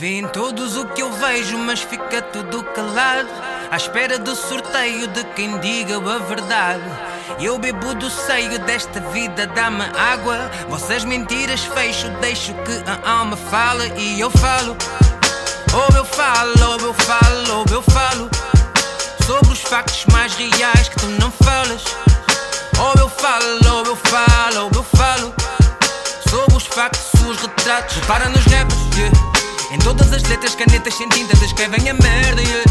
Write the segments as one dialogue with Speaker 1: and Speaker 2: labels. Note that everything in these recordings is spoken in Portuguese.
Speaker 1: Vêem todos o que eu vejo, mas fica tudo calado. À espera do sorteio de quem diga a verdade. Eu bebo do seio desta vida, dá-me água. Vossas mentiras fecho, deixo que a alma fala e eu falo. Ou eu falo, ou eu falo, ou eu falo. Sobre os factos mais reais que tu não falas. Ou eu falo, ou eu falo, ou eu falo. Sobre os factos, os retratos. Repara nos rappers, yeah. Em todas as letras, canetas sem tinta descrevem a merda, yeah.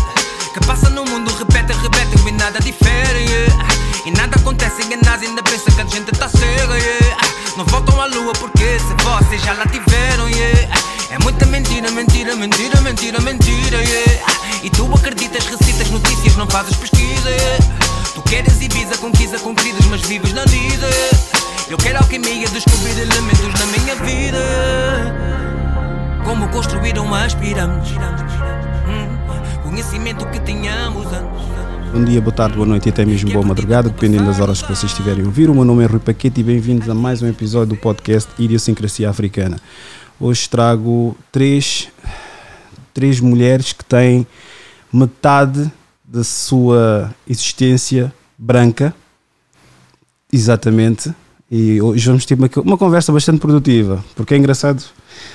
Speaker 1: Que passa no mundo, repete, repete, e nada difere, yeah. E nada acontece, enganas ainda pensa que a gente tá cega, yeah. Não voltam à lua porque se vocês já lá tiveram. É muita mentira, mentira, mentira, mentira, mentira. E tu acreditas, recitas notícias, não fazes pesquisa. Tu queres Ibiza, conquista com queridas, mas vives na yeah. Eu quero alquimia, descobrir elementos na minha vida. Como construíram as pirâmides. Hum, conhecimento que tínhamos antes.
Speaker 2: Bom dia, boa tarde, boa noite e até mesmo boa madrugada, dependendo das horas que vocês estiverem a ouvir. O meu nome é Rui Paquete e bem-vindos a mais um episódio do podcast Idiosincrasia Africana. Hoje trago três, três mulheres que têm metade da sua existência branca, exatamente, e hoje vamos ter uma, uma conversa bastante produtiva, porque é engraçado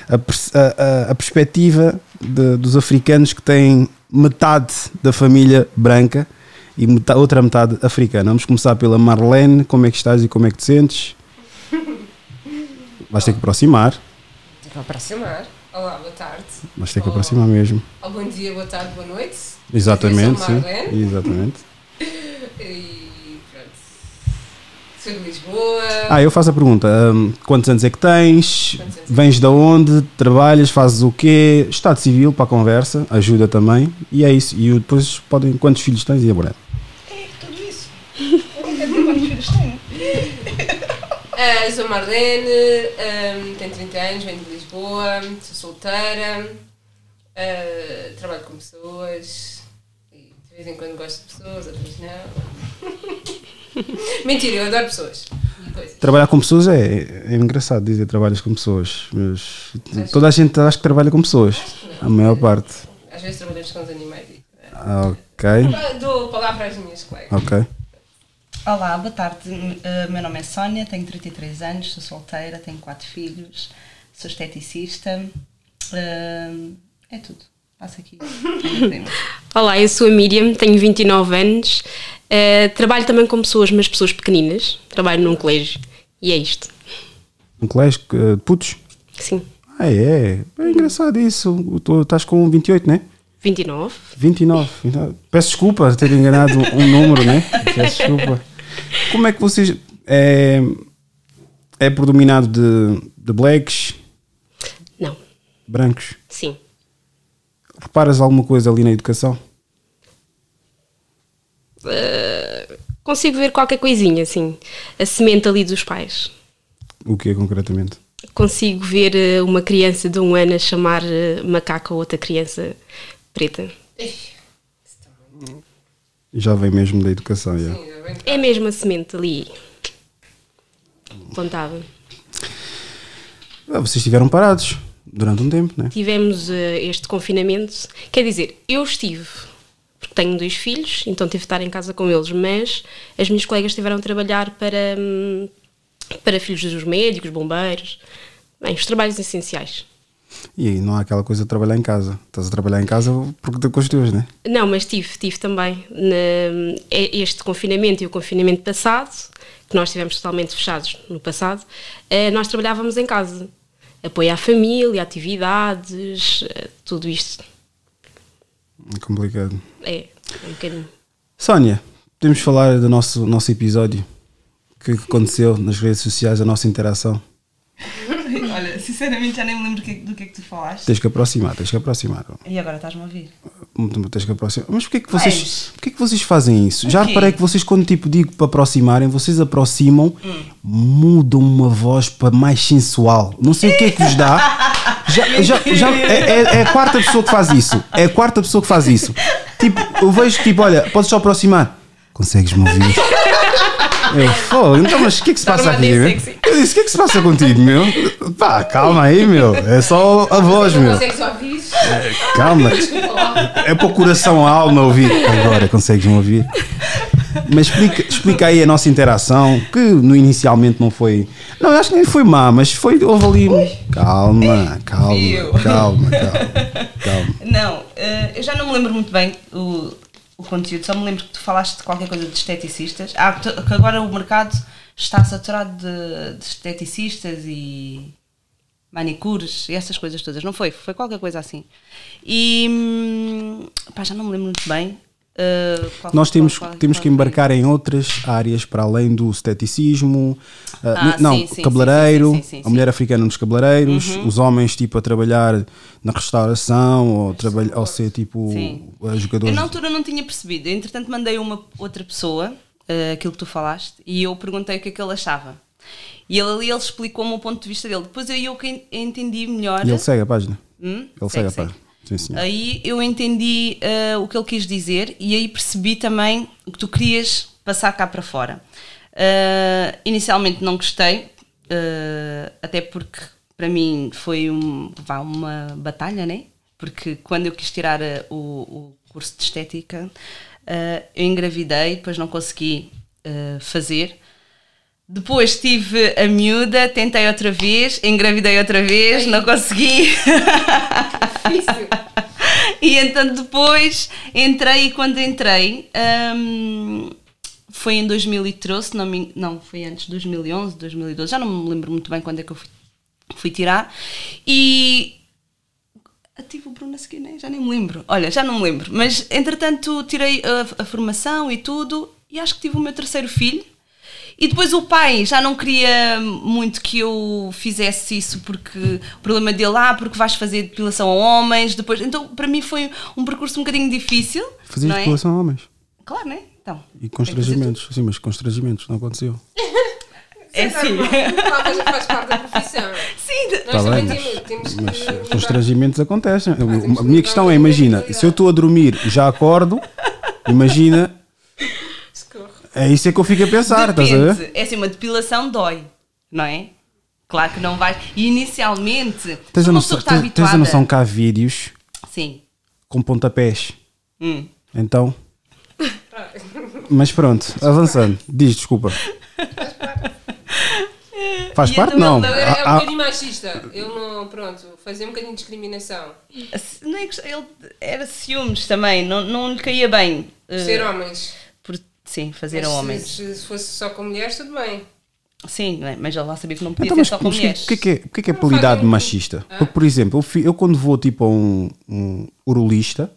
Speaker 2: a, a, a perspectiva de, dos africanos que têm metade da família branca e metade, outra metade africana. Vamos começar pela Marlene. Como é que estás e como é que te sentes? Vais ter que aproximar.
Speaker 3: Vou aproximar. Olá, boa tarde.
Speaker 2: Vais ter que aproximar mesmo.
Speaker 3: Oh, bom dia, boa tarde, boa noite.
Speaker 2: Exatamente, sim. Exatamente.
Speaker 3: E. Sou de Lisboa.
Speaker 2: Ah, eu faço a pergunta: hum, quantos anos é que tens?
Speaker 3: Anos?
Speaker 2: Vens de onde? Trabalhas? Fazes o quê? Estado civil para a conversa, ajuda também. E é isso. E depois podem. Quantos filhos tens e a mulher?
Speaker 4: Tudo isso. Quantos filhos tem?
Speaker 3: Ah, sou Marlene, ahm, tenho 30 anos, venho de Lisboa, sou solteira, ah, trabalho com pessoas e de vez em quando gosto de pessoas, outras não. Mentira, eu adoro pessoas.
Speaker 2: Trabalhar com pessoas é, é engraçado dizer trabalhas com pessoas, mas toda a gente acha que trabalha com pessoas, a maior parte.
Speaker 3: Às vezes trabalhamos com os animais. e-
Speaker 2: Ah, Ok,
Speaker 3: Dou palavra às minhas colegas.
Speaker 2: ok.
Speaker 4: Olá, boa tarde. Uh, meu nome é Sónia, tenho 33 anos, sou solteira, tenho quatro filhos, sou esteticista. Uh, é tudo. Passa aqui.
Speaker 5: Olá, eu sou a Miriam, tenho 29 anos, eh, trabalho também com pessoas, mas pessoas pequeninas, trabalho num colégio e é isto.
Speaker 2: Um colégio eh, de putos?
Speaker 5: Sim,
Speaker 2: Ah, é. É engraçado isso. Tu estás com 28, né?
Speaker 5: 29.
Speaker 2: 29. 29. Peço desculpa ter enganado um número, né? Peço desculpa. Como é que vocês. É, é predominado de, de blacks,
Speaker 5: Não,
Speaker 2: brancos?
Speaker 5: sim.
Speaker 2: Reparas alguma coisa ali na educação?
Speaker 5: Consigo ver qualquer coisinha, assim, a semente ali dos pais.
Speaker 2: O que é concretamente?
Speaker 5: Consigo ver eh, uma criança de um ano a chamar eh, macaco a outra criança preta.
Speaker 2: Já vem mesmo da educação.
Speaker 3: Sim, já
Speaker 5: É mesmo a semente ali plantada.
Speaker 2: Ah, vocês estiveram parados durante um tempo, né?
Speaker 5: Tivemos eh, este confinamento, quer dizer, eu estive, tenho dois filhos, então tive de estar em casa com eles, mas as minhas colegas estiveram a trabalhar para, hum, para filhos dos médicos, bombeiros, bem, os trabalhos essenciais.
Speaker 2: E não há aquela coisa de trabalhar em casa. Estás a trabalhar em casa porque te com os teus, né?
Speaker 5: Não, mas tive, tive também é este confinamento e o confinamento passado, que nós estivemos totalmente fechados no passado, eh, nós trabalhávamos em casa. Apoio à família, atividades, eh, tudo isto.
Speaker 2: É complicado.
Speaker 5: É, é um bocadinho.
Speaker 2: Sónia, podemos falar do nosso, nosso episódio? O que é que aconteceu nas redes sociais, a nossa interação?
Speaker 4: Olha, sinceramente já nem me lembro do que, do que é que tu falaste.
Speaker 2: Tens que aproximar, tens que aproximar.
Speaker 4: E agora estás-me a ouvir?
Speaker 2: Tens que aproximar. Mas porquê que vocês, porquê que vocês fazem isso?
Speaker 4: O
Speaker 2: Já
Speaker 4: quê?
Speaker 2: reparei que vocês, quando tipo digo para aproximarem, vocês aproximam, mudam uma voz para mais sensual. Não sei o que é que vos dá. Já, já, já, é, é- é a quarta pessoa que faz isso. É a quarta pessoa que faz isso. Tipo, eu vejo tipo, olha, podes só aproximar. Consegues-me ouvir? Eu, fogo, então, mas o que é que se passa aqui, meu? Eu disse, o que é que se passa contigo, meu? Pá, calma aí, meu. É só a voz, meu.
Speaker 3: consegues ouvir?
Speaker 2: Calma. É para o coração, a alma ouvir. Agora consegues-me ouvir? Mas explica, explica aí a nossa interação, que no inicialmente não foi. Não, acho que nem foi má, mas foi. Houve ali. Calma, calma,
Speaker 4: Viu?
Speaker 2: calma, calma, calma.
Speaker 4: Não, eh, eu já não me lembro muito bem o, o conteúdo, só me lembro que tu falaste de qualquer coisa de esteticistas. Ah, que agora o mercado está saturado de, de esteticistas e manicures e essas coisas todas, não foi? Foi qualquer coisa assim. E hum, pá, já não me lembro muito bem. Qual-
Speaker 2: Nós temos,
Speaker 4: qual- qual-
Speaker 2: temos
Speaker 4: qual
Speaker 2: que embarcar em outras áreas para além do esteticismo, ah,
Speaker 4: Ah,
Speaker 2: não,
Speaker 4: sim, sim,
Speaker 2: cabeleireiro,
Speaker 4: sim,
Speaker 2: a mulher africana nos cabeleireiros,
Speaker 4: Uhum.
Speaker 2: os homens tipo a trabalhar na restauração ou, trabalhar, ou ser tipo a
Speaker 4: Eu
Speaker 2: jogadores.
Speaker 4: na altura não tinha percebido. Entretanto, mandei uma outra pessoa eh, aquilo que tu falaste e eu perguntei o que é que ele achava. E ele ali ele explicou-me o ponto de vista dele. Depois eu, eu entendi melhor.
Speaker 2: E ele segue a página.
Speaker 4: Hum?
Speaker 2: Ele segue,
Speaker 4: Segue,
Speaker 2: a página. Sim, sim.
Speaker 4: Aí eu entendi eh, o que ele quis dizer e aí percebi também o que tu querias passar cá para fora. Eh, inicialmente não gostei, eh, até porque para mim foi um, vá, uma batalha, né? Porque quando eu quis tirar o, o curso de estética, eu engravidei, depois não consegui fazer. Depois tive a miúda, tentei outra vez, engravidei outra vez, não consegui.
Speaker 3: Difícil.
Speaker 4: e então depois entrei e quando entrei hum, foi em 2013, não, não, foi antes, 2011, 2012, já não me lembro muito bem quando é que eu fui, fui tirar. E ah, tive o Bruno a seguir, né? já nem me lembro. Olha, já não me lembro. Mas entretanto tirei a, a formação e tudo e acho que tive o meu terceiro filho. E depois o pai já não queria muito que eu fizesse isso porque o problema dele, ah, porque vais fazer depilação a homens, depois. Então, para mim foi um percurso um bocadinho difícil.
Speaker 2: Fazias
Speaker 4: não é?
Speaker 2: depilação a homens.
Speaker 4: Claro, né? Então.
Speaker 2: E constrangimentos. Sim, mas constrangimentos não aconteceu.
Speaker 4: É
Speaker 3: Isso
Speaker 4: sim.
Speaker 3: faz parte da profissão.
Speaker 4: Sim,
Speaker 3: Nós
Speaker 2: Tá
Speaker 3: também
Speaker 2: bem,
Speaker 3: temos
Speaker 2: Mas
Speaker 3: que. mudar.
Speaker 2: constrangimentos acontecem.
Speaker 3: temos
Speaker 2: A minha questão é: imagina, se eu estou a dormir já acordo, imagina. É isso é que eu fico a pensar, estás a ver?
Speaker 4: Depende. É assim, uma depilação dói, não é? Claro que não vais. E inicialmente,
Speaker 2: Tens
Speaker 4: se
Speaker 2: a, noção,
Speaker 4: está
Speaker 2: tens, tens a
Speaker 4: habituada-
Speaker 2: noção que há vídeos
Speaker 4: Sim.
Speaker 2: com pontapés.
Speaker 4: Hum.
Speaker 2: Então. Mas pronto, avançando. Diz, desculpa. Faz
Speaker 4: E
Speaker 2: parte?
Speaker 4: então
Speaker 2: Não.
Speaker 3: Não, é, é um
Speaker 2: Há- há-
Speaker 3: bocadinho machista. Ele não, pronto, fazia um bocadinho de discriminação.
Speaker 4: Não é que- ele era ciúmes também, não, não lhe caía bem.
Speaker 3: Ser homens.
Speaker 4: Sim, fazer
Speaker 3: Mas
Speaker 4: a homens.
Speaker 3: Se, se fosse só com mulheres, tudo bem.
Speaker 4: Sim, é? mas ele lá sabia que não podia
Speaker 2: Então,
Speaker 4: ser
Speaker 2: mas,
Speaker 4: só com
Speaker 2: mas o que,
Speaker 4: mulheres.
Speaker 2: o que é que é, que é, que é apelidado
Speaker 3: fazem-
Speaker 2: machista?
Speaker 3: Hã?
Speaker 2: Porque, por exemplo, eu, fi- eu quando vou tipo a um, um urolista,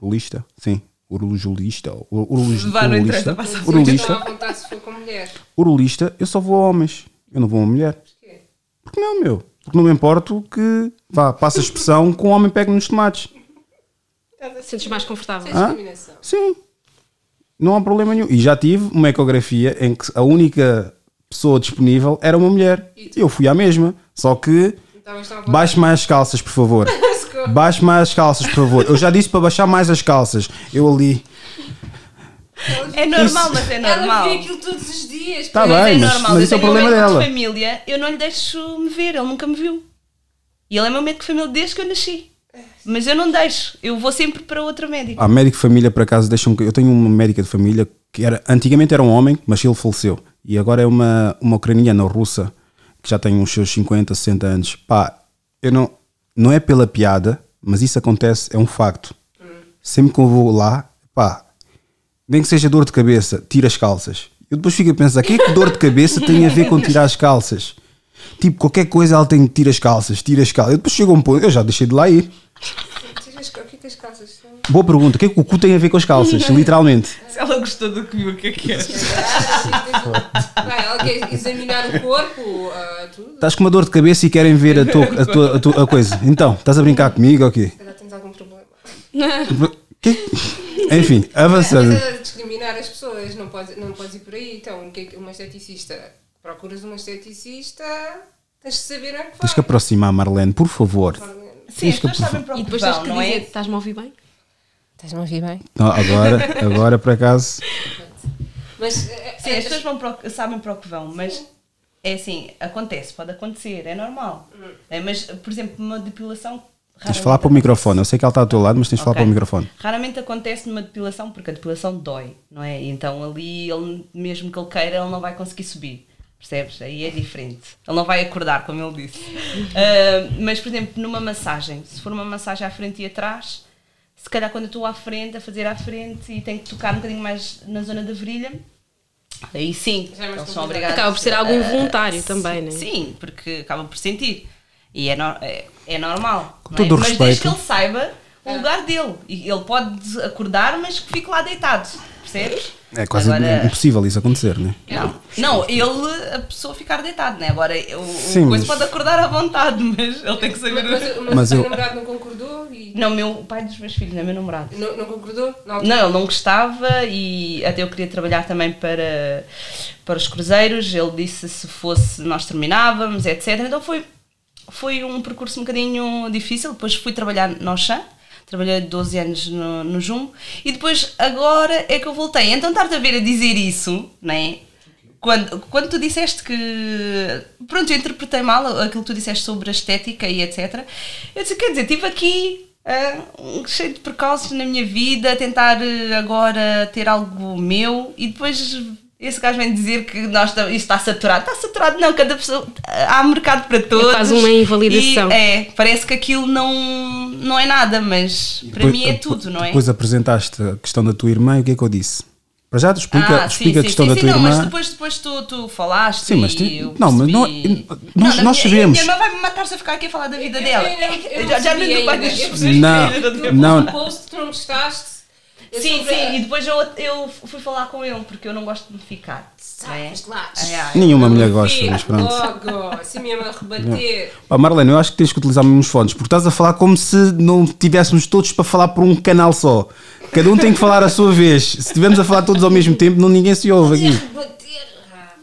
Speaker 2: urolista? Sim, urologista, urologista,
Speaker 4: Vá, não interessa,
Speaker 2: urolista,
Speaker 4: passa a
Speaker 3: Estão
Speaker 2: urolista,
Speaker 3: à vontade se for com mulheres.
Speaker 2: urolista, eu só vou a homens, eu não vou a uma mulher.
Speaker 3: Porquê?
Speaker 2: Porque não, meu. Porque não me importo que, vá, passa a expressão que um homem pegue nos tomates.
Speaker 5: Sentes mais confortável.
Speaker 3: Sem discriminação.
Speaker 2: Sim. Não há problema nenhum. E já tive uma ecografia em que a única pessoa disponível era uma mulher.
Speaker 3: E
Speaker 2: eu fui à mesma. Só que
Speaker 3: Então, vontade.
Speaker 2: baixe mais as calças, por favor. Baixe mais as calças, por favor. Eu já disse para baixar mais as calças. Eu ali.
Speaker 4: É normal,
Speaker 2: Isso-
Speaker 4: mas é
Speaker 3: Ela
Speaker 4: normal.
Speaker 3: vê aquilo todos os dias.
Speaker 2: Tá
Speaker 3: pois.
Speaker 2: bem,
Speaker 4: é
Speaker 2: mas-
Speaker 4: normal.
Speaker 2: mas
Speaker 4: eu
Speaker 2: isso é o
Speaker 4: tenho
Speaker 2: problema
Speaker 4: médico
Speaker 2: dela.
Speaker 4: de família, eu não lhe deixo me ver, ele nunca me viu. E ele é meu médico de família desde que eu nasci. Mas eu não deixo, eu vou sempre para outro médico.
Speaker 2: A médico de família, por acaso, deixa-me. Eu tenho uma médica de família que era. Antigamente era um homem, mas ele faleceu. E agora é uma, uma ucraniana russa que já tem uns seus 50, 60 anos. Pá, eu não. Não é pela piada, mas isso acontece, é um facto. Sempre que eu vou lá, pá, nem que seja dor de cabeça, tira as calças. Eu depois fico a pensar, que é que dor de cabeça tem a ver com tirar as calças? Tipo, qualquer coisa ela tem que tirar as calças, tira as calças. Eu depois chego a um ponto, eu já deixei de lá ir.
Speaker 3: O que é que as calças são?
Speaker 2: Boa pergunta, o que é que o cu tem a ver com as calças? Literalmente.
Speaker 4: Se ela gostou do que viu, o que é que é?
Speaker 3: Vai, ela quer examinar o corpo, ah, tudo.
Speaker 2: Estás com uma dor de cabeça e querem ver a tua, a tua, a tua- a coisa. Então, estás a brincar comigo ou quê?
Speaker 3: Ela tens algum problema.
Speaker 2: Quê? Enfim, avançando.
Speaker 3: ela discriminar as pessoas, não podes, não podes ir por aí. Então, o que é que uma esteticista? Procuras uma esteticista, tens de saber a que
Speaker 2: Tens que aproximar, Marlene, por favor.
Speaker 4: Sim, as pessoas sabem para
Speaker 5: E
Speaker 4: o que
Speaker 5: depois tens
Speaker 4: vão,
Speaker 5: que
Speaker 4: não
Speaker 5: dizer:
Speaker 4: é?
Speaker 5: estás-me a ouvir bem?
Speaker 3: Estás-me a ouvir bem?
Speaker 2: Não, agora, agora por acaso.
Speaker 3: Mas, eh,
Speaker 4: Sim, as pessoas vão para o- sabem para o que vão, mas é assim, acontece, pode acontecer, é normal. É, mas, por exemplo, uma depilação.
Speaker 2: Tens de falar para o microfone. Eu sei que ela está ao teu lado, mas tens de falar
Speaker 4: Ok.
Speaker 2: para o microfone.
Speaker 4: Raramente acontece numa depilação, porque a depilação dói, não é? E Então ali, ele, mesmo que ele queira, ele não vai conseguir subir. Percebes? Aí é diferente. Ele não vai acordar, como ele disse. Ah, mas, por exemplo, numa massagem, se for uma massagem à frente e atrás, se calhar quando eu estou à frente, a fazer à frente e tenho que tocar um bocadinho mais na zona da virilha, aí sim,
Speaker 3: é
Speaker 4: eles são obrigados.
Speaker 5: Acaba por ser algo involuntário também, né?
Speaker 4: Sim, porque acabam por sentir. E é, no- é, é normal.
Speaker 2: Com
Speaker 4: é?
Speaker 2: todo o
Speaker 4: mas desde
Speaker 2: respeito.
Speaker 4: que ele saiba o lugar dele. E ele pode acordar, mas que fique lá deitado. Percebes?
Speaker 2: É quase
Speaker 4: Agora-
Speaker 2: impossível isso acontecer, né?
Speaker 4: Não, não, ele, a pessoa ficar deitado, né? Agora o,
Speaker 2: Sim,
Speaker 4: o coisa
Speaker 2: mas-
Speaker 4: pode acordar à vontade, mas ele tem que saber.
Speaker 3: Mas, mas, mas,
Speaker 2: Mas
Speaker 3: o
Speaker 2: eu-
Speaker 3: teu namorado não concordou e.
Speaker 4: Não, meu, o pai dos meus filhos, não é meu namorado.
Speaker 3: Não, não concordou? Altura?
Speaker 4: Não, ele não gostava e até eu queria trabalhar também para, para os cruzeiros. Ele disse se fosse nós terminávamos, etc. Então foi, foi um percurso um bocadinho difícil. Depois fui trabalhar no Auchan, trabalhei 12 anos no, no Jumbo e depois agora é que eu voltei. Então estar-te a ver a dizer isso, não é? Quando, quando tu disseste que. Pronto, eu interpretei mal aquilo que tu disseste sobre a estética e etc. Eu disse, quer dizer, estive aqui ah, um cheio de percalços na minha vida, tentar eh, agora ter algo meu e depois esse gajo vem dizer que nós, isto está saturado. Está saturado, não, cada pessoa. Há mercado para todos.
Speaker 5: quase uma invalidação.
Speaker 4: E, é, parece que aquilo não, não é nada, mas para
Speaker 2: Depois-
Speaker 4: mim é tudo, não é?
Speaker 2: Depois apresentaste a questão da tua irmã e o que é que eu disse? Para já, explica,
Speaker 4: Ah,
Speaker 2: explica a questão da tua
Speaker 4: não,
Speaker 2: irmã.
Speaker 4: mas depois, depois tu, tu falaste
Speaker 2: Sim, mas
Speaker 4: e eu
Speaker 2: não, mas não- nós-
Speaker 4: Não,
Speaker 2: nós
Speaker 4: a minha-
Speaker 2: sabemos.
Speaker 4: A minha irmã vai me matar se eu ficar aqui a falar da vida
Speaker 3: Eu-
Speaker 4: dela.
Speaker 3: eu- eu- eu não
Speaker 4: já não.
Speaker 2: Não, não.
Speaker 3: post que tu não gostaste. Eu
Speaker 4: Sim, sim, e depois eu, eu fui falar com ele porque eu não gosto de me ficar. é?
Speaker 3: Sabes lá.
Speaker 4: Ai, ai.
Speaker 2: Nenhuma mulher gosta, mas pronto.
Speaker 3: Logo, se mesmo a rebater.
Speaker 2: Pá, Marlene, eu acho que tens que utilizar mesmo os fones, porque estás a falar como se não tivéssemos todos para falar por um canal só. Cada um tem que falar a sua vez. Se estivermos a falar todos ao mesmo tempo, não ninguém se ouve aqui.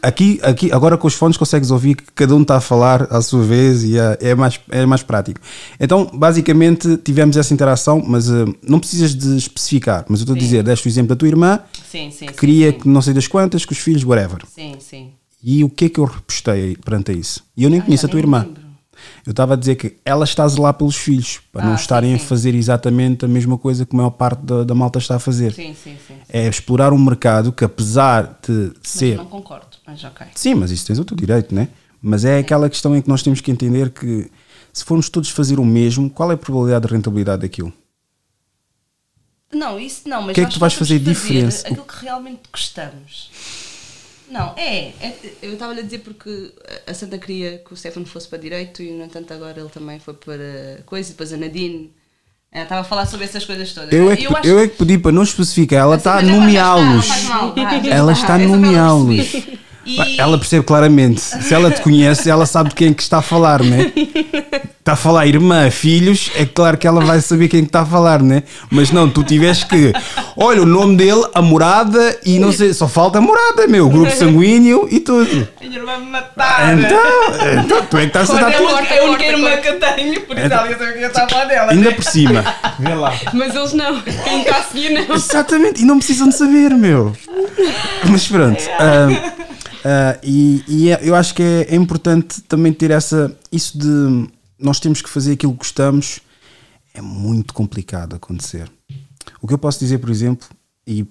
Speaker 3: Ah.
Speaker 2: Aqui, aqui, agora com os fones consegues ouvir que cada um está a falar à sua vez e é, é mais, é mais prático. Então, basicamente, tivemos essa interação, mas eh, não precisas de especificar. Mas eu estou a dizer, deste o exemplo da tua irmã,
Speaker 4: Sim, sim.
Speaker 2: que queria
Speaker 4: sim,
Speaker 2: que não sei das quantas, que os filhos, whatever.
Speaker 4: Sim, sim.
Speaker 2: E o que é que eu repostei perante isso? E eu nem conheço
Speaker 4: já
Speaker 2: a tua irmã.
Speaker 4: lembro.
Speaker 2: Eu estava a dizer que ela está a zelar pelos filhos, para não
Speaker 4: Ah,
Speaker 2: estarem
Speaker 4: sim,
Speaker 2: a
Speaker 4: sim.
Speaker 2: fazer exatamente a mesma coisa que a maior parte da, da malta está a fazer.
Speaker 4: Sim, sim, sim.
Speaker 2: É explorar um mercado que, apesar de
Speaker 4: Mas
Speaker 2: ser.
Speaker 4: não concordo, mas ok.
Speaker 2: Sim, mas isso tens o teu direito, né? Mas é aquela questão em que nós temos que entender que se formos todos fazer o mesmo, qual é a probabilidade de rentabilidade daquilo?
Speaker 4: Não, isso não, mas
Speaker 2: O que é que tu vais fazer
Speaker 4: que
Speaker 2: diferença?
Speaker 4: Aquilo que realmente gostamos. Não, é. é- eu estava-lhe a dizer porque a Santa queria que o Stefano fosse para direito e, no entanto, agora ele também foi para coisa e depois a Nadine. eh, Estava a falar sobre essas coisas todas.
Speaker 2: Eu é que,
Speaker 4: E acho-
Speaker 2: eu é que pedi para não especificar, ela
Speaker 4: Sim,
Speaker 2: está a
Speaker 4: ela
Speaker 2: nomeá-los. Ela está a
Speaker 4: eu
Speaker 2: nomeá-los.
Speaker 4: E-
Speaker 2: Ela percebe claramente. Se ela te conhece, ela sabe de quem é que está a falar, né? Está a falar irmã, filhos, é claro que ela vai saber quem é que está a falar, né? Mas não, tu tiveste que. Olha, o nome dele, a morada e não sei, só falta a morada, meu, grupo sanguíneo e tudo.
Speaker 4: Minha irmã me matar.
Speaker 2: Então, então tu é que estás a dar
Speaker 4: é
Speaker 2: tudo.
Speaker 4: a única- a única irmã que eu tenho, por isso
Speaker 2: Então-
Speaker 4: ela ia saber que eu estava a falar dela.
Speaker 2: Ainda por cima. Vê lá.
Speaker 5: Mas eles não. Quem cá a seguir não.
Speaker 2: Exatamente, e não precisam de saber, meu. Mas pronto. ah, ah, e e é- eu acho que é, é importante também ter essa. Isso de nós temos que fazer aquilo que gostamos é muito complicado acontecer. O que eu posso dizer, por exemplo, e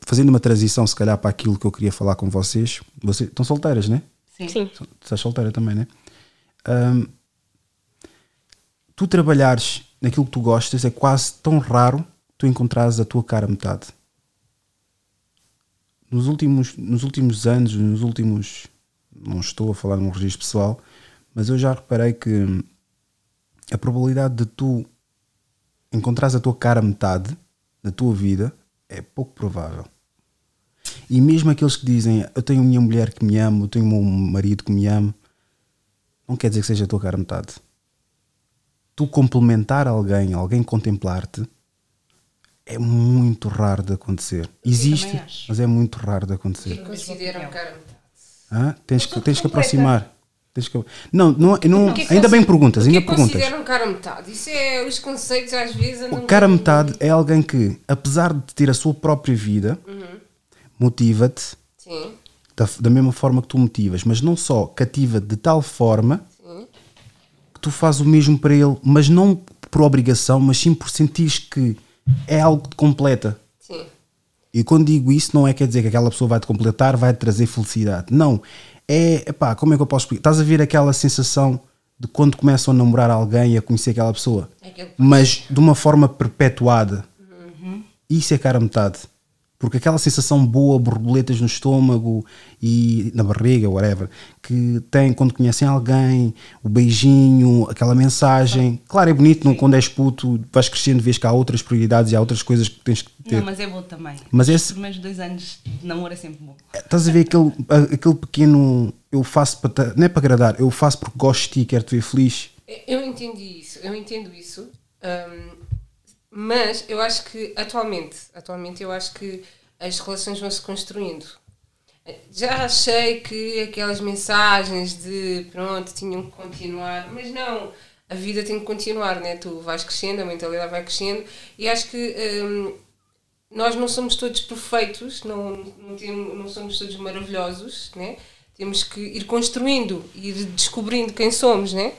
Speaker 2: fazendo uma transição, se calhar, para aquilo que eu queria falar com vocês, vocês estão solteiras, né?
Speaker 4: Sim.
Speaker 5: Sim.
Speaker 2: Tu Estás solteira também, né? Ahm, tu trabalhares naquilo que tu gostas é quase tão raro tu encontrares a tua cara metade. Nos últimos, nos últimos anos, nos últimos. Não estou a falar num registro pessoal, mas eu já reparei que a probabilidade de tu encontrares a tua cara metade da tua vida é pouco provável. E mesmo aqueles que dizem eu tenho minha mulher que me ama, eu tenho meu marido que me ama, não quer dizer que seja a tua cara metade. Tu complementar alguém, alguém contemplar-te, é muito raro de acontecer. Existe, mas é muito raro de acontecer.
Speaker 3: Consideram cara metade.
Speaker 2: Hã? Tens, que, tens que aproximar. Tens que- Não, não, não
Speaker 3: O que é que
Speaker 2: ainda bem perguntas,
Speaker 3: o que
Speaker 2: ainda
Speaker 3: é que
Speaker 2: perguntas.
Speaker 3: consideram cara metade? Isso é os conceitos às vezes
Speaker 2: O cara
Speaker 3: um
Speaker 2: metade é alguém que, apesar de ter a sua própria vida,
Speaker 3: Uhum.
Speaker 2: motiva-te
Speaker 3: Sim.
Speaker 2: da, da mesma forma que tu motivas, mas não só cativa de tal forma que tu fazes o mesmo para ele, mas não por obrigação, mas sim por sentires que é algo que te completa.
Speaker 3: Sim.
Speaker 2: E quando digo isso, não é quer dizer que aquela pessoa vai te completar, vai te trazer felicidade. Não. É, epá, como é que eu posso explicar? Estás a ver aquela sensação de quando começam a namorar alguém e a conhecer aquela pessoa,
Speaker 3: Aquele-
Speaker 2: mas de uma forma perpetuada. Isso é cara metade. Porque aquela sensação boa, borboletas no estômago e na barriga, whatever, que tem quando conhecem alguém, o beijinho, aquela mensagem. Claro, é bonito não, quando és puto, vais crescendo, vês que há outras prioridades e há outras coisas que tens que ter.
Speaker 4: Não, mas é bom também.
Speaker 2: Mas
Speaker 4: Os
Speaker 2: esse-
Speaker 4: primeiros dois anos de namoro é sempre bom.
Speaker 2: Estás a ver aquele, aquele pequeno. Eu faço para. Não é para agradar, eu faço porque gosto de ti e quero te ver feliz.
Speaker 3: Eu entendi isso, eu entendo isso, hum, mas eu acho que atualmente, atualmente eu acho que as relações vão se construindo. Já achei que aquelas mensagens de pronto, tinham que continuar, mas não, a vida tem que continuar, né? Tu vais crescendo, a mentalidade vai crescendo e acho que hum, nós não somos todos perfeitos, não, não, temos, não somos todos maravilhosos, né? Temos que ir construindo, ir descobrindo quem somos, né?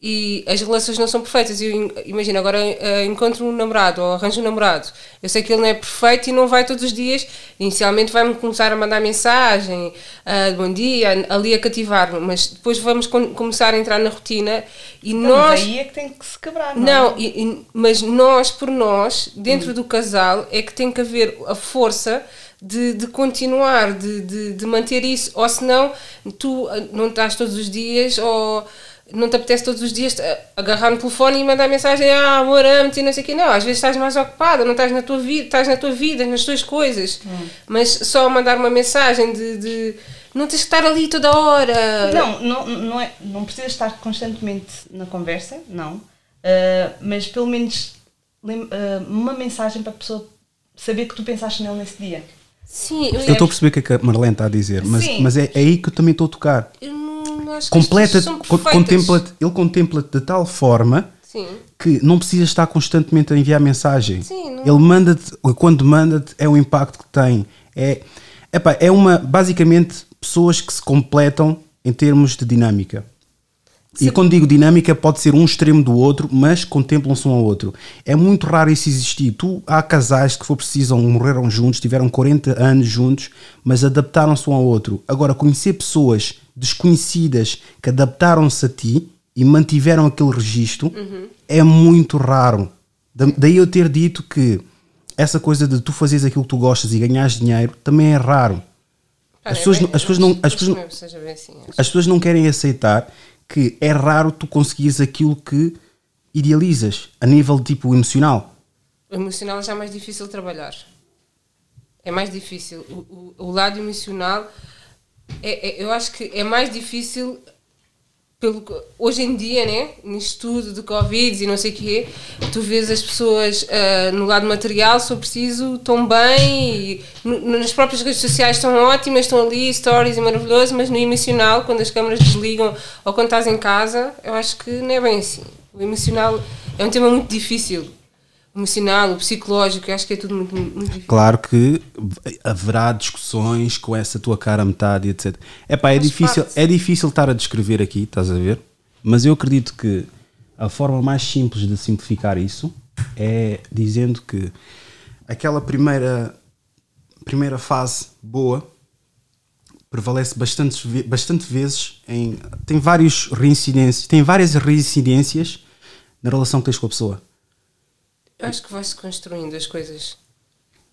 Speaker 3: E as relações não são perfeitas. Eu im- imagino, agora eh, encontro um namorado ou arranjo um namorado. Eu sei que ele não é perfeito e não vai todos os dias. Inicialmente vai-me começar a mandar mensagem, ah, bom dia, ali a cativar-me, mas depois vamos con- começar a entrar na rotina e
Speaker 4: Não,
Speaker 3: nós.
Speaker 4: mas aí é que tem que se quebrar, não,
Speaker 3: Não,
Speaker 4: é?
Speaker 3: e- e- mas nós por nós, dentro do casal, é que tem que haver a força de, de continuar, de, de, de manter isso, ou senão tu ah, não estás todos os dias, ou não te apetece todos os dias ah, agarrar no telefone e mandar mensagem, ah, amor, amo-te e não sei o quê. Não, às vezes estás mais ocupada, não estás na tua vida, estás na tua vida, nas tuas coisas. Mas só mandar uma mensagem de, de não tens que estar ali toda hora.
Speaker 4: Não, não, não, é, não precisa estar constantemente na conversa, não. Ah, mas pelo menos ah, uma mensagem para a pessoa saber que tu pensaste nele nesse dia.
Speaker 3: Sim,
Speaker 2: Eu estou a perceber o que é que a Marlene está a dizer, mas,
Speaker 4: Sim.
Speaker 2: mas é, é aí que eu também estou a tocar.
Speaker 3: Eu
Speaker 2: Completa, contempla ele contempla-te de tal forma
Speaker 3: Sim.
Speaker 2: que não precisa estar constantemente a enviar mensagem.
Speaker 3: Sim, não-
Speaker 2: Ele manda-te, quando manda-te, é o impacto que tem. É, epá, é uma, basicamente, pessoas que se completam em termos de dinâmica. E quando digo dinâmica, pode ser um extremo do outro, mas contemplam-se um ao outro. É muito raro isso existir. Tu, há casais que, for preciso, morreram juntos, tiveram 40 anos juntos, mas adaptaram-se um ao outro. Agora, conhecer pessoas desconhecidas que adaptaram-se a ti e mantiveram aquele registro é muito raro. Da- Daí eu ter dito que essa coisa de tu fazeres aquilo que tu gostas e ganhares dinheiro também é raro. As pessoas
Speaker 3: bem-
Speaker 2: as pessoas não- as pessoas não-
Speaker 3: assim.
Speaker 2: As pessoas não querem aceitar que é raro tu conseguires aquilo que idealizas a nível tipo emocional.
Speaker 3: O emocional já é mais difícil trabalhar. É mais difícil. O, o, o lado emocional, é, é- eu acho que é mais difícil. Pelo, hoje em dia, né, nisto tudo de Covid e não sei o quê, tu vês as pessoas ah, no lado material, se eu preciso, estão bem, nas próprias redes sociais estão ótimas, estão ali, stories e maravilhoso, mas no emocional, quando as câmaras desligam ou quando estás em casa, eu acho que não é bem assim. O emocional é um tema muito difícil. Emocional, o psicológico, acho que é tudo muito, muito difícil.
Speaker 2: Claro que haverá discussões com essa tua cara metade, etc. Epá, é
Speaker 3: Faz
Speaker 2: difícil,
Speaker 3: parte.
Speaker 2: é difícil estar a descrever aqui, estás a ver? Mas eu acredito que a forma mais simples de simplificar isso é dizendo que aquela primeira, primeira fase boa prevalece bastante, bastante vezes em. tem vários reincidências, tem várias reincidências na relação que tens com a pessoa.
Speaker 3: Eu acho que vai-se construindo as coisas.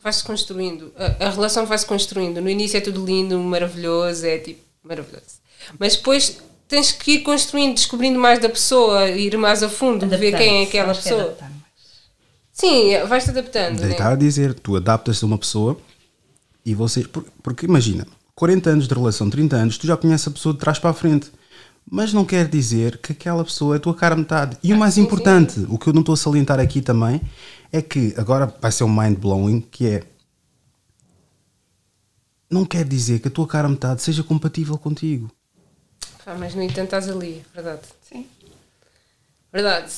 Speaker 3: Vai-se construindo. A, a relação vai-se construindo. No início é tudo lindo, maravilhoso, é tipo, maravilhoso. Mas depois tens que ir construindo, descobrindo mais da pessoa, ir mais a fundo, ver quem é aquela pessoa.
Speaker 4: adaptar mais.
Speaker 3: Sim, vais-te adaptando.
Speaker 2: Daí
Speaker 3: Né?
Speaker 2: a dizer, tu adaptas-te a uma pessoa e vocês. por- Porque imagina, 40 anos de relação, 30 anos, tu já conheces a pessoa de trás para a frente. Mas não quer dizer que aquela pessoa é a tua cara metade. E o mais
Speaker 3: sim,
Speaker 2: importante, o que eu não estou a salientar aqui também, é que agora vai ser um mind blowing, que é. Não quer dizer que a tua cara metade seja compatível contigo.
Speaker 3: Pá, mas no entanto estás ali, verdade.
Speaker 4: Sim.
Speaker 3: Verdade,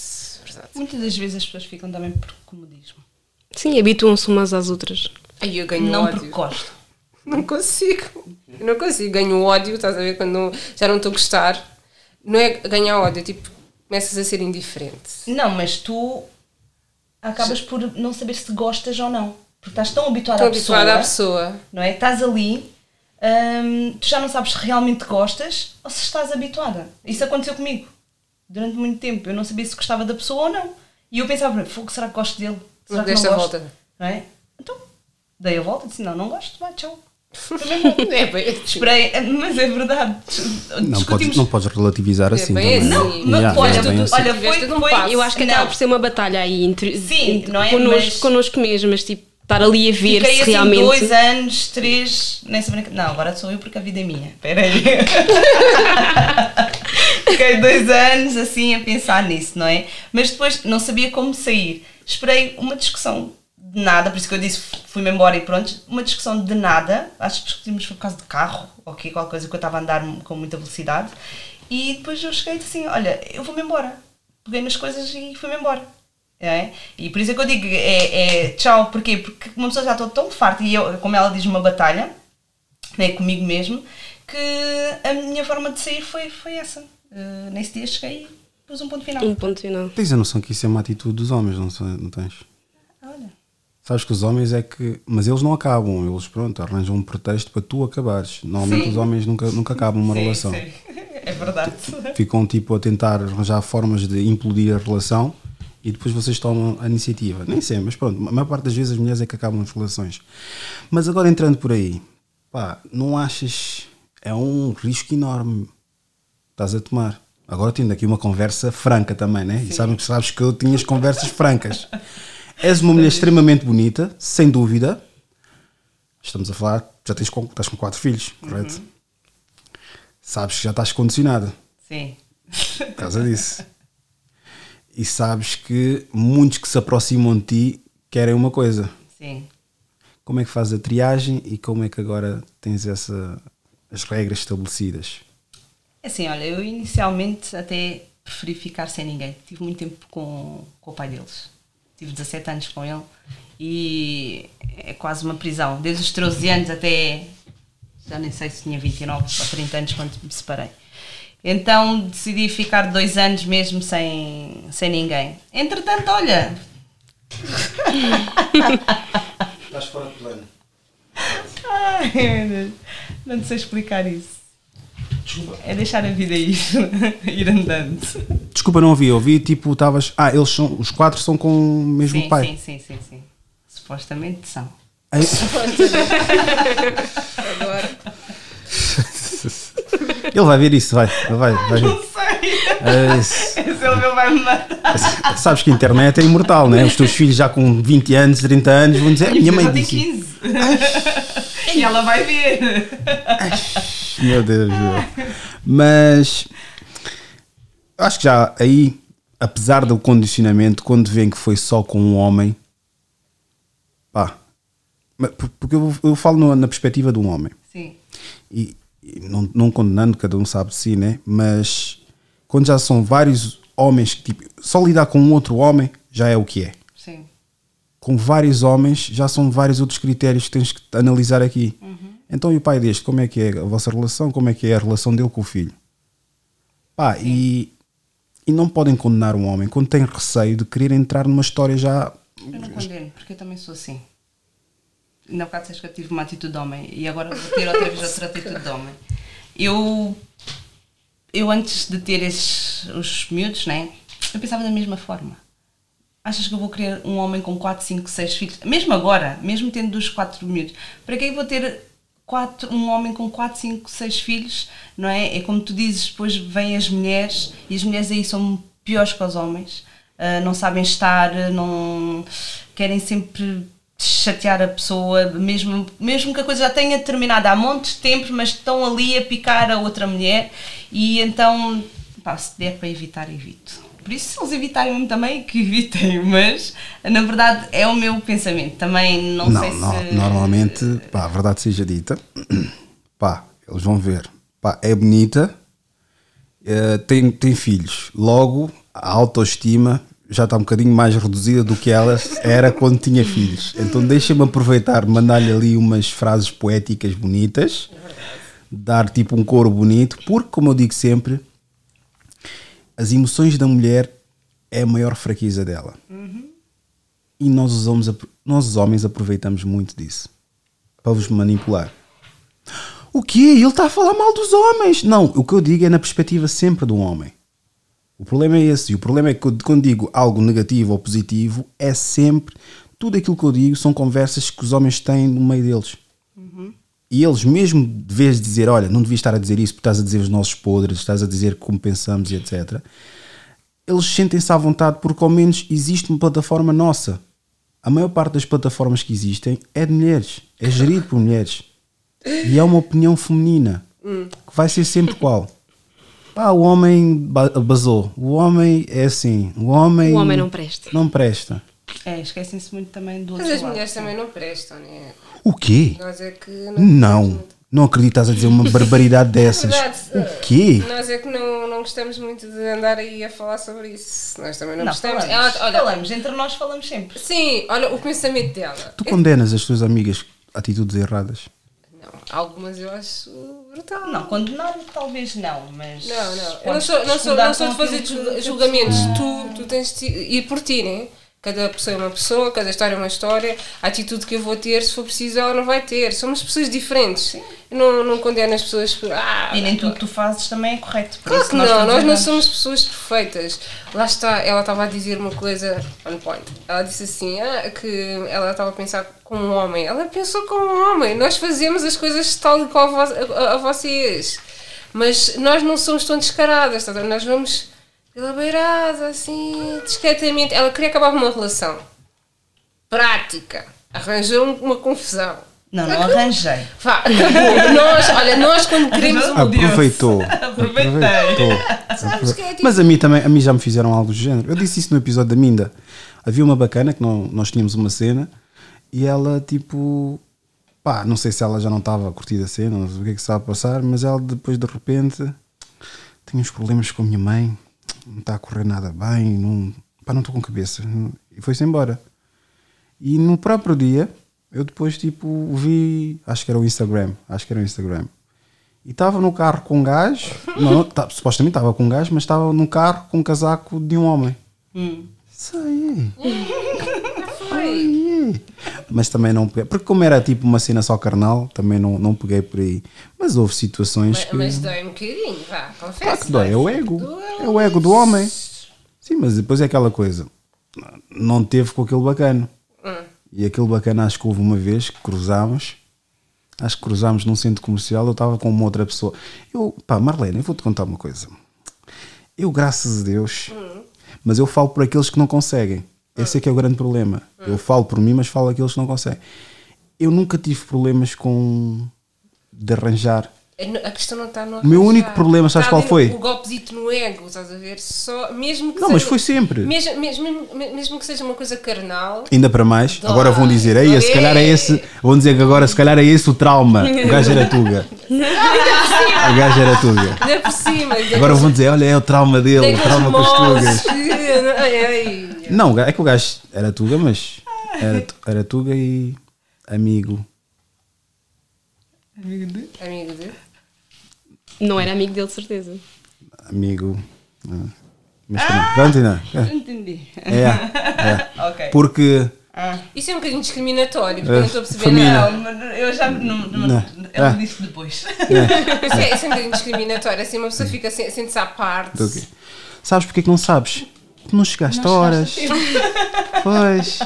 Speaker 3: verdade.
Speaker 4: Muitas das vezes as pessoas ficam também por comodismo.
Speaker 5: Sim, habituam-se umas às outras.
Speaker 3: Aí eu ganho
Speaker 4: não
Speaker 3: ódio.
Speaker 4: porque gostam.
Speaker 3: Não consigo. Eu não consigo. Ganho ódio, estás a ver? Quando não- já não estou a gostar. Não é ganhar ódio, é tipo, começas a ser indiferente.
Speaker 4: Não, mas tu acabas por não saber se gostas ou não. Porque estás tão habituada à pessoa,
Speaker 3: habituada à pessoa.
Speaker 4: não é? Estás ali, hum, tu já não sabes se realmente gostas ou se estás habituada. Isso aconteceu comigo durante muito tempo. Eu não sabia se gostava da pessoa ou não. E eu pensava, fogo, será que gosto dele? Será
Speaker 3: Não
Speaker 4: que não gosto?
Speaker 3: volta.
Speaker 4: Não é? Então, dei a volta e disse, não, não gosto, vai, tchau. Foi.
Speaker 3: É bem assim.
Speaker 4: Esperei, mas é verdade.
Speaker 2: Não podes, não podes relativizar assim
Speaker 3: bem
Speaker 2: também.
Speaker 3: assim.
Speaker 4: Não,
Speaker 2: Yeah,
Speaker 4: olha,
Speaker 2: é assim.
Speaker 4: olha, foi, foi
Speaker 3: passo.
Speaker 5: Eu acho que
Speaker 4: não.
Speaker 5: acaba por ser uma batalha aí entre,
Speaker 4: Sim,
Speaker 5: entre
Speaker 4: não é?
Speaker 5: connosco,
Speaker 4: Mas-
Speaker 5: connosco mesmas, tipo, estar ali a ver
Speaker 4: Fiquei
Speaker 5: se
Speaker 4: assim
Speaker 5: realmente.
Speaker 4: dois anos, três nessa brincadeira. Não, agora sou eu porque a vida é minha. Espera aí. Fiquei dois anos assim a pensar nisso, não é? Mas depois não sabia como sair. Esperei uma discussão de nada, por isso que eu disse fui-me embora e pronto. Uma discussão de nada. Acho que discutimos por causa de carro, ou okay, qualquer coisa que eu estava a andar com muita velocidade. E depois eu cheguei e disse assim: Olha, eu vou-me embora. Peguei nas coisas e fui-me embora. É? E por isso é que eu digo, é, é tchau, porquê? Porque uma pessoa já está tão farta, e eu, como ela diz, uma batalha, né, comigo mesmo, que a minha forma de sair foi, foi essa. Uh, nesse dia cheguei e pus um ponto final.
Speaker 5: Um ponto final.
Speaker 2: Tens a noção que isso é uma atitude dos homens, não, não tens? Sabes que os homens é que. Mas eles não acabam, eles pronto, arranjam um pretexto para tu acabares. Normalmente
Speaker 4: Sim.
Speaker 2: os homens nunca, nunca acabam uma
Speaker 4: Sim,
Speaker 2: relação.
Speaker 4: sim. É verdade.
Speaker 2: Ficam tipo a tentar arranjar formas de implodir a relação e depois vocês tomam a iniciativa. Nem sempre, mas pronto, a maior parte das vezes as mulheres é que acabam as relações. Mas agora entrando por aí, pá, não achas. É um risco enorme estás a tomar. Agora tendo aqui uma conversa franca também, né? E sabes, sabes que eu tinha as conversas francas. És uma mulher extremamente bonita, sem dúvida. Estamos a falar, já tens com, estás com quatro filhos, correto? Sabes que já estás condicionada
Speaker 4: Sim.
Speaker 2: por causa disso. E sabes que muitos que se aproximam de ti querem uma coisa.
Speaker 4: Sim.
Speaker 2: Como é que fazes a triagem e como é que agora tens essa, as regras estabelecidas?
Speaker 4: Assim, olha, eu inicialmente até preferi ficar sem ninguém. Tive muito tempo com, com o pai deles. Tive 17 anos com ele e é quase uma prisão. Desde os 13 anos até. Já nem sei se tinha 29 ou 30 anos quando me separei. Então decidi ficar dois anos mesmo sem, sem ninguém. Entretanto, olha,
Speaker 2: Estás fora de plano.
Speaker 4: Ai. Não sei explicar isso. É deixar a vida ir, ir andando.
Speaker 2: Desculpa, não ouvi. Ouvi tipo, estavas. Ah, eles são. Os quatro são com o mesmo
Speaker 4: Sim,
Speaker 2: pai.
Speaker 4: sim, sim, sim, sim. Supostamente são.
Speaker 2: Ai,
Speaker 3: Agora.
Speaker 2: Ele vai ver isso, vai. Ele vai, vai.
Speaker 4: Não sei. Esse ele vai me matar.
Speaker 2: Sabes que a internet é imortal, né? Os teus filhos já com 20 anos, 30 anos vão dizer: "A minha mãe disse.
Speaker 4: 15. e ela vai ver.
Speaker 2: Meu Deus. Mas acho que já aí, apesar do condicionamento, quando vêem que foi só com um homem, pá, porque eu, eu falo no- na perspectiva de um homem
Speaker 4: Sim,
Speaker 2: e, e não, não condenando, cada um sabe de si, né? Mas quando já são vários homens que tipo, só lidar com um outro homem já é o que é.
Speaker 4: sim.
Speaker 2: Com vários homens já são vários outros critérios que tens que analisar aqui. Então, e o pai deste, como é que é a vossa relação? Como é que é a relação dele com o filho? Pá, e, e não podem condenar um homem quando tem receio de querer entrar numa história já.
Speaker 4: Eu não condeno, porque eu também sou assim. Na bocado disseste que eu tive uma atitude de homem e agora vou ter outra vez outra atitude de homem. Eu, eu antes de ter esses, os miúdos, né, eu pensava da mesma forma. Achas que eu vou querer um homem com 4, 5, 6 filhos? Mesmo agora, mesmo tendo os 4 miúdos, para que eu vou ter quatro, um homem com 4, 5, 6 filhos? Não é? É como tu dizes, depois vêm as mulheres e as mulheres aí são piores que os homens. Ah, não sabem estar, não querem sempre chatear a pessoa, mesmo, mesmo que a coisa já tenha terminado há montes de tempo, mas estão ali a picar a outra mulher e então, pá, se der para evitar, evito. Por isso, se eles evitarem também, que evitem, mas na verdade é o meu pensamento. Também não,
Speaker 2: Não,
Speaker 4: sei
Speaker 2: no-
Speaker 4: se.
Speaker 2: normalmente, pá, a verdade seja dita, pá, eles vão ver, pá, é bonita, eh, tem, tem filhos, logo a autoestima já está um bocadinho mais reduzida do que ela era quando tinha filhos. Então deixa-me aproveitar, mandar-lhe ali umas frases poéticas bonitas, dar tipo um coro bonito, porque, como eu digo sempre, as emoções da mulher é a maior fraqueza dela. E nós os, homens, nós, os homens, aproveitamos muito disso para vos manipular. O quê? Ele está a falar mal dos homens. Não, o que eu digo é na perspectiva sempre do homem. O problema é esse. E o problema é que quando digo algo negativo ou positivo, é sempre. Tudo aquilo que eu digo são conversas que os homens têm no meio deles. E eles, mesmo de vez de dizer, olha, não devias estar a dizer isso porque estás a dizer os nossos podres, estás a dizer como pensamos e etc., eles sentem-se à vontade porque ao menos existe uma plataforma nossa. A maior parte das plataformas que existem é de mulheres, é gerido por mulheres. E é uma opinião feminina, que vai ser sempre qual? Pá, o homem ba- basou, o homem é assim, o homem...
Speaker 5: O homem não presta.
Speaker 2: Não presta.
Speaker 4: É, esquecem-se muito também do
Speaker 3: Mas
Speaker 4: outro
Speaker 3: as
Speaker 4: lado.
Speaker 3: mulheres também não prestam, né?
Speaker 2: O quê?
Speaker 3: Nós é que
Speaker 2: Não, não acreditas a dizer uma barbaridade dessas.
Speaker 3: verdade.
Speaker 2: O quê?
Speaker 3: Nós é que não, não gostamos muito de andar aí a falar sobre isso. Nós também não,
Speaker 4: Não,
Speaker 3: gostamos.
Speaker 4: falamos,
Speaker 3: Ela, olha,
Speaker 4: falamos, entre nós falamos sempre.
Speaker 3: Sim, olha o pensamento dela.
Speaker 2: Tu condenas as tuas amigas atitudes erradas?
Speaker 3: Não, algumas eu acho brutal.
Speaker 4: Não, condenar talvez não, mas.
Speaker 3: Não, não. Eu não sou, não sou, não sou de fazer julgamentos. Tu, tu tens de ir por ti, né? Cada pessoa é uma pessoa, cada história é uma história. A atitude que eu vou ter, se for preciso, ela não vai ter. Somos pessoas diferentes. Não, não condeno as pessoas por. Ah,
Speaker 4: E nem tudo que tu fazes também é correto. Por
Speaker 3: Claro
Speaker 4: isso
Speaker 3: que
Speaker 4: nós
Speaker 3: não, nós não somos pessoas perfeitas. Lá está, ela estava a dizer uma coisa on point. Ela disse assim: ah, que ela estava a pensar como um homem. Ela pensou como um homem. Nós fazemos as coisas tal e qual a, a- a vocês. Mas nós não somos tão descaradas, tá? nós vamos pela beirada, assim, discretamente. Ela queria acabar uma relação prática. Arranjou uma confusão.
Speaker 4: Não, não arranjei.
Speaker 3: Vá, acabou. nós, olha, nós quando queremos um
Speaker 2: Aproveitou.
Speaker 4: Aproveitei.
Speaker 3: Que é tipo-
Speaker 2: Mas a mim também, a mim já me fizeram algo do género. Eu disse isso no episódio da Minda. Havia uma bacana que não- nós tínhamos uma cena e ela tipo pá, não sei se ela já não estava a curtir a cena, não sei o que é que estava a passar, mas ela depois de repente tem uns problemas com a minha mãe, não está a correr nada bem, não, pá, não estou com cabeça. E foi-se embora. E no próprio dia, eu depois tipo vi, acho que era o Instagram, acho que era o Instagram. E estava no carro com um gajo, não, tá- supostamente estava com um gajo, mas estava no carro com um casaco de um homem. Isso aí. Aí. Mas também não peguei, porque como era tipo uma cena só carnal, também não, não peguei por aí. Mas houve situações
Speaker 3: Mas,
Speaker 2: que.
Speaker 3: mas dói um bocadinho, vá, confesso.
Speaker 2: Claro que dói, é o ego. É o ego do homem. Sim, mas depois é aquela coisa. Não teve com aquele bacana. E aquele bacana acho que houve uma vez que cruzámos. Acho que cruzámos num centro comercial. Eu estava com uma outra pessoa. Eu, pá, Marlene, eu vou-te contar uma coisa. Eu, graças a Deus, mas eu falo por aqueles que não conseguem. Esse é que é o grande problema. Eu falo por mim, mas falo aqueles que não conseguem. Eu nunca tive problemas com de arranjar.
Speaker 3: A questão não está no
Speaker 2: O meu único problema, sabes qual foi?
Speaker 3: O golpezito no ego, estás a ver? Só, mesmo que
Speaker 2: Não,
Speaker 3: seja,
Speaker 2: mas foi sempre.
Speaker 3: Mesmo, mesmo, mesmo que seja uma coisa carnal,
Speaker 2: Ainda para mais,
Speaker 3: Dói.
Speaker 2: agora vão dizer, ei, se calhar é esse, vão dizer que agora se calhar é esse o trauma. O gajo era tuga. O gajo era tuga.
Speaker 3: ainda por cima.
Speaker 2: Agora vão dizer, olha, é o trauma dele, o trauma com as tugas.
Speaker 3: Ai, ai.
Speaker 2: Não, é que o gajo era tuga, mas era, era tuga e amigo.
Speaker 3: Amigo de.
Speaker 5: Não era amigo dele, de certeza.
Speaker 2: Amigo. ah. Mas pronto, pronto, ainda.
Speaker 4: Entendi.
Speaker 2: É, é.
Speaker 4: Ok.
Speaker 2: Porque.
Speaker 3: Isso é um bocadinho discriminatório, porque
Speaker 2: É,
Speaker 3: eu não estou a perceber
Speaker 2: família.
Speaker 4: Não, eu já. Não, não,
Speaker 2: Não.
Speaker 4: Eu
Speaker 2: Ah.
Speaker 4: disse depois.
Speaker 3: Isso é, isso é um bocadinho discriminatório, assim uma pessoa fica, se- sente-se à parte.
Speaker 2: quê? Sabes porque é que não sabes? Porque não chegaste a horas. Pois.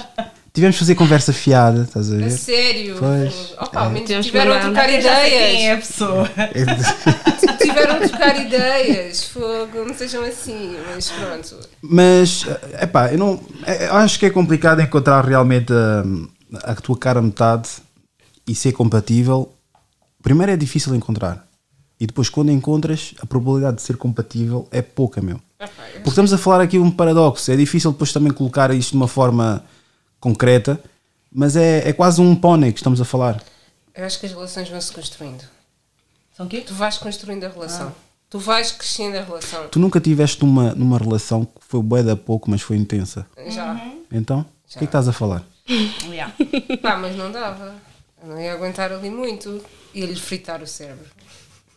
Speaker 2: Tivemos de fazer conversa fiada, estás a
Speaker 3: A
Speaker 2: ver?
Speaker 3: sério.
Speaker 2: Pois.
Speaker 3: Opa,
Speaker 5: que
Speaker 3: tiveram a trocar
Speaker 4: já sei quem é
Speaker 3: ideias.
Speaker 4: a pessoa.
Speaker 3: Tiveram a trocar ideias. Fogo, não sejam assim, mas pronto.
Speaker 2: Mas, é pá, eu não. é- eu acho que é complicado encontrar realmente a, a tua cara metade e ser compatível. Primeiro é difícil encontrar. E depois, quando encontras, a probabilidade de ser compatível é pouca, meu. Porque estamos a falar aqui um paradoxo. É difícil depois também colocar isto de uma forma concreta, mas é, é quase um pônei que estamos a falar.
Speaker 3: Eu acho que as relações vão se construindo.
Speaker 4: São o quê?
Speaker 3: Tu vais construindo a relação. Tu vais crescendo a relação.
Speaker 2: Tu nunca tiveste uma, numa relação que foi bué da pouco, mas foi intensa.
Speaker 3: Já.
Speaker 2: Então, o que é que estás a falar?
Speaker 4: Yeah.
Speaker 3: Pá, mas não dava. Eu não ia aguentar ali muito. Ia-lhe fritar o cérebro.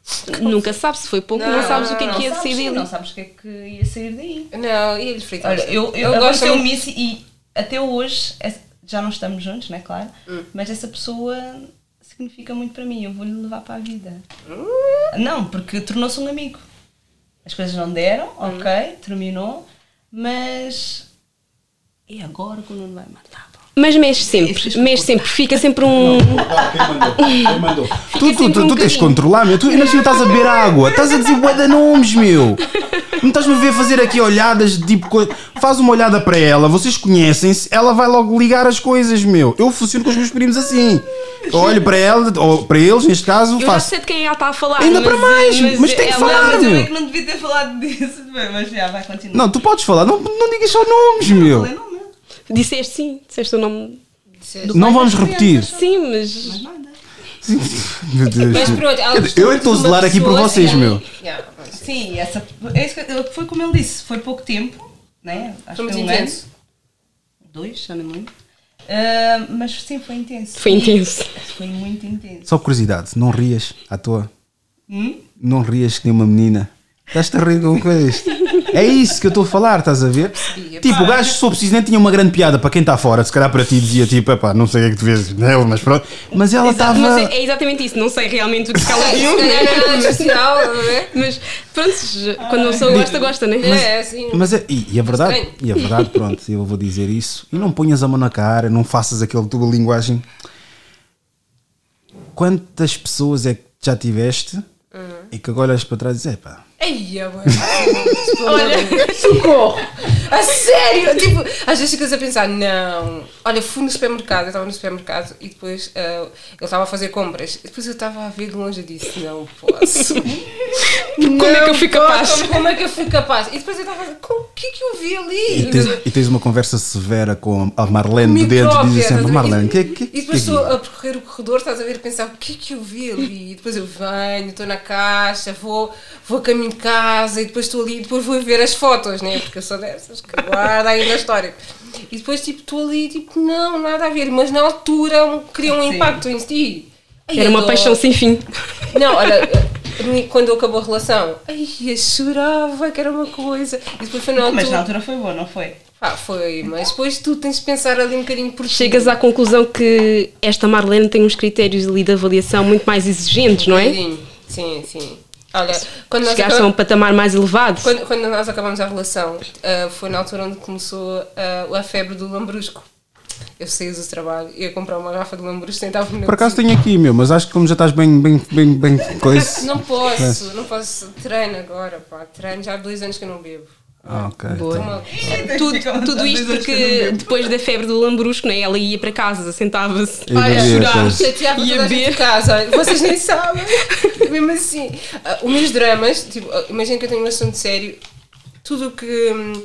Speaker 5: Nunca sabes se foi pouco, não,
Speaker 3: Não,
Speaker 5: sabes
Speaker 3: não,
Speaker 5: o que é
Speaker 3: não,
Speaker 5: que ia
Speaker 4: Não
Speaker 5: sair dele.
Speaker 4: não sabes o que é que ia sair daí.
Speaker 3: Não, ia-lhe fritar
Speaker 4: Olha,
Speaker 3: o cérebro.
Speaker 4: eu, eu,
Speaker 3: gosto muito.
Speaker 4: isso e até hoje, é- já não estamos juntos, né, claro, mas essa pessoa significa muito para mim, eu vou-lhe levar para a vida. Não, porque tornou-se um amigo. As coisas não deram, ok, terminou, mas. E agora quando não vai matar? Pá?
Speaker 5: Mas mexe sempre, mexe sempre, fica sempre um.
Speaker 2: Quem mandou? Tu, tu,
Speaker 5: sempre
Speaker 2: tu,
Speaker 5: um
Speaker 2: tu tens de controlar, meu. Tu ainda assim estás a beber água, estás a dizer bué de nomes, meu. Não estás-me a ver fazer aqui olhadas de tipo. coi- Faz uma olhada para ela, vocês conhecem-se, ela vai logo ligar as coisas, meu. Eu funciono com os meus primos assim. Eu olho para ela, ou para eles, neste caso,
Speaker 5: Eu
Speaker 2: faço.
Speaker 5: sei de quem ela está a falar.
Speaker 2: Ainda
Speaker 5: mas,
Speaker 2: para mais, mas tem que
Speaker 5: ela-
Speaker 2: falar,
Speaker 4: mas eu
Speaker 2: meu.
Speaker 4: é que não devia ter falado disso, mas já vai continuar.
Speaker 2: Não, tu podes falar, não, não digas só nomes, meu.
Speaker 4: Falei, não, não.
Speaker 5: Disseste sim, disseste o nome.
Speaker 3: Disseste.
Speaker 2: Não vamos repetir.
Speaker 5: Sim, mas.
Speaker 4: Mas nada.
Speaker 2: Meu Deus.
Speaker 3: Mas pronto,
Speaker 2: Eu é que estou a zelar aqui por vocês,
Speaker 3: assim.
Speaker 2: meu.
Speaker 3: Yeah, mas
Speaker 4: Sim, essa, é foi como ele disse, foi pouco tempo, né? Acho
Speaker 3: Foi
Speaker 4: que um ano.
Speaker 3: intenso.
Speaker 4: Dois, já não lembro. Ah, mas sim, foi intenso.
Speaker 5: Foi intenso.
Speaker 4: Foi muito intenso.
Speaker 2: Só curiosidade, não rias à toa.
Speaker 4: Hum?
Speaker 2: Não rias que nem uma menina. Estás-te a rir com coisa. É isso que eu estou a falar, estás a ver? Tipo, o gajo, se for preciso, nem tinha uma grande piada para quem está fora. Se calhar para ti dizia tipo, epá, não sei o que é que tu vês nele, mas pronto. Mas ela estava.
Speaker 5: mas é, é exatamente isso, não sei realmente o que ela viu.
Speaker 3: especial, não é?
Speaker 5: Mas pronto, quando a pessoa gosta, gosta, né?
Speaker 3: É, assim.
Speaker 2: Mas é, e, e a verdade,
Speaker 3: Estranho.
Speaker 2: e a verdade, pronto, eu vou dizer isso. E não ponhas a mão na cara, não faças aquele tua linguagem. Quantas pessoas é que já tiveste e que agora olhas para trás e dizes, epá,
Speaker 3: Ei, agora. Olha, socorro! A sério! Tipo, às vezes ficas a pensar, não. Olha, fui no supermercado, eu estava no supermercado e depois ah, ele estava a fazer compras. E depois eu estava a ver de longe e disse, não posso.
Speaker 5: Como é que eu fui capaz?
Speaker 3: Como, como é que eu fui capaz? E depois eu estava a fazer, o que é que eu vi ali?
Speaker 2: E tens, e tens uma conversa severa com a Marlene de dentro dizes sempre? Marlene,
Speaker 3: E-
Speaker 2: que, que,
Speaker 3: E
Speaker 2: que,
Speaker 3: depois estou a percorrer o corredor, estás a ver, a pensar o que é que eu vi ali. E depois eu venho, estou na caixa, vou, vou a caminho de casa e depois estou ali, e depois vou ver as fotos, né? Porque eu sou dessas que guarda ainda a história. E depois, tipo, estou ali, tipo, não, nada a ver. Mas na altura cria um
Speaker 4: Sim.
Speaker 3: impacto em ti. Ai,
Speaker 5: Era uma
Speaker 3: eu
Speaker 5: paixão
Speaker 3: dou-
Speaker 5: sem fim.
Speaker 3: Não, olha, mim, quando acabou a relação, ai, eu chorava que era uma coisa. E depois foi na altura.
Speaker 4: Mas na altura foi boa, não foi?
Speaker 3: Pá, foi, mas depois tu tens de pensar ali um bocadinho por ti.
Speaker 5: Chegas à conclusão que esta Marlene tem uns critérios ali de avaliação muito mais exigentes, não é?
Speaker 3: Sim, sim, sim. Olha, quando nós,
Speaker 5: Chegaste a um
Speaker 3: acabamos,
Speaker 5: patamar mais elevado.
Speaker 3: quando, quando nós acabamos a relação, ah, foi na altura onde começou ah, a febre do lambrusco. Eu saí do trabalho, ia comprar uma garrafa de lambrusco, sentava-me na
Speaker 2: Por acaso tenho aqui, meu, mas acho que como já estás bem, bem, bem, bem coisa.
Speaker 3: Não posso, não posso. Treino agora, pá. Treino já há dois anos que eu não bebo.
Speaker 2: Ah, ok.
Speaker 5: Boa.
Speaker 3: Toma-
Speaker 5: Tudo, tudo isto porque depois da febre do lambrusco, né, ela ia para casa, sentava-se a chorar
Speaker 3: chateava
Speaker 5: e a beber.
Speaker 3: casa. Vocês nem sabem. Mesmo assim. Ah, os meus dramas, tipo, ah, imagina que eu tenho um assunto sério. Tudo o que. hum,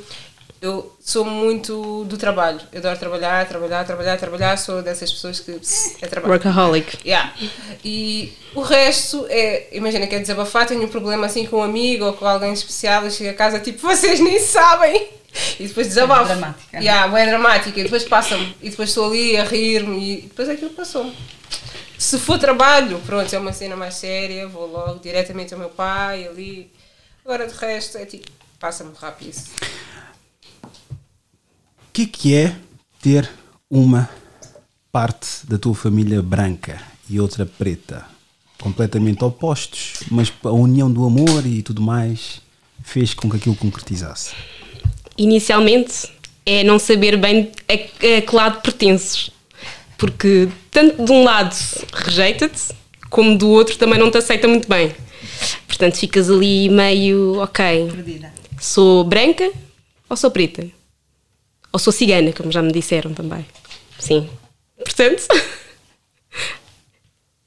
Speaker 3: eu sou muito do trabalho. Eu adoro trabalhar, trabalhar, trabalhar, trabalhar. Sou dessas pessoas que pss, é trabalho.
Speaker 5: Workaholic.
Speaker 3: Yeah. E o resto é, imagina que é desabafar, tenho um problema assim com um amigo ou com alguém especial, eu chego a casa tipo, vocês nem sabem. E depois desabafo.
Speaker 4: É dramática.
Speaker 3: Yeah, é dramática. E depois passa-me. E depois estou ali a rir-me e depois aquilo passou-me. Se for trabalho, pronto, é uma cena mais séria, vou logo diretamente ao meu pai ali. Agora de resto é tipo, passa-me rápido isso.
Speaker 2: O que é que é ter uma parte da tua família branca e outra preta? Completamente opostos, mas a união do amor e tudo mais fez com que aquilo concretizasse.
Speaker 5: Inicialmente é não saber bem a, a que lado pertences. Porque tanto de um lado rejeita-te, como do outro também não te aceita muito bem. Portanto, ficas ali meio, ok,
Speaker 4: Perdida.
Speaker 5: sou branca ou sou preta? Ou sou cigana, como já me disseram também. Sim. Portanto,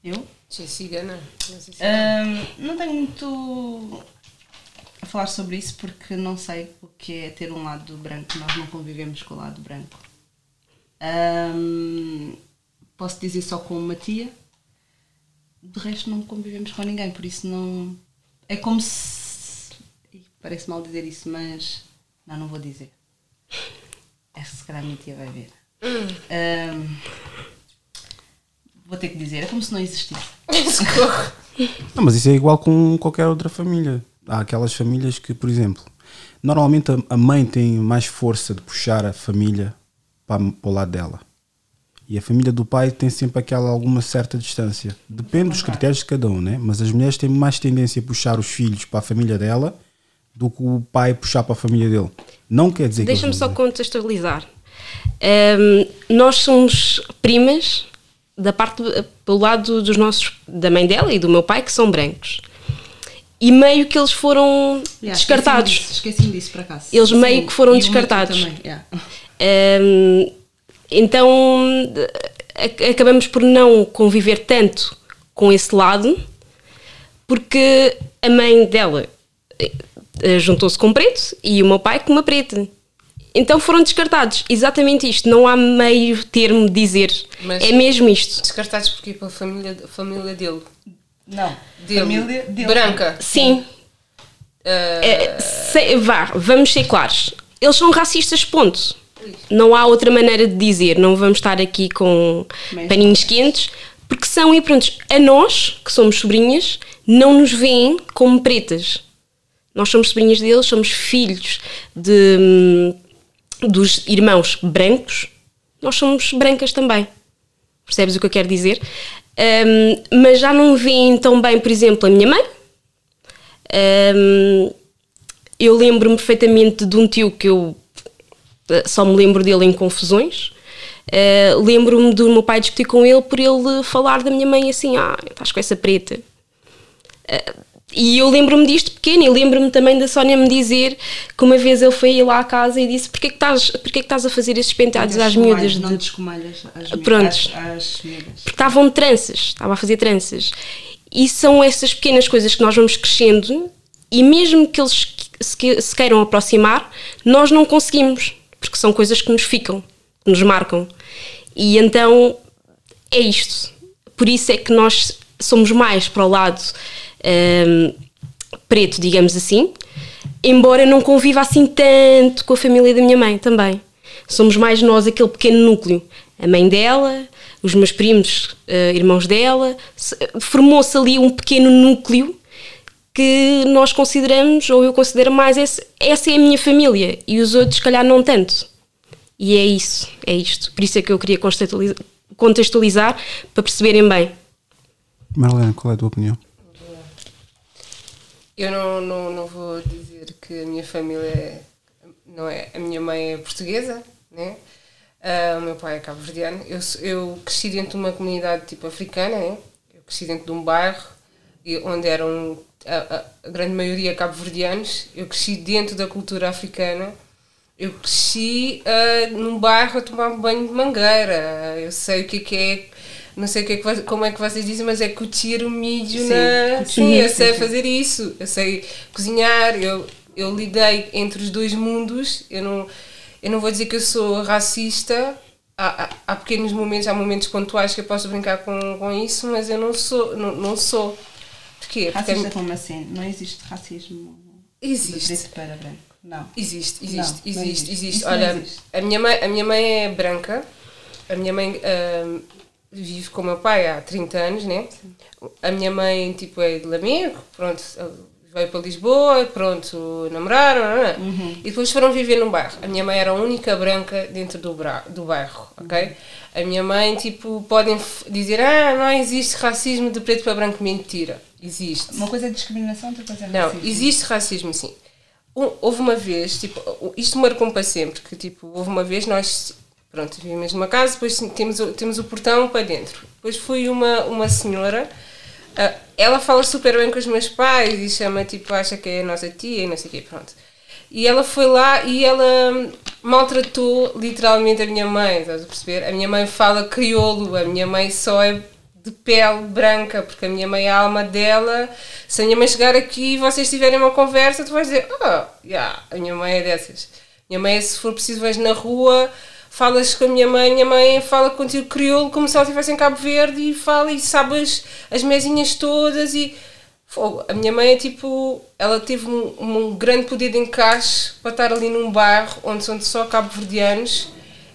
Speaker 4: Eu?
Speaker 3: Sim, cigana. Não sei se-
Speaker 4: Ahm, não tenho muito a falar sobre isso porque não sei o que é ter um lado branco. Nós não convivemos com o lado branco. Ahm, posso dizer só com uma tia. De resto não convivemos com ninguém, por isso não. É como se Parece mal dizer isso, mas. Não, não vou dizer. É que se calhar a minha tia vai ver. Ahm, vou ter que dizer, é como se não existisse.
Speaker 3: Socorro.
Speaker 2: Não, mas isso é igual com qualquer outra família. Há aquelas famílias que, por exemplo, normalmente a- a mãe tem mais força de puxar a família para, para o lado dela. E a família do pai tem sempre aquela alguma certa distância. Depende dos critérios de cada um, né? Mas as mulheres têm mais tendência a puxar os filhos para a família dela do que o pai puxar para a família dele. Não quer dizer que
Speaker 5: Deixa-me só
Speaker 2: não-
Speaker 5: contextualizar. Ahm, nós somos primas da parte pelo lado dos nossos da mãe dela e do meu pai que são brancos. E meio que eles foram
Speaker 4: Yeah,
Speaker 5: descartados.
Speaker 4: Esqueci-me disso, disso, por acaso.
Speaker 5: Eles meio que foram descartados.
Speaker 4: também, yeah.
Speaker 5: Hum, então acabamos por não conviver tanto com esse lado porque a mãe dela juntou-se com um preto e o meu pai com uma preta. Então foram descartados. Exatamente isto. Não há meio termo de dizer.
Speaker 3: Mas-
Speaker 5: é mesmo isto.
Speaker 3: Descartados porque pela família, família dele.
Speaker 4: Não,
Speaker 3: Dele.
Speaker 4: família dele.
Speaker 3: Branca.
Speaker 5: Sim.
Speaker 3: Ah,
Speaker 5: É, se- vá, vamos ser claros. Eles são racistas, ponto. Não há outra maneira de dizer. Não vamos estar aqui com
Speaker 4: Mas-
Speaker 5: paninhos quentes, porque são e pronto. A nós, que somos sobrinhas, não nos veem como pretas. Nós somos sobrinhas deles, somos filhos de, hum, dos irmãos brancos. Nós somos brancas também. Percebes o que eu quero dizer? Hum, mas já não veem tão bem, por exemplo, a minha mãe, Hum, eu lembro-me perfeitamente de um tio que eu eh, só me lembro dele em confusões. Eh, lembro-me do meu pai discutir com ele por ele falar da minha mãe assim: Ah, estás com essa preta. Eh, e eu lembro-me disto pequeno e lembro-me também da Sónia me dizer que uma vez ele foi lá à casa e disse: Porquê que estás, porquê que estás a fazer esses penteados às miúdas?
Speaker 4: Não
Speaker 5: de
Speaker 4: descomalhas as mi-
Speaker 5: Prontos.
Speaker 4: Às, às miúdas.
Speaker 5: porque estavam tranças, estava a fazer tranças. E são essas pequenas coisas que nós vamos crescendo e mesmo que eles se queiram aproximar, nós não conseguimos, porque são coisas que nos ficam, que nos marcam. E então é isto. Por isso é que nós somos mais para o lado hum, preto, digamos assim, embora não conviva assim tanto com a família da minha mãe também. Somos mais nós aquele pequeno núcleo. A mãe dela, os meus primos, eh, irmãos dela, se- formou-se ali um pequeno núcleo que nós consideramos, ou eu considero mais, esse, essa é a minha família e os outros, se calhar, não tanto. E é isso, é isto. Por isso é que eu queria contextualiza- contextualizar para perceberem bem.
Speaker 2: Marlene, qual é a tua opinião?
Speaker 3: Eu não, não, não vou dizer que a minha família é, não é. A minha mãe é portuguesa, né? Ah, o meu pai é cabo-verdiano. Eu, eu cresci dentro de uma comunidade tipo africana, né? Eu cresci dentro de um bairro onde eram a, a- grande maioria cabo-verdianos. Eu cresci dentro da cultura africana. Eu cresci ah, num bairro a tomar banho de mangueira. Eu sei o que é que é. Não sei o que é que, como é que vocês dizem, mas é curtir o mídio
Speaker 4: Sim,
Speaker 3: na. Sim, eu sei fazer isso. Eu sei cozinhar. Eu, eu lidei entre os dois mundos. Eu não, eu não vou dizer que eu sou racista. Há, há, há pequenos momentos, há momentos pontuais que eu posso brincar com, com isso, mas eu não sou. Não, não sou. Porquê? Porque
Speaker 4: Racista como assim? Não existe racismo de
Speaker 3: existe.
Speaker 4: preto para branco. Não.
Speaker 3: Existe, existe,
Speaker 4: Não, não
Speaker 3: existe,
Speaker 4: existe.
Speaker 3: existe.
Speaker 4: Não
Speaker 3: Olha,
Speaker 4: existe.
Speaker 3: A, minha mãe, a minha mãe é branca, a minha mãe ahm, vive com o meu pai há 30 anos, né? A minha mãe, tipo, é de Lamego, pronto, veio para Lisboa, pronto, namoraram, não é?
Speaker 4: Uhum.
Speaker 3: e depois foram viver num bairro. A minha mãe era a única branca dentro do, do bairro, ok? A minha mãe, tipo, podem dizer, ah, não existe racismo de preto para branco, mentira. Existe.
Speaker 4: Uma coisa é discriminação, outra coisa é
Speaker 3: Não,
Speaker 4: racismo.
Speaker 3: existe racismo sim. Houve uma vez, tipo, isto marcou-me para sempre, que tipo, houve uma vez nós, pronto, vivemos numa casa, depois temos, temos o portão para dentro. Depois foi uma, uma senhora, ah, ela fala super bem com os meus pais e chama, tipo, acha que é a nossa tia e não sei o quê, pronto. E ela foi lá e ela maltratou literalmente a minha mãe, estás a perceber? A minha mãe fala crioulo, a minha mãe só é de pele branca, porque a minha mãe é a alma dela. Se a minha mãe chegar aqui e vocês tiverem uma conversa, tu vais dizer: Ah, yeah, a minha mãe é dessas. Minha mãe, se for preciso, vais na rua, falas com a minha mãe, minha mãe fala contigo crioulo como se ela estivesse em Cabo Verde e fala e sabe as, as mesinhas todas e. A minha mãe é tipo. Ela teve um, um grande poder de encaixe para estar ali num bairro onde são só cabo-verdianos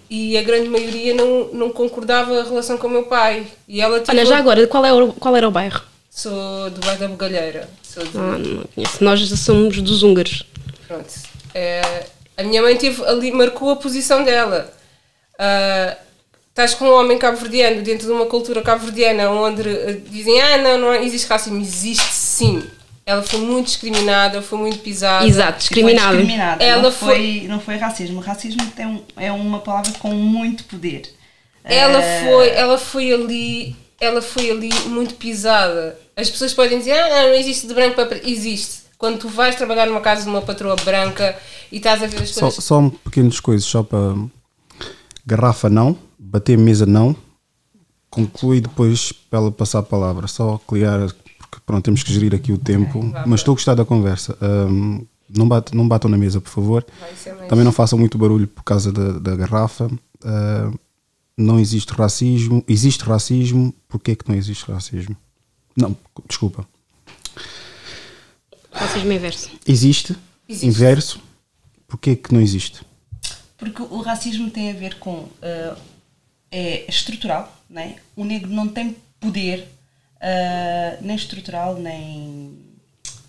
Speaker 3: e a grande maioria não, não concordava a relação com o meu pai. E ela tipo,
Speaker 5: Olha, já agora, qual, é o, qual era o bairro?
Speaker 3: Sou do bairro da Bugalheira. Sou de,
Speaker 5: Ah, não conheço. Nós somos dos húngaros.
Speaker 3: Pronto. É, a minha mãe teve ali, marcou a posição dela. Ah, estás com um homem cabo-verdiano dentro de uma cultura cabo-verdiana onde eh, dizem ah, não, não existe racismo. Existe sim. Ela foi muito discriminada, foi muito pisada.
Speaker 5: Exato, discriminada.
Speaker 4: Foi discriminada.
Speaker 3: Ela
Speaker 4: não,
Speaker 3: foi-
Speaker 4: foi... não foi racismo. Racismo tem um- é uma palavra com muito poder.
Speaker 3: Ela
Speaker 4: Eh,
Speaker 3: foi, ela foi ali, ela foi ali muito pisada. As pessoas podem dizer, ah, não, não existe de branco para preto. Existe. Quando tu vais trabalhar numa casa de uma patroa branca e estás a ver as
Speaker 2: Só,
Speaker 3: coisas.
Speaker 2: só um pequenas coisas, só para garrafa não, bater mesa não, conclui depois para ela passar a palavra. Só cliar, porque pronto, temos que gerir aqui o tempo. mas estou a gostar da conversa. Ahm, não, bate, não batam na mesa, por favor. Também não façam muito barulho por causa da, da garrafa. Ah, não existe racismo. Existe racismo. Porquê que não existe racismo? Não, desculpa.
Speaker 5: Racismo inverso.
Speaker 2: Existe,
Speaker 3: Existe.
Speaker 2: inverso. Porquê que não existe?
Speaker 4: Porque o racismo tem a ver com. eh, é estrutural, né? O negro não tem poder, eh, nem estrutural, nem.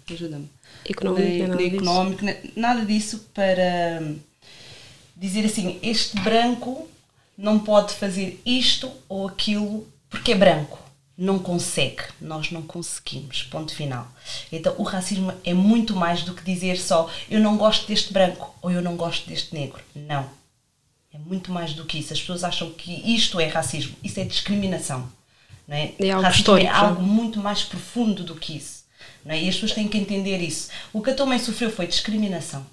Speaker 4: ajuda-me.
Speaker 5: Económico,
Speaker 4: nem,
Speaker 5: nada
Speaker 4: nem
Speaker 5: disso.
Speaker 4: económico, nem- nada disso para dizer assim: este branco não pode fazer isto ou aquilo porque é branco. Não consegue, nós não conseguimos. Ponto final. Então o racismo é muito mais do que dizer só eu não gosto deste branco ou eu não gosto deste negro. Não. É muito mais do que isso. As pessoas acham que isto é racismo. Isso é discriminação. Não é?
Speaker 5: É algo
Speaker 4: racismo
Speaker 5: histórico,
Speaker 4: é algo muito mais profundo do que isso. Não é? E as pessoas têm que entender isso. O que a tua mãe sofreu foi discriminação.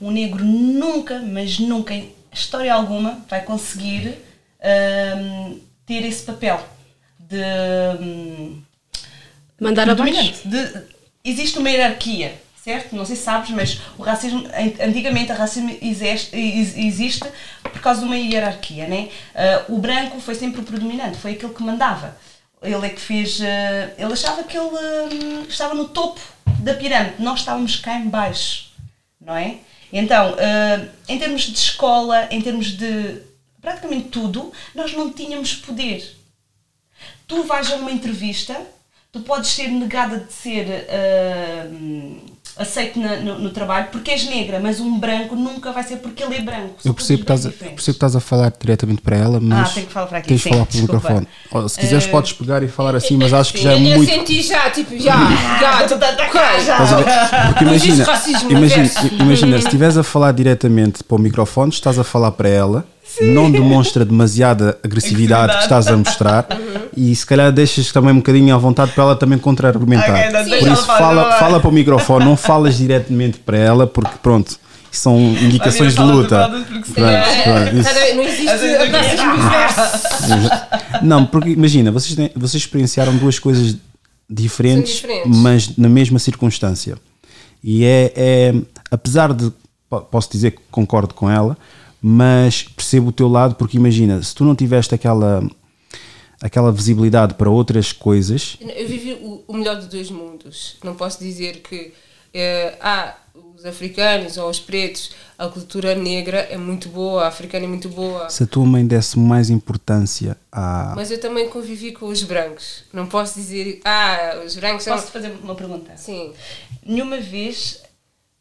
Speaker 4: O negro nunca, mas nunca, em história alguma, vai conseguir hum, ter esse papel de. hum,
Speaker 5: Mandar abaixo.
Speaker 4: dominante. De- existe uma hierarquia, certo? Não sei se sabes, mas o racismo, an- antigamente, o racismo existe, ex- existe por causa de uma hierarquia, né? Ah, o branco foi sempre o predominante, foi aquele que mandava. Ele é que fez. ah, ele achava que ele hum, estava no topo da pirâmide, nós estávamos cá em baixo, não é? Então, ah, em termos de escola, em termos de praticamente tudo, nós não tínhamos poder tu vais a uma entrevista, tu podes ser negada de ser ah, aceito na- no, no trabalho porque és negra, mas um branco nunca vai ser porque ele é branco.
Speaker 2: Eu percebo, que estás percebo que estás a falar diretamente para ela, mas
Speaker 4: Ah, tenho que falar para aqui,
Speaker 2: tens de falar para o
Speaker 4: desculpa.
Speaker 2: microfone. Ou, se quiseres,
Speaker 4: Eh,
Speaker 2: podes pegar e falar assim, mas acho que já é
Speaker 3: eu,
Speaker 2: muito.
Speaker 3: Eu senti já, tipo, já, já, tipo,
Speaker 2: a ver? Porque imagina, imagina, imagina, se estiveres a falar diretamente para o microfone, estás a falar para ela, não demonstra demasiada agressividade que estás a mostrar e se calhar deixas também um bocadinho à vontade para ela também contra-argumentar.
Speaker 4: Ok, não,
Speaker 2: Por isso, fala, fala para o microfone, não falas diretamente para ela, porque pronto, são indicações de luta.
Speaker 4: porque se-
Speaker 2: Pronto,
Speaker 3: não existe.
Speaker 2: Não, porque imagina, vocês, têm- vocês experienciaram duas coisas diferentes,
Speaker 3: diferentes.
Speaker 2: mas na mesma circunstância. E é, é- apesar de, po- posso dizer que concordo com ela, mas percebo o teu lado, porque imagina, se tu não tiveste aquela, aquela visibilidade para outras coisas,
Speaker 3: Eu vivi o, o melhor dos dois mundos. Não posso dizer que eh, ah, os africanos ou os pretos, a cultura negra é muito boa, a africana é muito boa.
Speaker 2: se a tua mãe desse mais importância à.
Speaker 3: Mas eu também convivi com os brancos. Não posso dizer, ah, os brancos são.
Speaker 4: Posso fazer uma pergunta?
Speaker 3: Sim.
Speaker 4: Nenhuma vez,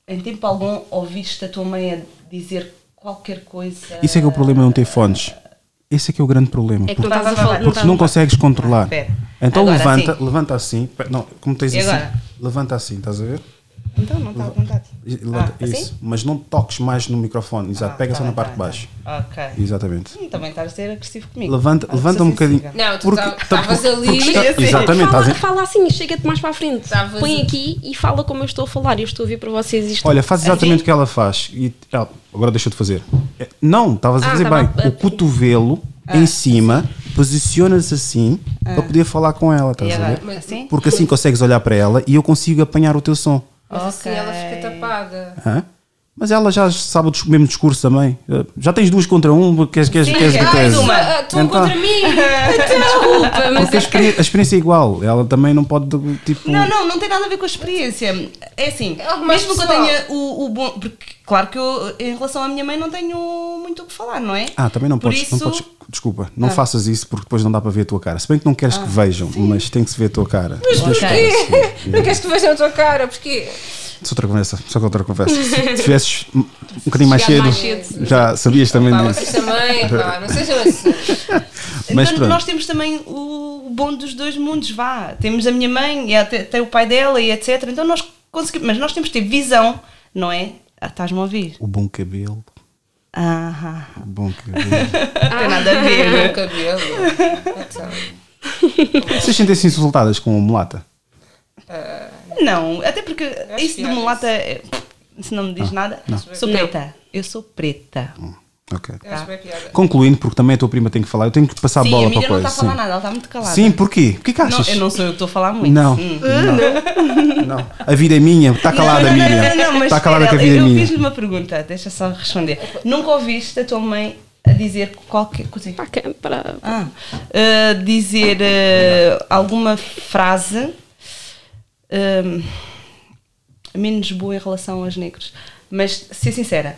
Speaker 4: em tempo algum, ouviste a tua mãe a dizer qualquer coisa.
Speaker 2: Isso é que é o problema de não ter fones. Esse é que é o grande problema.
Speaker 5: É que não
Speaker 2: porque-
Speaker 5: estás a
Speaker 4: vai, vai,
Speaker 5: falar. Não
Speaker 2: não consegues controlar.
Speaker 4: espera.
Speaker 2: Então
Speaker 4: Agora
Speaker 2: levanta,
Speaker 4: sim.
Speaker 2: levanta assim. Não, como tens
Speaker 4: E
Speaker 2: assim,
Speaker 4: agora?
Speaker 2: levanta assim, estás a ver?
Speaker 4: Então, não está à vontade. Ah, assim?
Speaker 2: isso. Mas não toques mais no microfone, exato.
Speaker 4: Ah,
Speaker 2: Pega
Speaker 4: tá
Speaker 2: só na
Speaker 4: bem,
Speaker 2: parte
Speaker 4: tá
Speaker 2: de baixo.
Speaker 4: bem, tá. Ok.
Speaker 2: Exatamente.
Speaker 4: Hum, também estás a ser agressivo comigo.
Speaker 2: Levanta,
Speaker 4: Ah,
Speaker 2: levanta um bocadinho.
Speaker 3: Não, tu ta- estavas ali.
Speaker 2: porque está-
Speaker 4: Sim, sim.
Speaker 2: Exatamente,
Speaker 5: Fala,
Speaker 2: em-
Speaker 5: fala assim, chega-te mais para a frente.
Speaker 3: Estavas-
Speaker 5: Põe aqui e fala como eu estou a falar. Eu estou a ouvir para vocês isto.
Speaker 2: Olha, faz exatamente
Speaker 4: Assim?
Speaker 2: o que ela faz. E ela- agora deixa-te fazer. É, Não, estavas a
Speaker 5: Ah,
Speaker 2: fazer
Speaker 5: tava
Speaker 2: bem.
Speaker 5: a-
Speaker 2: O cotovelo
Speaker 4: Ah,
Speaker 2: em cima, posicionas assim para poder falar com ela, estás a ver?
Speaker 4: Assim?
Speaker 2: Porque assim consegues olhar para ela e eu consigo apanhar o teu som.
Speaker 3: Mas assim
Speaker 4: Ok.
Speaker 3: ela fica tapada.
Speaker 2: Hã? Mas ela já sabe o mesmo discurso também. Eh, Já tens duas contra um, queres, queres,
Speaker 4: Sim,
Speaker 2: queres,
Speaker 4: ah,
Speaker 2: queres-
Speaker 4: uma.
Speaker 3: Ah, tu
Speaker 2: Então-
Speaker 3: contra mim!
Speaker 5: Desculpa, mas
Speaker 2: Porque a experi- a experiência é igual. Ela também não pode, tipo.
Speaker 4: Não, não, não tem nada a ver com a experiência. É assim,
Speaker 3: É mais
Speaker 4: mesmo que eu
Speaker 3: pessoal.
Speaker 4: tenha o, o bom. Porque, claro que eu, em relação à minha mãe, não tenho muito o que falar, não é?
Speaker 2: Ah, também não
Speaker 4: Por
Speaker 2: podes, não
Speaker 4: isso- Ah.
Speaker 2: podes. Desculpa, não faças isso porque depois não dá para ver a tua cara. Se bem que não queres que vejam, mas tem que se ver a tua cara. Mas
Speaker 4: porquê?
Speaker 3: Não queres que vejam a tua cara? Porquê?
Speaker 2: Isso outra conversa, só que outra conversa. Se tivesses um bocadinho mais cedo,
Speaker 5: Chegado mais cedo.
Speaker 2: já sabias também
Speaker 3: Pá,
Speaker 2: disso.
Speaker 3: vocês também, pá, não sejam assim.
Speaker 2: Mas
Speaker 4: então
Speaker 2: pronto.
Speaker 4: nós temos também o bom dos dois mundos, vá. Temos a minha mãe e até, até o pai dela e etc. Então nós conseguimos. Mas nós temos que ter visão, não é? Ah, estás-me a ouvir?
Speaker 2: O bom cabelo,
Speaker 4: Ah,
Speaker 2: o bom cabelo.
Speaker 4: não tem nada a
Speaker 3: O
Speaker 4: ver.
Speaker 3: cabelo. Então,
Speaker 2: Vocês sentem-se insultadas com a mulata?
Speaker 4: Não, até porque
Speaker 3: acho
Speaker 4: isso de
Speaker 3: piada
Speaker 4: mulata, é- se não me diz nada, sou
Speaker 5: Não.
Speaker 4: preta. Eu sou preta.
Speaker 2: Ok.
Speaker 3: eu acho bem piada.
Speaker 2: Concluindo, porque também a tua prima tem que falar, eu tenho que passar a
Speaker 4: Sim,
Speaker 2: bola
Speaker 4: a
Speaker 2: para a
Speaker 4: Miriam não
Speaker 2: coisa.
Speaker 4: está a falar
Speaker 2: sim.
Speaker 4: nada, ela está muito calada.
Speaker 2: Sim, porquê? Porquê que
Speaker 4: Não,
Speaker 2: achas?
Speaker 4: eu não sou eu que estou a falar muito.
Speaker 2: Não.
Speaker 4: Hum.
Speaker 2: não. não. A vida é minha. Está calada,
Speaker 4: não, não,
Speaker 2: Miriam.
Speaker 4: Não, não, mas
Speaker 2: Está calada que a vida é
Speaker 4: eu
Speaker 2: minha.
Speaker 4: fiz-lhe uma pergunta, deixa só responder. Nunca ouviste a tua mãe a dizer qualquer coisa?
Speaker 5: Para, para,
Speaker 4: Ah, ah, dizer ah, alguma frase ah, menos boa em relação aos negros. Mas, ser sincera,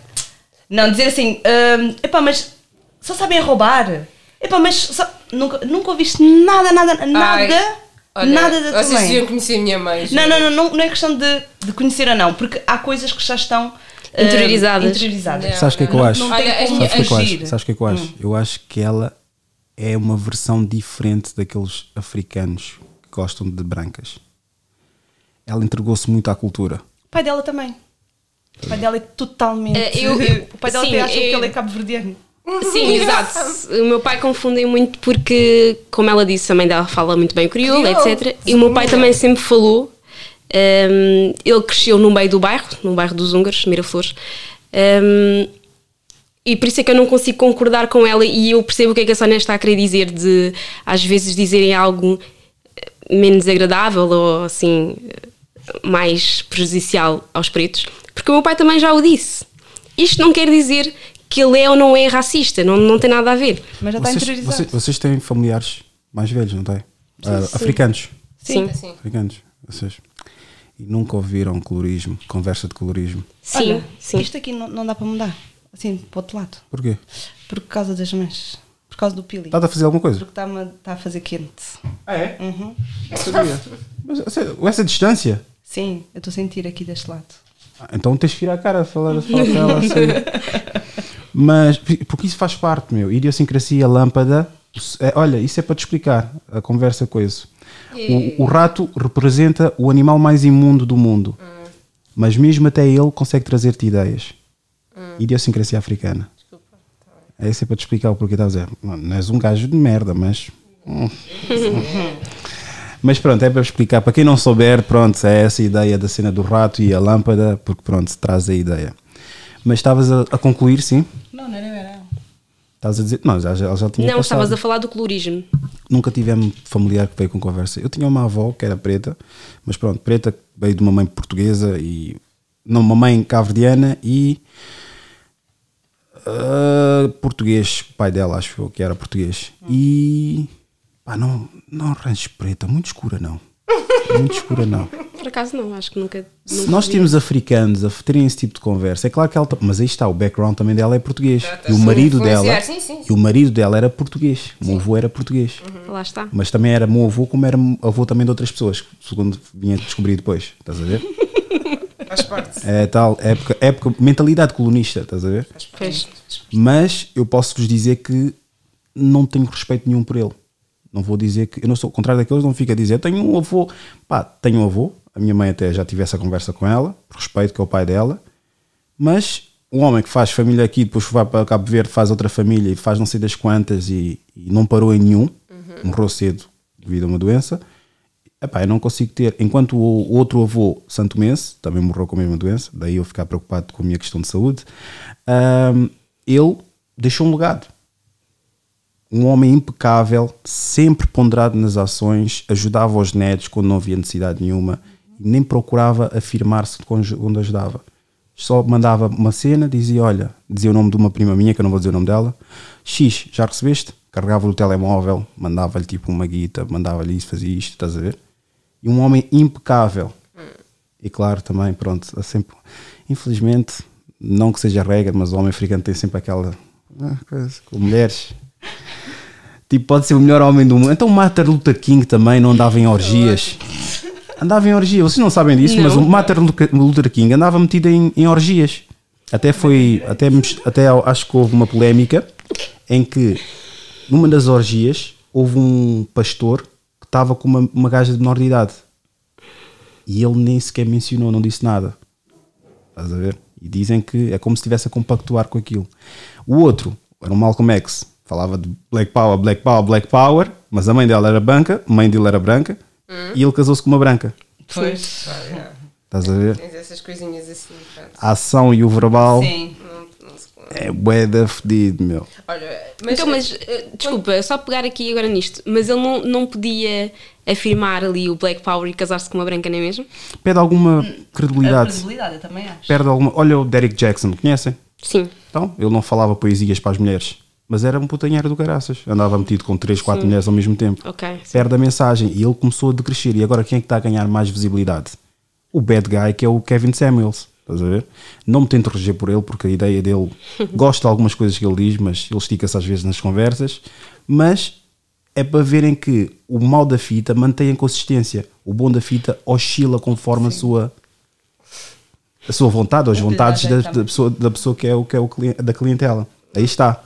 Speaker 4: não, dizer assim, ah, epá, mas só sabem roubar. Epá, mas só- nunca, nunca ouviste nada, nada, nada,
Speaker 3: Ai, olha,
Speaker 4: nada da tua
Speaker 3: Vocês
Speaker 4: mãe.
Speaker 3: deviam conhecer a minha mãe.
Speaker 4: Não, não, não, não, não é questão de, de conhecer ou não, porque há coisas que já estão
Speaker 5: Interiorizadas.
Speaker 4: interiorizadas.
Speaker 3: Não.
Speaker 2: Sabes o que é que eu acho?
Speaker 4: não
Speaker 3: Olha,
Speaker 4: como
Speaker 2: Sabes o que é que eu
Speaker 4: agir.
Speaker 2: acho? Sabes o que é que eu acho?
Speaker 4: Hum.
Speaker 2: Eu acho que ela é uma versão diferente daqueles africanos que gostam de brancas. Ela entregou-se muito à cultura.
Speaker 4: O pai dela também. O pai dela é totalmente.
Speaker 5: Eh, eu- eu-
Speaker 4: o pai dela
Speaker 5: sim,
Speaker 4: até acha que
Speaker 5: eu-
Speaker 4: ele é cabo-verdiano.
Speaker 5: Sim, exato. O meu pai confundem muito porque, como ela disse, a mãe dela fala muito bem crioulo, etc. E o meu pai também sempre falou. hum, ele cresceu no meio do bairro, no bairro dos húngaros, Miraflores. hum, e por isso é que eu não consigo concordar com ela e eu percebo o que é que a Sónia está a querer dizer de às vezes dizerem algo menos agradável ou assim mais prejudicial aos pretos, porque o meu pai também já o disse. Isto não quer dizer que ele é ou não é racista, não, não tem nada a ver.
Speaker 4: Mas já está
Speaker 2: Vocês,
Speaker 4: interiorizado.
Speaker 2: vocês, vocês têm familiares mais velhos, não têm? Ah, africanos.
Speaker 5: Sim,
Speaker 3: Assim.
Speaker 2: Africanos. Vocês. E nunca ouviram colorismo, conversa de colorismo.
Speaker 5: sim,
Speaker 4: Olha,
Speaker 5: sim.
Speaker 4: Isto aqui não, não dá para mudar. Assim, para o outro lado.
Speaker 2: Porquê?
Speaker 4: Por causa das mães. Por causa do pili.
Speaker 2: Está a fazer alguma coisa?
Speaker 4: Porque a- está a fazer quente.
Speaker 2: Ah, é?
Speaker 4: Uhum.
Speaker 2: Não sabia. Mas essa, essa distância?
Speaker 4: Sim, eu estou a sentir aqui deste lado.
Speaker 2: Ah, Então tens que virar a cara, falar, falar para ela assim. Mas, porque isso faz parte, meu. Idiosincrasia, lâmpada. é, olha, isso é para te explicar a conversa com isso. O, o rato representa o animal mais imundo do mundo. Mas mesmo até ele consegue trazer-te ideias. Idiosincrasia africana. É isso é para te explicar o porquê estás a dizer. Não, não és um gajo de merda, mas. hum. Mas pronto, é para explicar. Para quem não souber, pronto, é essa a ideia da cena do rato e a lâmpada, porque pronto, traz a ideia. Mas estavas a, a concluir, sim?
Speaker 4: Não, não era, não.
Speaker 2: Estavas a dizer. Não, já, já, já tinha
Speaker 5: Não,
Speaker 2: passado.
Speaker 5: estavas a falar do colorismo.
Speaker 2: Nunca tivemos familiar que veio com conversa. Eu tinha uma avó que era preta, mas pronto, preta veio de uma mãe portuguesa e. Não, uma mãe cabo-verdiana e. ah, português, pai dela, acho eu que era português. E. Pá, não, não arranjes preta, muito escura não. Muito escura não.
Speaker 5: Por acaso não, acho que nunca.
Speaker 2: Se nós temos africanos a terem esse tipo de conversa, é claro que ela. Mas aí está, o background também dela é português.
Speaker 3: tá
Speaker 2: E o marido dela.
Speaker 3: sim, sim, sim.
Speaker 2: E o marido dela era português. O meu avô era português.
Speaker 5: Lá está.
Speaker 2: Mas também era meu avô, como era avô também de outras pessoas, segundo vinha a descobrir depois. Estás a ver?
Speaker 3: Faz parte.
Speaker 2: É tal época, época mentalidade colonista, estás a ver?
Speaker 5: Pois.
Speaker 2: Mas eu posso vos dizer que não tenho respeito nenhum por ele. Não vou dizer que. Eu não sou o contrário daqueles, não fica a dizer. Tenho um avô. Pá, tenho um avô. A minha mãe até já tive essa conversa com ela, por respeito, que é o pai dela. Mas um homem que faz família aqui, depois vai para Cabo Verde, faz outra família e faz não sei das quantas e, e não parou em nenhum, morreu cedo devido a uma doença. Epá, eu não consigo ter. Enquanto o outro avô, santomense, também morreu com a mesma doença, daí eu ficar preocupado com a minha questão de saúde, ahm, ele deixou um legado. Um homem impecável, sempre ponderado nas ações, ajudava os netos quando não havia necessidade nenhuma nem procurava afirmar-se quando ajudava. só mandava uma cena, dizia: Olha, dizia o nome de uma prima minha, que eu não vou dizer o nome dela, X, já recebeste? Carregava o telemóvel, mandava-lhe tipo uma guita, mandava-lhe isso, fazia isto, estás a ver? E um homem impecável. E claro, também, pronto, sempre, infelizmente, não que seja regra, mas o homem africano tem sempre aquela ah, coisa, com mulheres. Tipo, pode ser o melhor homem do mundo. Então, o Martin Luther King também não andava em orgias. Andava em orgias. Vocês não sabem disso, mas o Martin Luther King andava metido em, em orgias. Até foi, até, até acho que houve uma polémica em que numa das orgias houve um pastor que estava com uma, uma gaja de menor de idade e ele nem sequer mencionou, não disse nada. Estás a ver? E dizem que é como se estivesse a compactuar com aquilo. O outro era o Malcolm X, falava de Black Power, Black Power, Black Power, mas a mãe dela era branca, a mãe dele era branca e ele casou-se com uma branca.
Speaker 4: Pois.
Speaker 2: Estás a ver?
Speaker 3: Tens essas coisinhas assim, pronto.
Speaker 2: A ação e o verbal
Speaker 4: Sim.
Speaker 2: É bué da fedido, meu.
Speaker 3: Olha, mas,
Speaker 5: então, mas eh, desculpa, só pegar aqui agora nisto, mas ele não, não podia afirmar ali o Black Power e casar-se com uma branca, não é mesmo?
Speaker 2: Perde alguma
Speaker 4: A
Speaker 2: credibilidade.
Speaker 4: credibilidade, eu também acho.
Speaker 2: Perde alguma. Olha o Derek Jackson, conhecem?
Speaker 5: Sim.
Speaker 2: Então, ele não falava poesias para as mulheres, mas era um putanheiro do caraças. Andava metido com 3, 4 mulheres ao mesmo tempo.
Speaker 5: Ok. sim.
Speaker 2: Perde a mensagem e ele começou a decrescer. E agora quem é que está a ganhar mais visibilidade? O bad guy, que é o Kevin Samuels. Estás a ver? Não me tento reger por ele, porque a ideia dele. gosto de algumas coisas que ele diz, mas ele estica-se às vezes nas conversas. Mas é para verem que o mal da fita mantém a consistência. O bom da fita oscila conforme a sua a sua vontade, ou as vontades da, da pessoa, da pessoa que é o que é o cliente, da clientela. Aí está.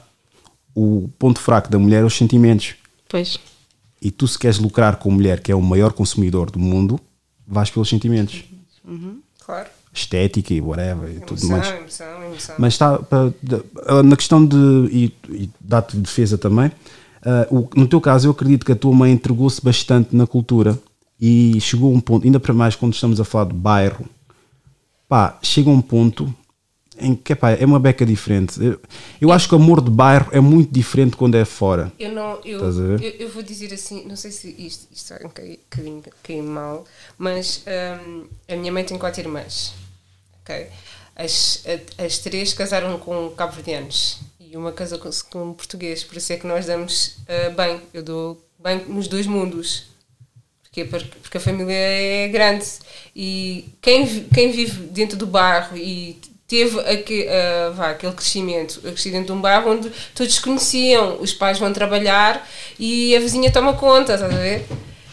Speaker 2: O ponto fraco da mulher é os sentimentos.
Speaker 5: Pois.
Speaker 2: E tu, se queres lucrar com a mulher, que é o maior consumidor do mundo, vais pelos sentimentos.
Speaker 3: claro.
Speaker 2: Estética e whatever e tudo mais.
Speaker 3: Emoção, emoção, emoção.
Speaker 2: Mas está de- na questão de. E, e dá-te defesa também. ah, o- no teu caso, eu acredito que a tua mãe entregou-se bastante na cultura e chegou a um ponto, ainda para mais quando estamos a falar de bairro, pá, chega a um ponto em que epá, é uma beca diferente. Eu, eu acho que o amor de bairro é muito diferente quando é fora.
Speaker 3: Eu não, eu, eu, eu vou dizer assim, não sei se isto, isto vai um bocadinho- cair mal, mas hum, a minha mãe tem quatro irmãs, ok? As, a- as três casaram com cabo-verdianos e uma casou com, com um português, por isso é que nós damos ah, bem, eu dou bem nos dois mundos. Porquê? Porque, porque a família é grande e quem, quem vive dentro do bairro e teve ah, vá, aquele crescimento, eu cresci dentro de um bairro onde todos conheciam, os pais vão trabalhar e a vizinha toma conta, estás a ver?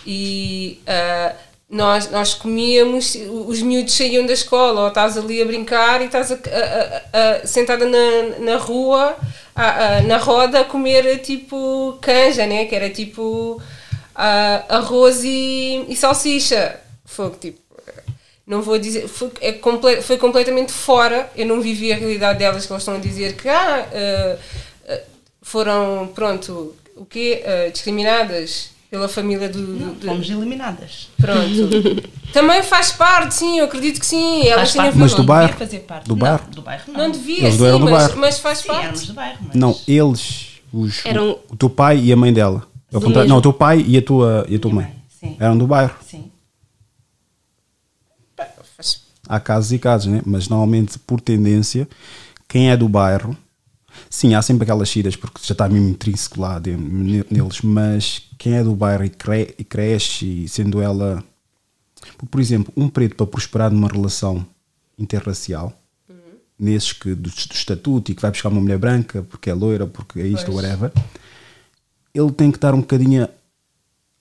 Speaker 3: E ah, nós, nós comíamos, os miúdos saíam da escola ou estás ali a brincar e estás a- a- a- sentada na, na rua, na roda, a comer tipo canja, né? que era tipo ah, arroz e, e salsicha. Foi tipo. Não vou dizer. Foi, é comple, foi completamente fora. Eu não vivi a realidade delas, que elas estão a dizer que ah, ah, foram, pronto, o quê? Ah, discriminadas pela família do. do- do-
Speaker 4: Fomos eliminadas.
Speaker 3: Pronto. Também faz parte, sim, eu acredito que sim. Elas
Speaker 4: Faz
Speaker 3: tinham
Speaker 4: parte,
Speaker 2: Mas
Speaker 4: não
Speaker 2: do bairro?
Speaker 4: fazer parte.
Speaker 2: Do
Speaker 4: Não,
Speaker 2: bairro?
Speaker 4: do bairro não.
Speaker 3: Não devia,
Speaker 2: Eles
Speaker 3: sim, mas,
Speaker 2: bairro.
Speaker 3: mas faz
Speaker 4: Sim,
Speaker 3: parte.
Speaker 4: bairro, mas...
Speaker 2: Não, eles, os,
Speaker 5: Eram-
Speaker 2: o teu pai e a mãe dela. Não, o teu pai e a tua, e a tua mãe.
Speaker 4: mãe, sim.
Speaker 2: Eram do bairro.
Speaker 4: Sim.
Speaker 3: Faz-
Speaker 2: Há casos e casos, né? mas normalmente, por tendência, quem é do bairro, sim, há sempre aquelas saídas porque já está mesmo intrínseco lá de- neles, mas quem é do bairro e, cre- e cresce, e sendo ela. Por exemplo, um preto para prosperar numa relação interracial, nesses que do, do estatuto e que vai buscar uma mulher branca porque é loira, porque é isto,
Speaker 3: Pois.
Speaker 2: whatever, ele tem que dar um bocadinho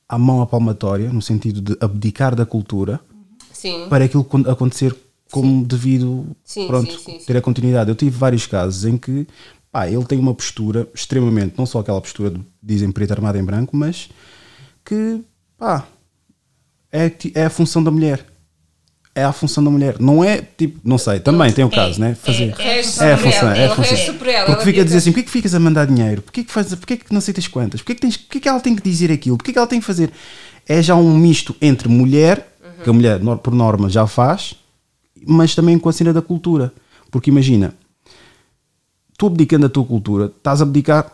Speaker 2: à mão à palmatória, no sentido de abdicar da cultura
Speaker 3: Sim.
Speaker 2: para aquilo con- acontecer como devido
Speaker 3: Sim,
Speaker 2: pronto,
Speaker 3: sim, sim, sim.
Speaker 2: ter a continuidade. Eu tive vários casos em que pá, ele tem uma postura extremamente, não só aquela postura de dizem preto armado em branco, mas que pá, é, é a função da mulher. É a função da mulher. Não é tipo, não sei, também tem o caso, né? Fazer.
Speaker 3: é a função
Speaker 2: É a função,
Speaker 3: ela,
Speaker 2: é a
Speaker 3: é
Speaker 2: função.
Speaker 3: por ela,
Speaker 2: Porque fica a dizer assim: porquê que ficas a mandar dinheiro? Porquê que, faz, porquê que não aceitas quantas? Porquê que, tens, porquê que ela tem que dizer aquilo? Porquê que ela tem que fazer? É já um misto entre mulher, que a mulher nor- por norma já faz, mas também com a cena da cultura. Porque imagina, tu abdicando da tua cultura, estás a abdicar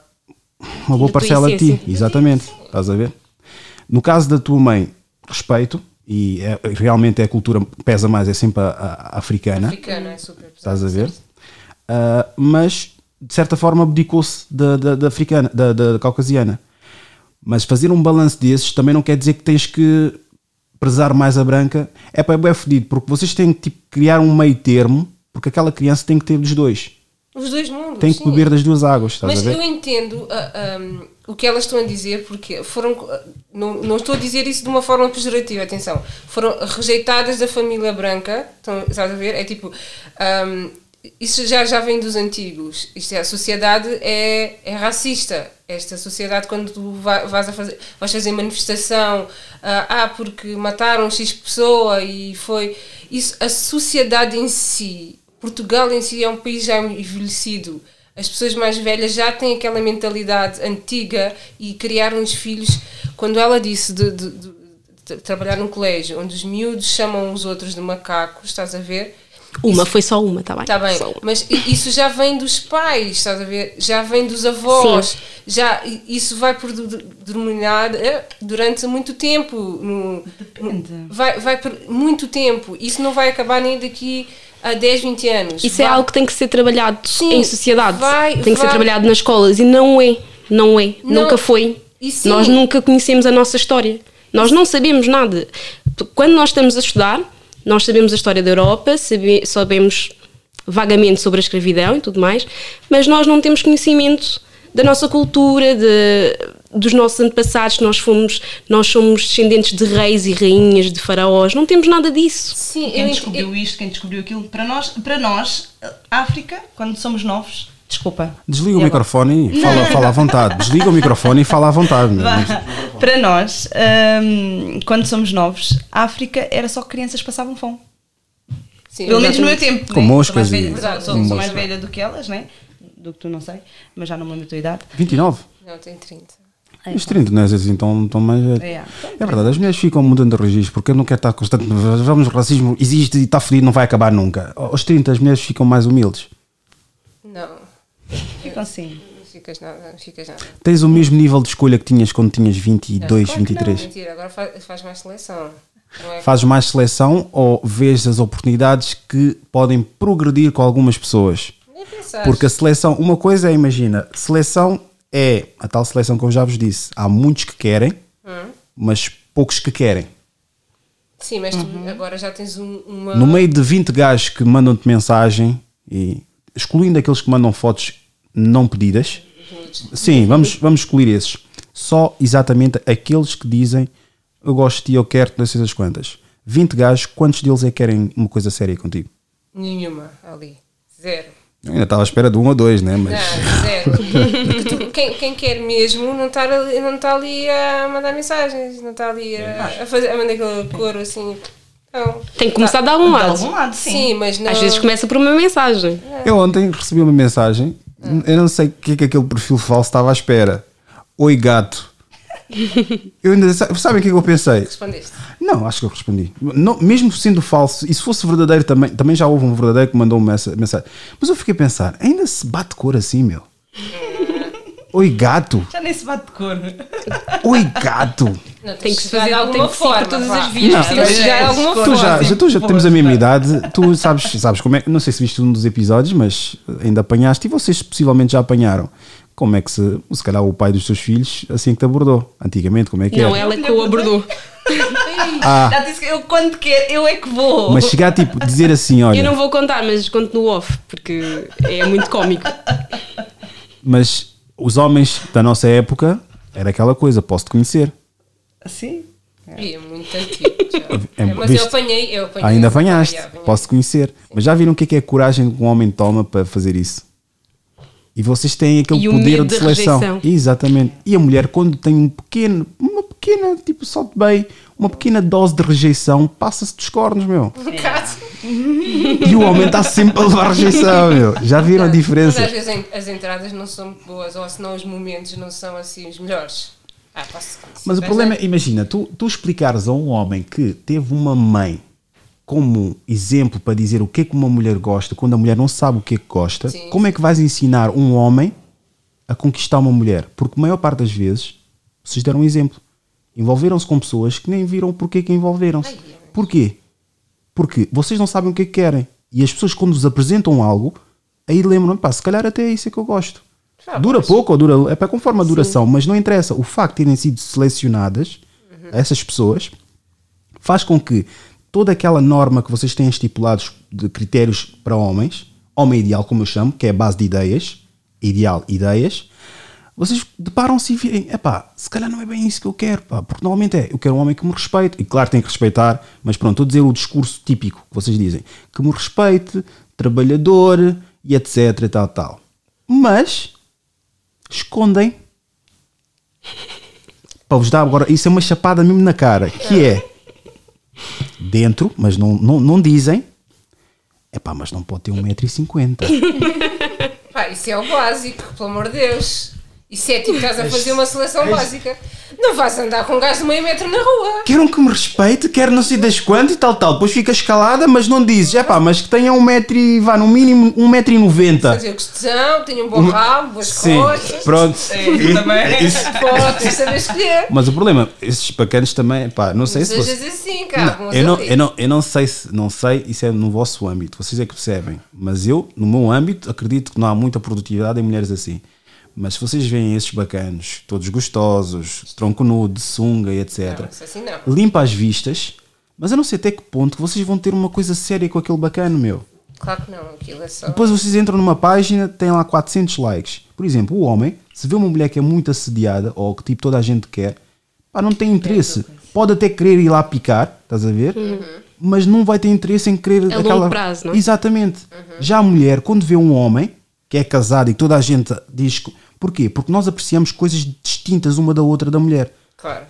Speaker 2: uma boa parcela de ti. Exatamente. Estás a ver? No caso da tua mãe, respeito, e é- realmente é a cultura que pesa mais, é sempre a, a- a africana.
Speaker 3: Africana é super.
Speaker 2: Estás a ver? Ah, mas de certa forma abdicou-se da, da, da africana, da, da caucasiana. Mas fazer um balanço desses também não quer dizer que tens que prezar mais a branca. É para é bem fodido, porque vocês têm que tipo, criar um meio termo, porque aquela criança tem que ter dos dois.
Speaker 3: Os dois mundos.
Speaker 2: Tem que
Speaker 3: sim.
Speaker 2: beber das duas águas, estás
Speaker 3: Mas
Speaker 2: a ver?
Speaker 3: eu entendo ah, um, o que elas estão a dizer, porque foram. ah, Não, não estou a dizer isso de uma forma pejorativa, atenção. Foram rejeitadas da família branca, estão, estás a ver? É tipo. um, isso já, já vem dos antigos. Isto é, a sociedade é, é racista. Esta sociedade, quando tu vai- vais, a fazer, vais fazer manifestação, ah, ah, porque mataram X pessoa e foi. Isso, a sociedade em si, Portugal em si é um país já envelhecido. As pessoas mais velhas já têm aquela mentalidade antiga e criaram os filhos. Quando ela disse de, de- de- de trabalhar num colégio onde os miúdos chamam os outros de macacos, estás a ver?
Speaker 5: Uma, foi só uma, está bem?
Speaker 3: Está bem,
Speaker 5: uma.
Speaker 3: mas isso já vem dos pais, estás a ver? Já vem dos avós.
Speaker 5: Sim.
Speaker 3: Já, isso vai predominar eh, durante muito tempo. No,
Speaker 4: Depende.
Speaker 3: no- vai, vai por muito tempo. Isso não vai acabar nem daqui a 10, 20 anos.
Speaker 5: Isso é
Speaker 3: Vai-
Speaker 5: algo que tem que ser trabalhado
Speaker 3: Sim,
Speaker 5: em sociedade.
Speaker 3: vai-
Speaker 5: tem que ser
Speaker 3: vai-
Speaker 5: trabalhado nas escolas e não é. Não é.
Speaker 3: Não.
Speaker 5: Nunca foi. Nós nunca conhecemos a nossa história. Nós não sabemos nada. Quando nós estamos a estudar, nós sabemos a história da Europa, sabe- sabemos vagamente sobre a escravidão e tudo mais, mas nós não temos conhecimento da nossa cultura, de, dos nossos antepassados, nós fomos, nós somos descendentes de reis e rainhas, de faraós, não temos nada disso.
Speaker 3: Sim,
Speaker 4: Quem
Speaker 3: eu,
Speaker 4: descobriu isto, quem descobriu aquilo, para nós, para nós, África, quando somos novos, desculpa.
Speaker 2: Desliga o
Speaker 4: agora?
Speaker 2: microfone e fala, fala à vontade. Desliga o microfone e fala à vontade.
Speaker 4: Para nós, hum, quando somos novos, a África era só que crianças passavam fome.
Speaker 3: sim,
Speaker 4: Pelo menos no meu tempo.
Speaker 2: Com
Speaker 4: né?
Speaker 2: moscas
Speaker 4: sou mais
Speaker 2: e-
Speaker 4: velha, sou, sou- sou mais velha do que elas, né? Do que tu não sei, mas já não me lembro a tua idade.
Speaker 2: 29?
Speaker 3: Não, tem 30.
Speaker 2: Os 30, não é assim tão, tão mais velho.
Speaker 4: É,
Speaker 2: É verdade, as mulheres ficam mudando de registro porque eu não quero estar constante. Vamos, o racismo existe e está fodido, não vai acabar nunca. Aos 30 as mulheres ficam mais humildes.
Speaker 3: Não,
Speaker 4: Ficam assim.
Speaker 3: não ficas nada, não ficas nada.
Speaker 2: Tens o mesmo nível de escolha que tinhas quando tinhas 22,
Speaker 3: Não, claro que
Speaker 2: 23.
Speaker 3: Não, mentira, agora faz, faz mais seleção. É?
Speaker 2: Fazes mais seleção ou vês as oportunidades que podem progredir com algumas pessoas?
Speaker 3: Nem pensar.
Speaker 2: Porque a seleção, uma coisa é, imagina, seleção é a tal seleção que eu já vos disse. Há muitos que querem,
Speaker 3: Hum?
Speaker 2: mas poucos que querem.
Speaker 3: Sim, mas tu
Speaker 4: Uhum.
Speaker 3: agora já tens um- uma.
Speaker 2: No meio de 20 gajos que mandam-te mensagem, e excluindo aqueles que mandam fotos não pedidas, sim, vamos, vamos excluir esses. Só exatamente aqueles que dizem eu gosto de ti, eu quero-te, não sei das quantas. 20 gajos, quantos deles é que querem uma coisa séria contigo?
Speaker 3: Nenhuma ali. Zero.
Speaker 2: Eu ainda estava à espera de um ou dois, né? Mas
Speaker 3: Não, zero. Quem, quem quer mesmo não está ali, não está ali a mandar mensagens, não está ali a, a fazer, a mandar aquele coro assim. Não.
Speaker 5: Tem que começar de algum
Speaker 4: De
Speaker 5: lado.
Speaker 4: algum lado, sim.
Speaker 3: Sim, mas não.
Speaker 5: Às vezes começa por uma mensagem.
Speaker 2: eu ontem recebi uma mensagem, eu não sei o que é que aquele perfil falso estava à espera. Oi gato. Eu ainda, sabem o que é que eu pensei?
Speaker 3: Respondeste.
Speaker 2: Não, acho que eu respondi. Não, mesmo sendo falso, e se fosse verdadeiro também, também já houve um verdadeiro que mandou uma mensa- mensagem. Mas eu fiquei a pensar, ainda se bate cor assim, meu? Oi gato,
Speaker 4: Já nem se bate de cor.
Speaker 2: oi gato.
Speaker 3: Não,
Speaker 5: Tem que
Speaker 3: chegar
Speaker 5: fazer-
Speaker 3: de alguma
Speaker 5: tem que
Speaker 3: forma.
Speaker 5: por todas as vias
Speaker 2: Não.
Speaker 3: Tem que chegar de alguma
Speaker 2: Tu
Speaker 3: forma.
Speaker 2: já, já, tu já temos a mesma idade, tu sabes, sabes como é, não sei se viste um dos episódios, mas ainda apanhaste e vocês possivelmente já apanharam. Como é que se, se calhar o pai dos teus filhos assim que te abordou? Antigamente, como é que
Speaker 5: Não,
Speaker 2: era?
Speaker 5: ela é que o abordou.
Speaker 2: Ah,
Speaker 4: Já disse que eu quando quer, eu é que vou.
Speaker 2: mas chegar tipo, dizer assim, olha,
Speaker 5: Eu não vou contar, mas conto no off, porque é muito cómico.
Speaker 2: mas os homens da nossa época era aquela coisa, posso-te conhecer.
Speaker 4: Assim?
Speaker 3: E é muito antigo. já.
Speaker 2: É,
Speaker 3: É, mas
Speaker 2: viste?
Speaker 3: eu apanhei, eu apanhei.
Speaker 2: Ainda apanhaste,
Speaker 3: apanhei.
Speaker 2: posso conhecer. Mas já viram o que é, que é a coragem que um homem toma para fazer isso? E vocês têm aquele
Speaker 5: E o
Speaker 2: poder
Speaker 5: medo
Speaker 2: de seleção.
Speaker 5: rejeição.
Speaker 2: Exatamente. E a mulher, quando tem um pequeno, uma pequena, tipo, solte bem, uma pequena dose de rejeição, passa-se dos cornos, meu. E o homem está sempre a levar rejeição, meu. Já viram a
Speaker 3: Mas
Speaker 2: diferença?
Speaker 3: às vezes as entradas não são muito boas, ou senão os momentos não são assim os melhores. Ah, posso
Speaker 2: Mas o problema é, imagina, tu, tu explicares a um homem que teve uma mãe como exemplo para dizer o que é que uma mulher gosta, quando a mulher não sabe o que é que gosta,
Speaker 3: Sim,
Speaker 2: como é que vais ensinar um homem a conquistar uma mulher? Porque a maior parte das vezes, vocês deram um exemplo. envolveram-se com pessoas que nem viram porque que envolveram-se. Porquê? Porque vocês não sabem o que é que querem. E as pessoas, quando vos apresentam algo, aí lembram, pá, se calhar até é isso que eu gosto.
Speaker 3: Ah,
Speaker 2: dura pouco ou dura. É para conforme a duração, mas não interessa. O facto de terem sido selecionadas, essas pessoas, faz com que toda aquela norma que vocês têm estipulados de critérios para homens, homem ideal, como eu chamo, que é a base de ideias, ideal, ideias, vocês deparam-se e virem, epá, se calhar não é bem isso que eu quero, pá, porque normalmente é, eu quero um homem que me respeite, e claro tem que respeitar, mas pronto, estou a dizer o discurso típico que vocês dizem, que me respeite, trabalhador e etc e tal, tal. Mas escondem para vos dar agora, isso é uma chapada mesmo na cara, que é dentro, mas não, não, não dizem, epá, mas não pode ter 1,50m.
Speaker 3: Pá, isso é o básico, pelo amor de Deus. Isso é tipo, estás a fazer uma seleção básica. Não vais andar com um gajo de meio metro na rua.
Speaker 2: Querem que me respeite, quer não sei das quantas e tal, tal. Depois fica escalada, mas não dizes, é pá, mas que tenha um metro e vá no mínimo um metro e noventa.
Speaker 3: Fazer questão, tenho um bom rabo, boas
Speaker 2: Sim,
Speaker 3: costas.
Speaker 2: pronto.
Speaker 4: também.
Speaker 2: Isso-
Speaker 3: Pô, tens de saber escolher.
Speaker 2: Mas o problema, esses bacanas também, pá, não sei
Speaker 3: Não
Speaker 2: se você...
Speaker 3: sejas assim, cara.
Speaker 2: Não, eu, não, eu, não, eu não sei se não sei, isso é no vosso âmbito, vocês é que percebem. Mas eu, no meu âmbito, acredito que não há muita produtividade em mulheres assim. Mas se vocês veem esses bacanos, todos gostosos, tronco nudo, sunga e etc.,
Speaker 3: Não, isso assim não.
Speaker 2: limpa as vistas, mas eu não sei até que ponto que vocês vão ter uma coisa séria com aquele bacano, meu.
Speaker 3: Claro que não, aquilo é só.
Speaker 2: Depois vocês entram numa página, tem lá 400 likes. Por exemplo, o homem, se vê uma mulher que é muito assediada, ou que tipo toda a gente quer, pá, não tem interesse. Pode até querer ir lá picar, estás a ver? Mas não vai ter interesse em querer
Speaker 5: É longo
Speaker 2: aquela.
Speaker 5: prazo, não é?
Speaker 2: Exatamente. Já a mulher, quando vê um homem que é casado e toda a gente diz. Porquê? Porque nós apreciamos coisas distintas uma da outra da mulher.
Speaker 3: Claro.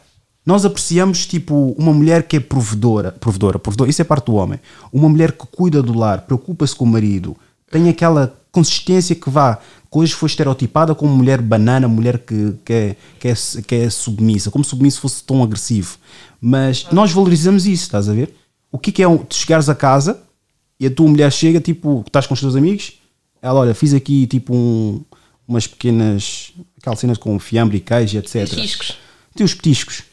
Speaker 2: Nós apreciamos, tipo, uma mulher que é provedora, provedora, provedora, isso é parte do homem. Uma mulher que cuida do lar, preocupa-se com o marido, tem aquela consistência que vá, que hoje foi estereotipada como mulher banana, mulher que, que, é, que, é, que é submissa, como se submisso fosse tão agressivo. Mas nós valorizamos isso, estás a ver? O que é que é tu chegares a casa e a tua mulher chega, tipo, estás com os teus amigos, ela, olha, fiz aqui, tipo, um- umas pequenas, cenas com fiambre e queijo, etc
Speaker 5: Petiscos.
Speaker 2: tem os petiscos.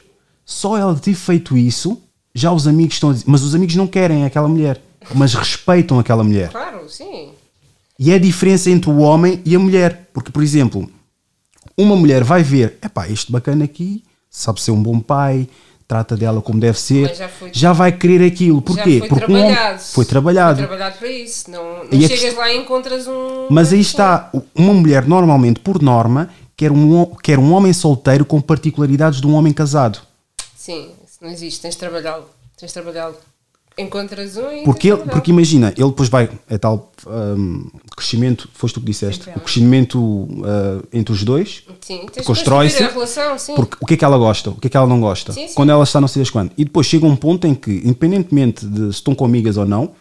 Speaker 2: Só ela ter feito isso, já os amigos estão a dizer, mas os amigos não querem aquela mulher, mas respeitam aquela mulher.
Speaker 3: Claro, sim.
Speaker 2: E é a diferença entre o homem e a mulher. Porque, por exemplo, uma mulher vai ver, epá, este bacana aqui sabe ser um bom pai, trata dela como deve ser,
Speaker 3: já foi-
Speaker 2: já vai querer aquilo. Porquê?
Speaker 3: Foi
Speaker 2: Porque um homem
Speaker 3: trabalhado.
Speaker 2: foi trabalhado.
Speaker 3: Foi trabalhado para isso. Não, não chegas
Speaker 2: quest-
Speaker 3: lá e encontras um.
Speaker 2: Mas aí está, uma mulher normalmente, por norma, quer um, quer um homem solteiro com particularidades de um homem casado.
Speaker 3: Sim, isso não existe. Tens de trabalhá-lo. Tens de trabalhá-lo. Encontras um e.
Speaker 2: Porque, ele, porque imagina, ele depois vai, é tal hum, crescimento, foste tu que disseste, o crescimento uh, entre os dois,
Speaker 3: Sim,
Speaker 2: constrói-se,
Speaker 3: sim.
Speaker 2: porque o que é que ela gosta, o que é que ela não gosta,
Speaker 3: Sim, sim.
Speaker 2: quando ela está não sei quando. E depois chega um ponto em que, independentemente de se estão com amigas ou não,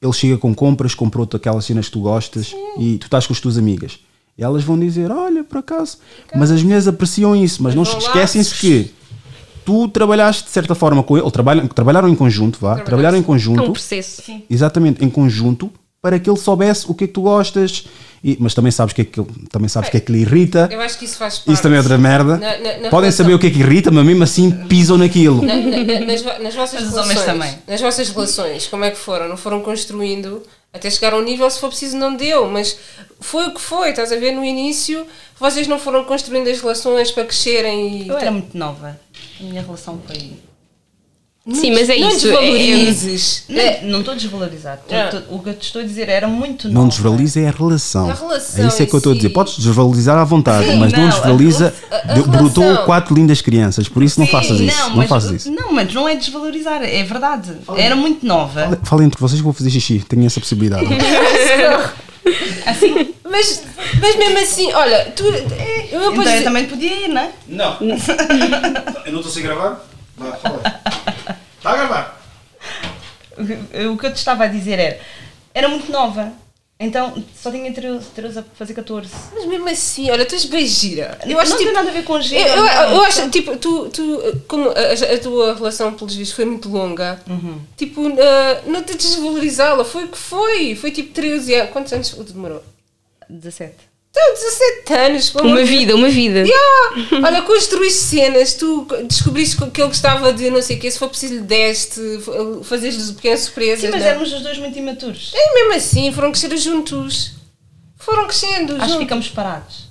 Speaker 2: ele chega com compras, comprou-te aquelas cenas que tu gostas e tu estás com as tuas amigas. E elas vão dizer, olha, por acaso. Mas as mulheres apreciam isso, mas não
Speaker 3: vão lá,
Speaker 2: esquecem-se que tu trabalhaste de certa forma com ele, ou trabalham, trabalharam em conjunto, vá, trabalharam em
Speaker 5: É
Speaker 2: conjunto.
Speaker 5: um processo.
Speaker 2: Exatamente, em conjunto, para que ele soubesse o que é que tu gostas, e- mas também sabes o que é que, também sabes que é que lhe irrita.
Speaker 3: Eu acho que isso faz parte.
Speaker 2: Isso também é outra merda.
Speaker 3: Na- na- na
Speaker 2: Podem
Speaker 3: relação.
Speaker 2: saber o que é que irrita, mas mesmo assim pisam naquilo.
Speaker 3: Na- na- na- nas, nas vossas
Speaker 4: Os
Speaker 3: relações,
Speaker 4: também.
Speaker 3: nas vossas relações, como é que foram? Não foram construindo até chegar a um nível, se for preciso, não deu, mas foi o que foi, estás a ver? No início, vocês não foram construindo as relações para crescerem e.
Speaker 4: Eu era muito nova. A minha relação foi.
Speaker 5: Sim, mas é
Speaker 3: não
Speaker 5: isso. é-
Speaker 3: desvalorizes. É,
Speaker 4: Não, não estou a desvalorizar. Tô-
Speaker 3: É.
Speaker 4: o que eu te estou a dizer era muito
Speaker 2: Não desvaloriza é a relação.
Speaker 3: A relação
Speaker 2: é isso é que eu estou a dizer. Podes desvalorizar à vontade,
Speaker 4: Sim,
Speaker 2: mas não,
Speaker 4: não,
Speaker 2: desvaloriza.
Speaker 3: a-
Speaker 2: brotou quatro lindas crianças, por isso não
Speaker 4: Sim,
Speaker 2: faças isso. Não,
Speaker 4: mas,
Speaker 2: faças isso.
Speaker 4: Não, mas não é desvalorizar, é verdade. Era muito nova.
Speaker 2: Falem entre vocês que vou fazer xixi, tenho essa possibilidade.
Speaker 3: Mas, mas mesmo assim, olha, tu. é, Eu,
Speaker 4: Então eu também podia ir, não é?
Speaker 2: não. Eu não estou sem gravar? Vá, fala. Está a gravar.
Speaker 4: O que eu te estava a dizer era. Era muito nova. Então só tinha 13, 13 a fazer 14.
Speaker 3: Mas mesmo assim, olha, tu és bem gira. Eu
Speaker 4: Não
Speaker 3: acho
Speaker 4: tem
Speaker 3: tipo,
Speaker 4: nada a ver com gira,
Speaker 3: Eu, eu,
Speaker 4: não.
Speaker 3: eu acho, tipo, tu, tu como a, a tua relação, pelos vistos, foi muito longa,
Speaker 4: Uhum.
Speaker 3: tipo, ah, não te desvalorizá-la, foi o que foi. Foi tipo 13 anos. Quantos anos demorou?
Speaker 4: 17.
Speaker 3: Então, 17 anos, pelo
Speaker 5: Uma vida, uma vida.
Speaker 3: Yeah. Olha, construíste cenas, tu descobriste que ele gostava de não sei o que, se for preciso lhe deste, fazes-lhes pequenas surpresas.
Speaker 4: Sim, mas
Speaker 3: não é?
Speaker 4: éramos os dois muito imaturos.
Speaker 3: E mesmo assim, foram crescer juntos. Foram crescendo
Speaker 4: Acho que ficamos parados.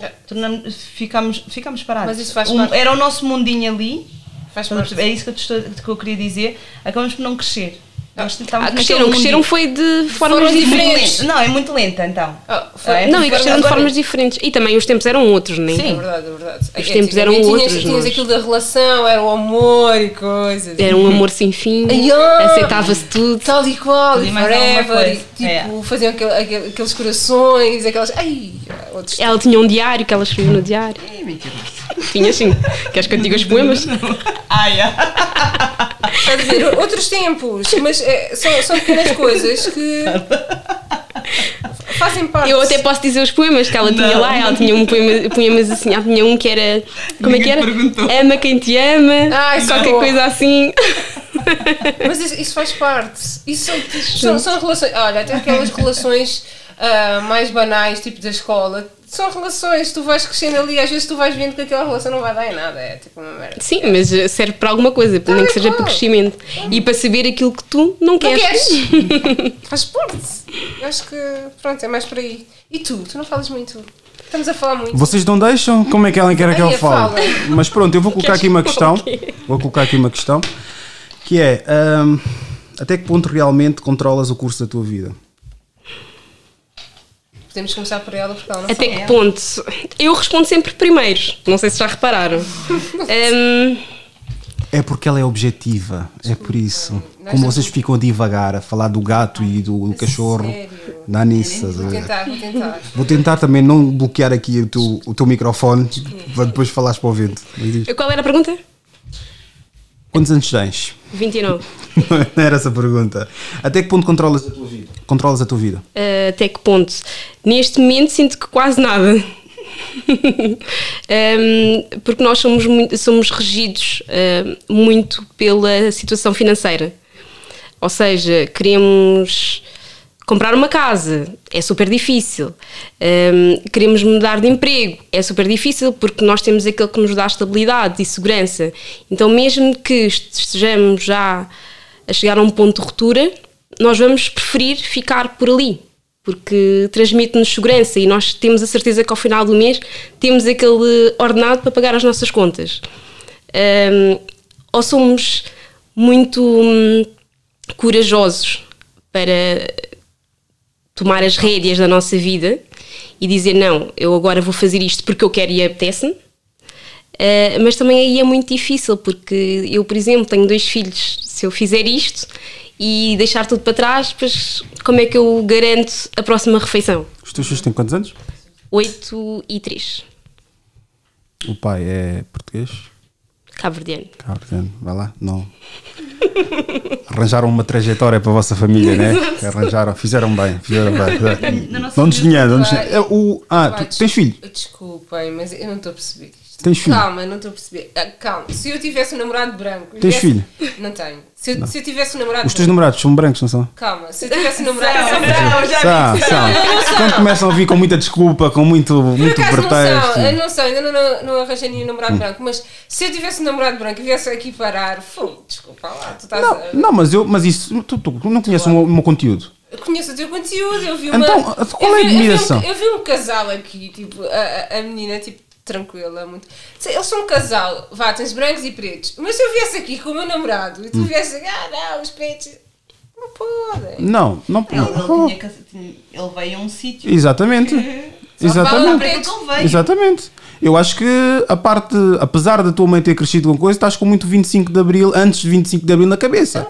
Speaker 3: É.
Speaker 4: Tornamos, ficamos, ficamos parados.
Speaker 3: Mas isso faz
Speaker 4: Um-
Speaker 3: parte.
Speaker 4: Era o nosso mundinho ali.
Speaker 3: Faz parte.
Speaker 4: É isso que eu, te estou, que eu queria dizer. Acabamos por não crescer. Nós estávamos
Speaker 5: Ah, cresceram, cresceram foi de formas diferentes.
Speaker 3: diferentes.
Speaker 4: Não, é muito lenta então.
Speaker 3: Ah, foi-
Speaker 4: É,
Speaker 5: Não, e cresceram de
Speaker 4: Agora-
Speaker 5: formas diferentes. E também os tempos eram outros, né?
Speaker 3: É verdade, é verdade.
Speaker 5: Os tempos eram
Speaker 3: Antigamente
Speaker 5: outros,
Speaker 3: Tinhas, tinhas
Speaker 5: nós.
Speaker 3: aquilo da relação, era o amor e coisas.
Speaker 5: Era um amor sem fim,
Speaker 3: Ai, ah!
Speaker 5: aceitava-se tudo.
Speaker 3: Tal e qual,
Speaker 4: E
Speaker 3: e forever, e, tipo,
Speaker 4: É.
Speaker 3: faziam aquele- aquele- aqueles corações, aquelas. Ai, outros.
Speaker 5: Ela tinha um diário que ela escrevia no diário. Tinha assim. Queres que eu diga os poemas?
Speaker 4: Ai, ai.
Speaker 3: Quer dizer, outros tempos, mas é, são, são pequenas coisas que fazem parte.
Speaker 5: Eu até posso dizer os poemas que ela tinha
Speaker 4: Não.
Speaker 5: lá. Ela tinha um poema, poemas assim. Ela tinha um que era. Como é que
Speaker 4: Ninguém
Speaker 5: era?
Speaker 4: perguntou.
Speaker 5: Ama quem te ama.
Speaker 3: Ai,
Speaker 5: qualquer
Speaker 3: boa.
Speaker 5: coisa assim.
Speaker 3: Mas isso, isso faz parte. Isso são, são, são relações. Olha, até aquelas relações ah, mais banais, tipo da escola, são relações. Tu vais crescendo ali, às vezes tu vais vendo que aquela relação não vai dar em nada. É tipo uma merda.
Speaker 5: Sim, mas eh, serve para alguma coisa, nem que seja
Speaker 3: qual.
Speaker 5: para crescimento. E para saber aquilo que tu não
Speaker 3: Não
Speaker 5: queres.
Speaker 3: queres? Faz parte. Eu acho que, pronto, é mais por aí. E tu? Tu não falas muito. Estamos a falar muito.
Speaker 2: Vocês não deixam? Como é que ela quer que eu fale?
Speaker 3: fala.
Speaker 2: Mas pronto, eu vou colocar aqui uma questão. Vou colocar aqui uma questão. Que é, hum, até que ponto realmente controlas o curso da tua vida?
Speaker 3: Podemos começar por ela porque ela não
Speaker 5: Até que ponto? Eu respondo sempre primeiro. Não sei se já repararam. Hum,
Speaker 2: É porque ela é objetiva, é por isso.
Speaker 3: Nós
Speaker 2: Como vocês ficam a divagar, a falar do gato e do, do cachorro,
Speaker 3: sério?
Speaker 2: dá nisso.
Speaker 3: Vou tentar, vou tentar.
Speaker 2: Vou tentar também não bloquear aqui o teu, o teu microfone para depois falares para o vento.
Speaker 5: Qual era a pergunta?
Speaker 2: Quantos anos tens?
Speaker 5: 29.
Speaker 2: Não era essa a pergunta. Até que ponto controlas a tua? Controlas a tua vida?
Speaker 5: Uh, até que ponto? Neste momento sinto que quase nada. Um, porque nós somos, somos regidos uh, muito pela situação financeira. Ou seja, queremos comprar uma casa, é super difícil. Um, queremos mudar de emprego, é super difícil porque nós temos aquele que nos dá estabilidade e segurança. Então, mesmo que estejamos já a chegar a um ponto de ruptura, nós vamos preferir ficar por ali, porque transmite-nos segurança e nós temos a certeza que ao final do mês temos aquele ordenado para pagar as nossas contas. Um, ou somos muito hum, corajosos para tomar as rédeas da nossa vida e dizer não, eu agora vou fazer isto porque eu quero e apetece-me. Uh, mas também aí é muito difícil porque eu, por exemplo, tenho dois filhos. Se eu fizer isto e deixar tudo para trás, depois como é que eu garanto a próxima refeição?
Speaker 2: Os teus filhos têm quantos anos?
Speaker 5: 8 e 3.
Speaker 2: O pai é português?
Speaker 5: Cabo-verdiano.
Speaker 2: Cabrão, vai lá, não. Arranjaram uma trajetória para a vossa família, né? Arranjaram, fizeram bem, fizeram bem. Não desdenhando, não
Speaker 3: Vai.
Speaker 2: desdenhando. É, ah, tu tens filho?
Speaker 3: Desculpem, mas eu não estou a perceber.
Speaker 2: Tens filho?
Speaker 3: Calma, não estou a perceber. Ah, calma, se eu tivesse um namorado branco.
Speaker 2: Tens
Speaker 3: tivesse-
Speaker 2: filho?
Speaker 3: Não tenho. Se eu, se eu tivesse um namorado
Speaker 2: Os teus
Speaker 3: branco.
Speaker 2: namorados são brancos, não são?
Speaker 3: Calma, se eu tivesse um namorado.
Speaker 4: Não, já
Speaker 2: São, são. Quando começam a vir com muita desculpa, com muito,
Speaker 3: Por
Speaker 2: muito
Speaker 3: não
Speaker 2: pretexto.
Speaker 3: são, eu não sei, ainda não, não, não arranjei nenhum namorado branco, mas se eu tivesse um namorado branco e viesse aqui parar, fogo, desculpa lá, tu estás
Speaker 2: Não,
Speaker 3: a.
Speaker 2: não, mas eu, mas isso, tu, tu não conheces o meu, o meu conteúdo.
Speaker 3: Eu conheço o teu conteúdo, eu vi uma.
Speaker 2: Então, qual
Speaker 3: eu
Speaker 2: é a
Speaker 3: vi- eu vi um-
Speaker 2: admiração?
Speaker 3: Eu vi, um, casal aqui, tipo, a- a menina, tipo, tranquila, muito. Eles são um casal, vá, tens brancos e pretos, mas se eu viesse aqui com o meu namorado e tu
Speaker 2: Hum.
Speaker 3: viesse, ah, não, os pretos. Não podem.
Speaker 2: Não, não.
Speaker 4: Ele, ele, tinha que- tinha- ele veio a um sítio.
Speaker 2: Exatamente.
Speaker 3: Fala
Speaker 2: Exatamente.
Speaker 4: Ele.
Speaker 2: Exatamente. Eu acho que a parte, apesar da tua mãe ter crescido com coisa, estás com muito 25 de Abril, antes de 25 de Abril na cabeça.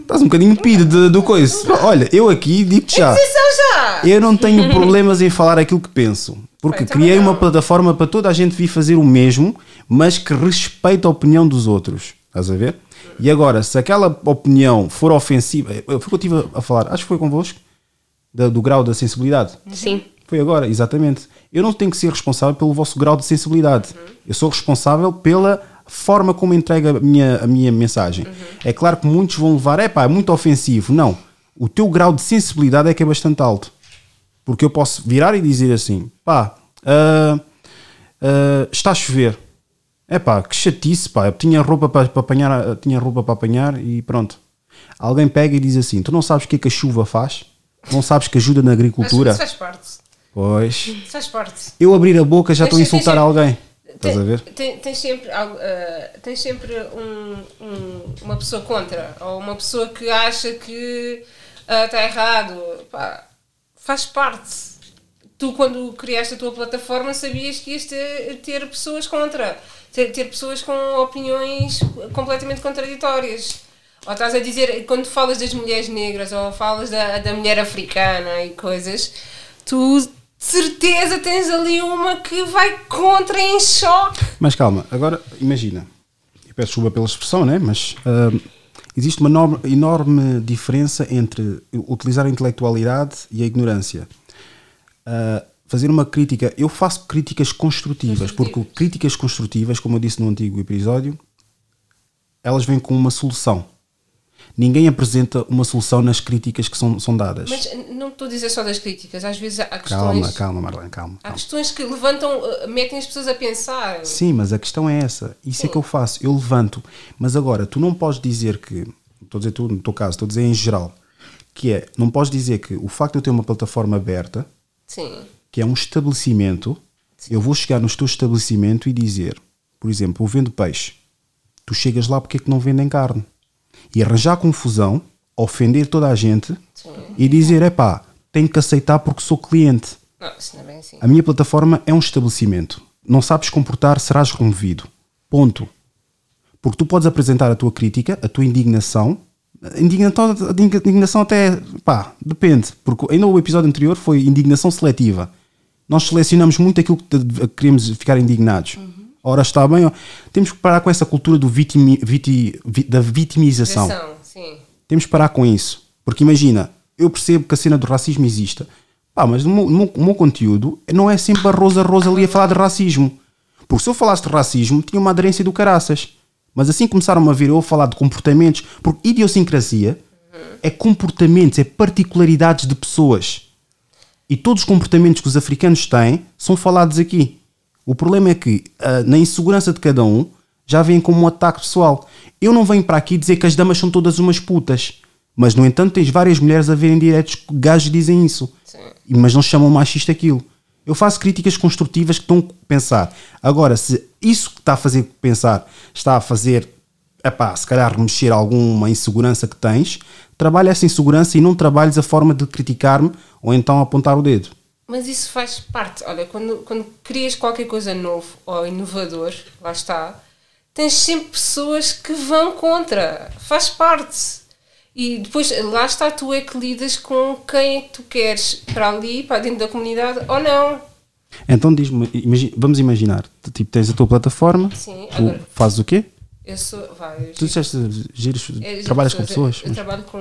Speaker 2: Estás um bocadinho pido de, do coisa. Olha, eu aqui digo-te.
Speaker 3: Atenção já!
Speaker 2: Eu não tenho problemas em falar aquilo que penso. Porque
Speaker 3: também
Speaker 2: criei uma plataforma para toda a gente vir fazer o mesmo, mas que respeita a opinião dos outros. Estás a ver? E agora, se aquela opinião for ofensiva. Foi o que eu estive a falar, acho que foi convosco, da- do grau da sensibilidade.
Speaker 5: Sim.
Speaker 2: Foi agora, exatamente. Eu não tenho que ser responsável pelo vosso grau de sensibilidade. Eu sou responsável pela forma como entrega a minha, a minha mensagem. É claro que muitos vão levar, é pá, é muito ofensivo. Não. O teu grau de sensibilidade é que é bastante alto. Porque eu posso virar e dizer assim: pá, ah, ah, está a chover. É pá, que chatice, pá. Eu tinha roupa para, para apanhar, tinha roupa para apanhar e pronto. Alguém pega e diz assim: tu não sabes o que é que a chuva faz? Não sabes que ajuda na agricultura?
Speaker 3: Isso faz parte.
Speaker 2: Pois.
Speaker 3: Isso faz parte.
Speaker 2: Eu abrir a boca já estou a insultar
Speaker 3: sempre-
Speaker 2: alguém. Estás a ver?
Speaker 3: Tem- tem- sempre, algo, ah, tens sempre um- um- uma pessoa contra, ou uma pessoa que acha que está errado. Pá, faz parte. Tu, quando criaste a tua plataforma, sabias que ias ter, ter pessoas contra, ter, ter pessoas com opiniões completamente contraditórias. Ou estás a dizer, quando falas das mulheres negras, ou falas da, da mulher africana e coisas, tu de certeza tens ali uma que vai contra em choque.
Speaker 2: Mas calma, agora imagina. Eu peço desculpa pela expressão, né? mas ah, existe uma enorme, enorme diferença entre utilizar a intelectualidade e a ignorância. Ah, fazer uma crítica, eu faço críticas construtivas, porque críticas construtivas, como eu disse no antigo episódio, elas vêm com uma solução. Ninguém apresenta uma solução nas críticas que são, são dadas.
Speaker 3: Mas não estou a dizer só das críticas, às vezes há questões,
Speaker 2: calma, calma, Marlene, calma.
Speaker 3: há
Speaker 2: calma.
Speaker 3: questões que levantam, eh, metem as pessoas a pensar.
Speaker 2: Sim, mas a questão é essa. Isso é que eu faço. Eu levanto. Mas agora, tu não podes dizer que. Estou a dizer tu, no teu caso, estou a dizer em geral. Que é, não podes dizer que o facto de eu ter uma plataforma aberta,
Speaker 3: Sim.
Speaker 2: que é um estabelecimento, eu vou chegar no teu estabelecimento e dizer, por exemplo, eu vendo peixe. Tu chegas lá porque é que não vendem carne? E arranjar confusão, ofender toda a gente
Speaker 3: Sim.
Speaker 2: e dizer, é pá, tenho que aceitar porque sou cliente.
Speaker 3: Não, não é assim.
Speaker 2: A minha plataforma é um estabelecimento. Não sabes comportar, serás removido. Ponto. Porque tu podes apresentar a tua crítica, a tua indignação. Indignação, indignação até, pá, depende. Porque ainda o episódio anterior foi indignação seletiva. Nós selecionamos muito aquilo que queremos ficar indignados. Ora está bem, temos que parar com essa cultura do vitimi, viti- vi- da vitimização.
Speaker 3: Ação, sim.
Speaker 2: Temos que parar com isso. Porque imagina, eu percebo que a cena do racismo exista. Pá, mas no meu, no meu- conteúdo não é sempre a Rosa Rosa ali a falar de racismo. Porque se eu falasse de racismo, tinha uma aderência do caraças. Mas assim começaram a ver eu a falar de comportamentos, porque idiosincrasia é comportamentos, é particularidades de pessoas. E todos os comportamentos que os africanos têm são falados aqui. O problema é que ah, na insegurança de cada um já vem como um ataque pessoal. Eu não venho para aqui dizer que as damas são todas umas putas. Mas, no entanto, tens várias mulheres a verem diretos que gajos dizem isso. E- Mas não chamam machista aquilo. Eu faço críticas construtivas que estão a pensar. Agora, se isso que está a fazer pensar está a fazer, epá, se calhar remexer alguma insegurança que tens, trabalha essa insegurança e não trabalhes a forma de criticar-me ou então apontar o dedo.
Speaker 3: Mas isso faz parte. Olha, quando, quando crias qualquer coisa novo ou inovador, lá está, tens sempre pessoas que vão contra. Faz parte. E depois, lá está, tu é que lidas com quem é que tu queres para ali, para dentro da comunidade ou não.
Speaker 2: Então diz-me, imagi- vamos imaginar, tipo, tens a tua plataforma,
Speaker 3: Sim,
Speaker 2: tu
Speaker 3: agora-
Speaker 2: faz o quê?
Speaker 3: Eu sou. Vai, eu
Speaker 2: Tu disseste, giros,
Speaker 3: Eu giro
Speaker 2: trabalhas com
Speaker 3: Eu,
Speaker 2: pessoas.
Speaker 3: eu trabalho com,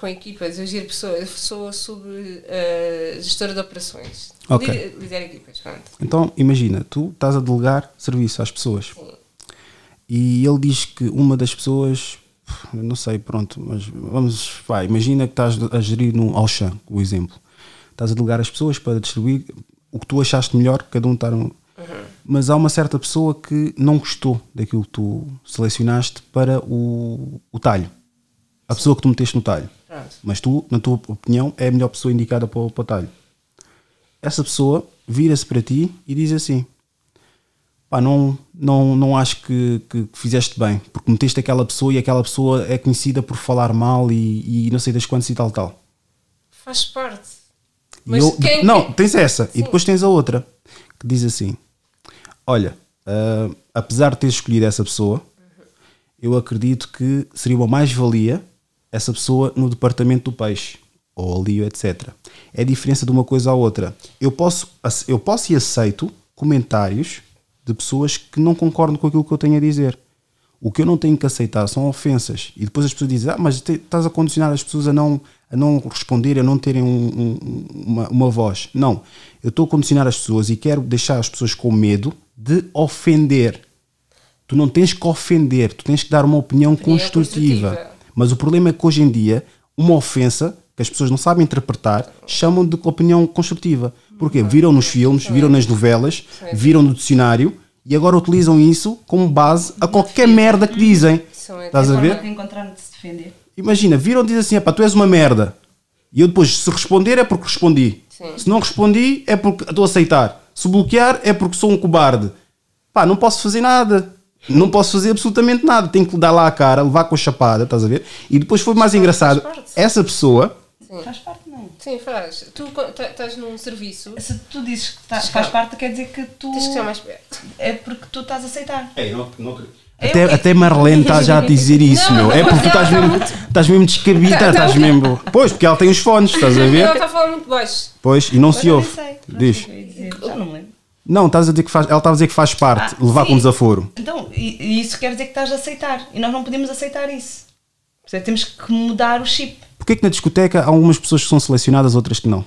Speaker 3: com equipas, eu giro pessoas, sou sub eh, gestora de operações.
Speaker 2: Ok.
Speaker 3: Lidero equipas, pronto.
Speaker 2: Então, imagina, tu estás a delegar serviço às pessoas. E ele diz que uma das pessoas, não sei, pronto, mas vamos, vai, imagina que estás a gerir no Auchan, o exemplo. Estás a delegar as pessoas para distribuir o que tu achaste melhor, cada um está no... Mas há uma certa pessoa que não gostou daquilo que tu selecionaste para o, o talho. A pessoa que tu meteste no talho. Mas tu, na tua opinião, é a melhor pessoa indicada para o, para o talho. Essa pessoa vira-se para ti e diz assim: pá, não, não, não acho que, que fizeste bem, porque meteste aquela pessoa e aquela pessoa é conhecida por falar mal e, e não sei das quantas e tal, tal.
Speaker 3: Faz parte. Mas
Speaker 2: eu-
Speaker 3: quem-
Speaker 2: não,
Speaker 3: quem-
Speaker 2: tens essa.
Speaker 3: Sim.
Speaker 2: E depois tens a outra que diz assim: Olha, ah, apesar de teres escolhido essa pessoa, eu acredito que seria uma mais-valia essa pessoa no departamento do peixe ou ali, etc. É a diferença de uma coisa à outra. Eu posso, eu posso e aceito comentários de pessoas que não concordam com aquilo que eu tenho a dizer. O que eu não tenho que aceitar são ofensas. E depois as pessoas dizem, ah, mas te- estás a condicionar as pessoas a não, a não responder, a não terem um- um- uma, uma voz. Não. Eu estou a condicionar as pessoas e quero deixar as pessoas com medo de ofender. Tu não tens que ofender, tu tens que dar uma opinião construtiva.
Speaker 3: construtiva.
Speaker 2: Mas o problema é que hoje em dia, uma ofensa que as pessoas não sabem interpretar, chamam de opinião construtiva. Porquê? Viram nos filmes, viram nas novelas, viram no dicionário e agora utilizam isso como base a qualquer merda que dizem. Estás a ver? Imagina, viram e dizem assim: tu és uma merda. E eu depois, se responder, é porque respondi.
Speaker 3: Sim.
Speaker 2: Se não respondi, é porque estou a aceitar. Se bloquear, é porque sou um cobarde. Pá, não posso fazer nada. Não posso fazer absolutamente nada. Tenho que dar lá a cara, levar com a chapada, estás a ver? E depois foi mais engraçado. Essa pessoa,
Speaker 4: Faz parte, não.
Speaker 3: Sim, faz. Tu tá- estás num serviço,
Speaker 4: Se tu dizes que tá- faz parte, quer dizer que tu.
Speaker 3: tens que estar mais perto.
Speaker 4: É porque tu estás a aceitar.
Speaker 2: até, até Marlene está já a dizer isso,
Speaker 3: Não,
Speaker 2: meu. É porque tu
Speaker 3: ela
Speaker 2: estás
Speaker 3: tá
Speaker 2: mesmo,
Speaker 3: muito-
Speaker 2: estás mesmo descabida,
Speaker 3: Tá- tá
Speaker 2: estás mesmo. Pois, porque ela tem os fones, estás a
Speaker 3: Ela
Speaker 2: ver?
Speaker 3: está a falar muito baixo.
Speaker 2: Pois, e não se
Speaker 4: Agora
Speaker 2: ouve.
Speaker 4: sei. Pronto,
Speaker 2: Diz.
Speaker 4: Já não me lembro.
Speaker 2: Não, estás a dizer que faz, ela estava a dizer que faz parte,
Speaker 4: Ah,
Speaker 2: levar
Speaker 4: sim.
Speaker 2: com desaforo.
Speaker 4: Então, e, isso quer dizer que estás a aceitar. E nós não podemos aceitar isso. Portanto, temos que mudar o chip.
Speaker 2: Porquê que na discoteca há algumas pessoas que são selecionadas, outras que não?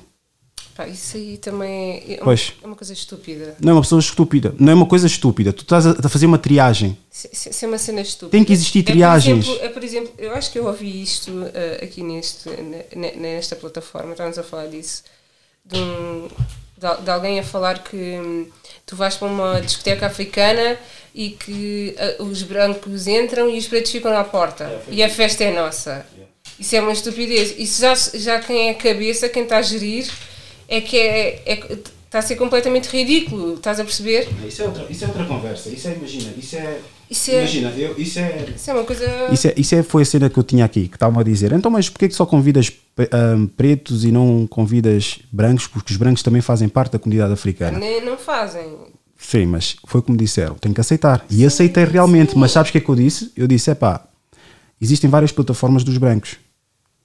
Speaker 3: Pá, isso aí também é uma,
Speaker 2: Pois.
Speaker 3: é uma coisa estúpida.
Speaker 2: Não é uma pessoa estúpida, não é uma coisa estúpida. Tu estás a, a fazer uma triagem.
Speaker 3: Isso é uma cena estúpida.
Speaker 2: Tem que existir
Speaker 3: É, por
Speaker 2: triagens.
Speaker 3: exemplo- É, por exemplo, eu acho que eu ouvi isto eh, aqui neste, ne- ne- nesta plataforma, estávamos a falar disso, de, um- de de alguém a falar que hum, tu vais para uma discoteca africana e que eh, os brancos entram e os pretos ficam à porta e a festa é nossa. Isso é uma estupidez. Isso já, já quem é a cabeça, quem está a gerir, é que é, é, está a ser completamente ridículo. Estás a perceber?
Speaker 2: Isso é outra, isso é outra conversa. Isso é, imagina, isso é.
Speaker 3: Isso é-
Speaker 2: Imagina, eu, isso é.
Speaker 3: Isso é uma coisa.
Speaker 2: Isso, é, isso é, foi a cena que eu tinha aqui, que estavam a dizer. Então, mas porquê que só convidas ahm, pretos e não convidas brancos? Porque os brancos também fazem parte da comunidade africana.
Speaker 3: Nem, não fazem.
Speaker 2: Sim, mas foi como disseram, tenho que aceitar. E aceitei realmente, mas sabes o que é que eu disse? Eu disse, é pá, existem várias plataformas dos brancos.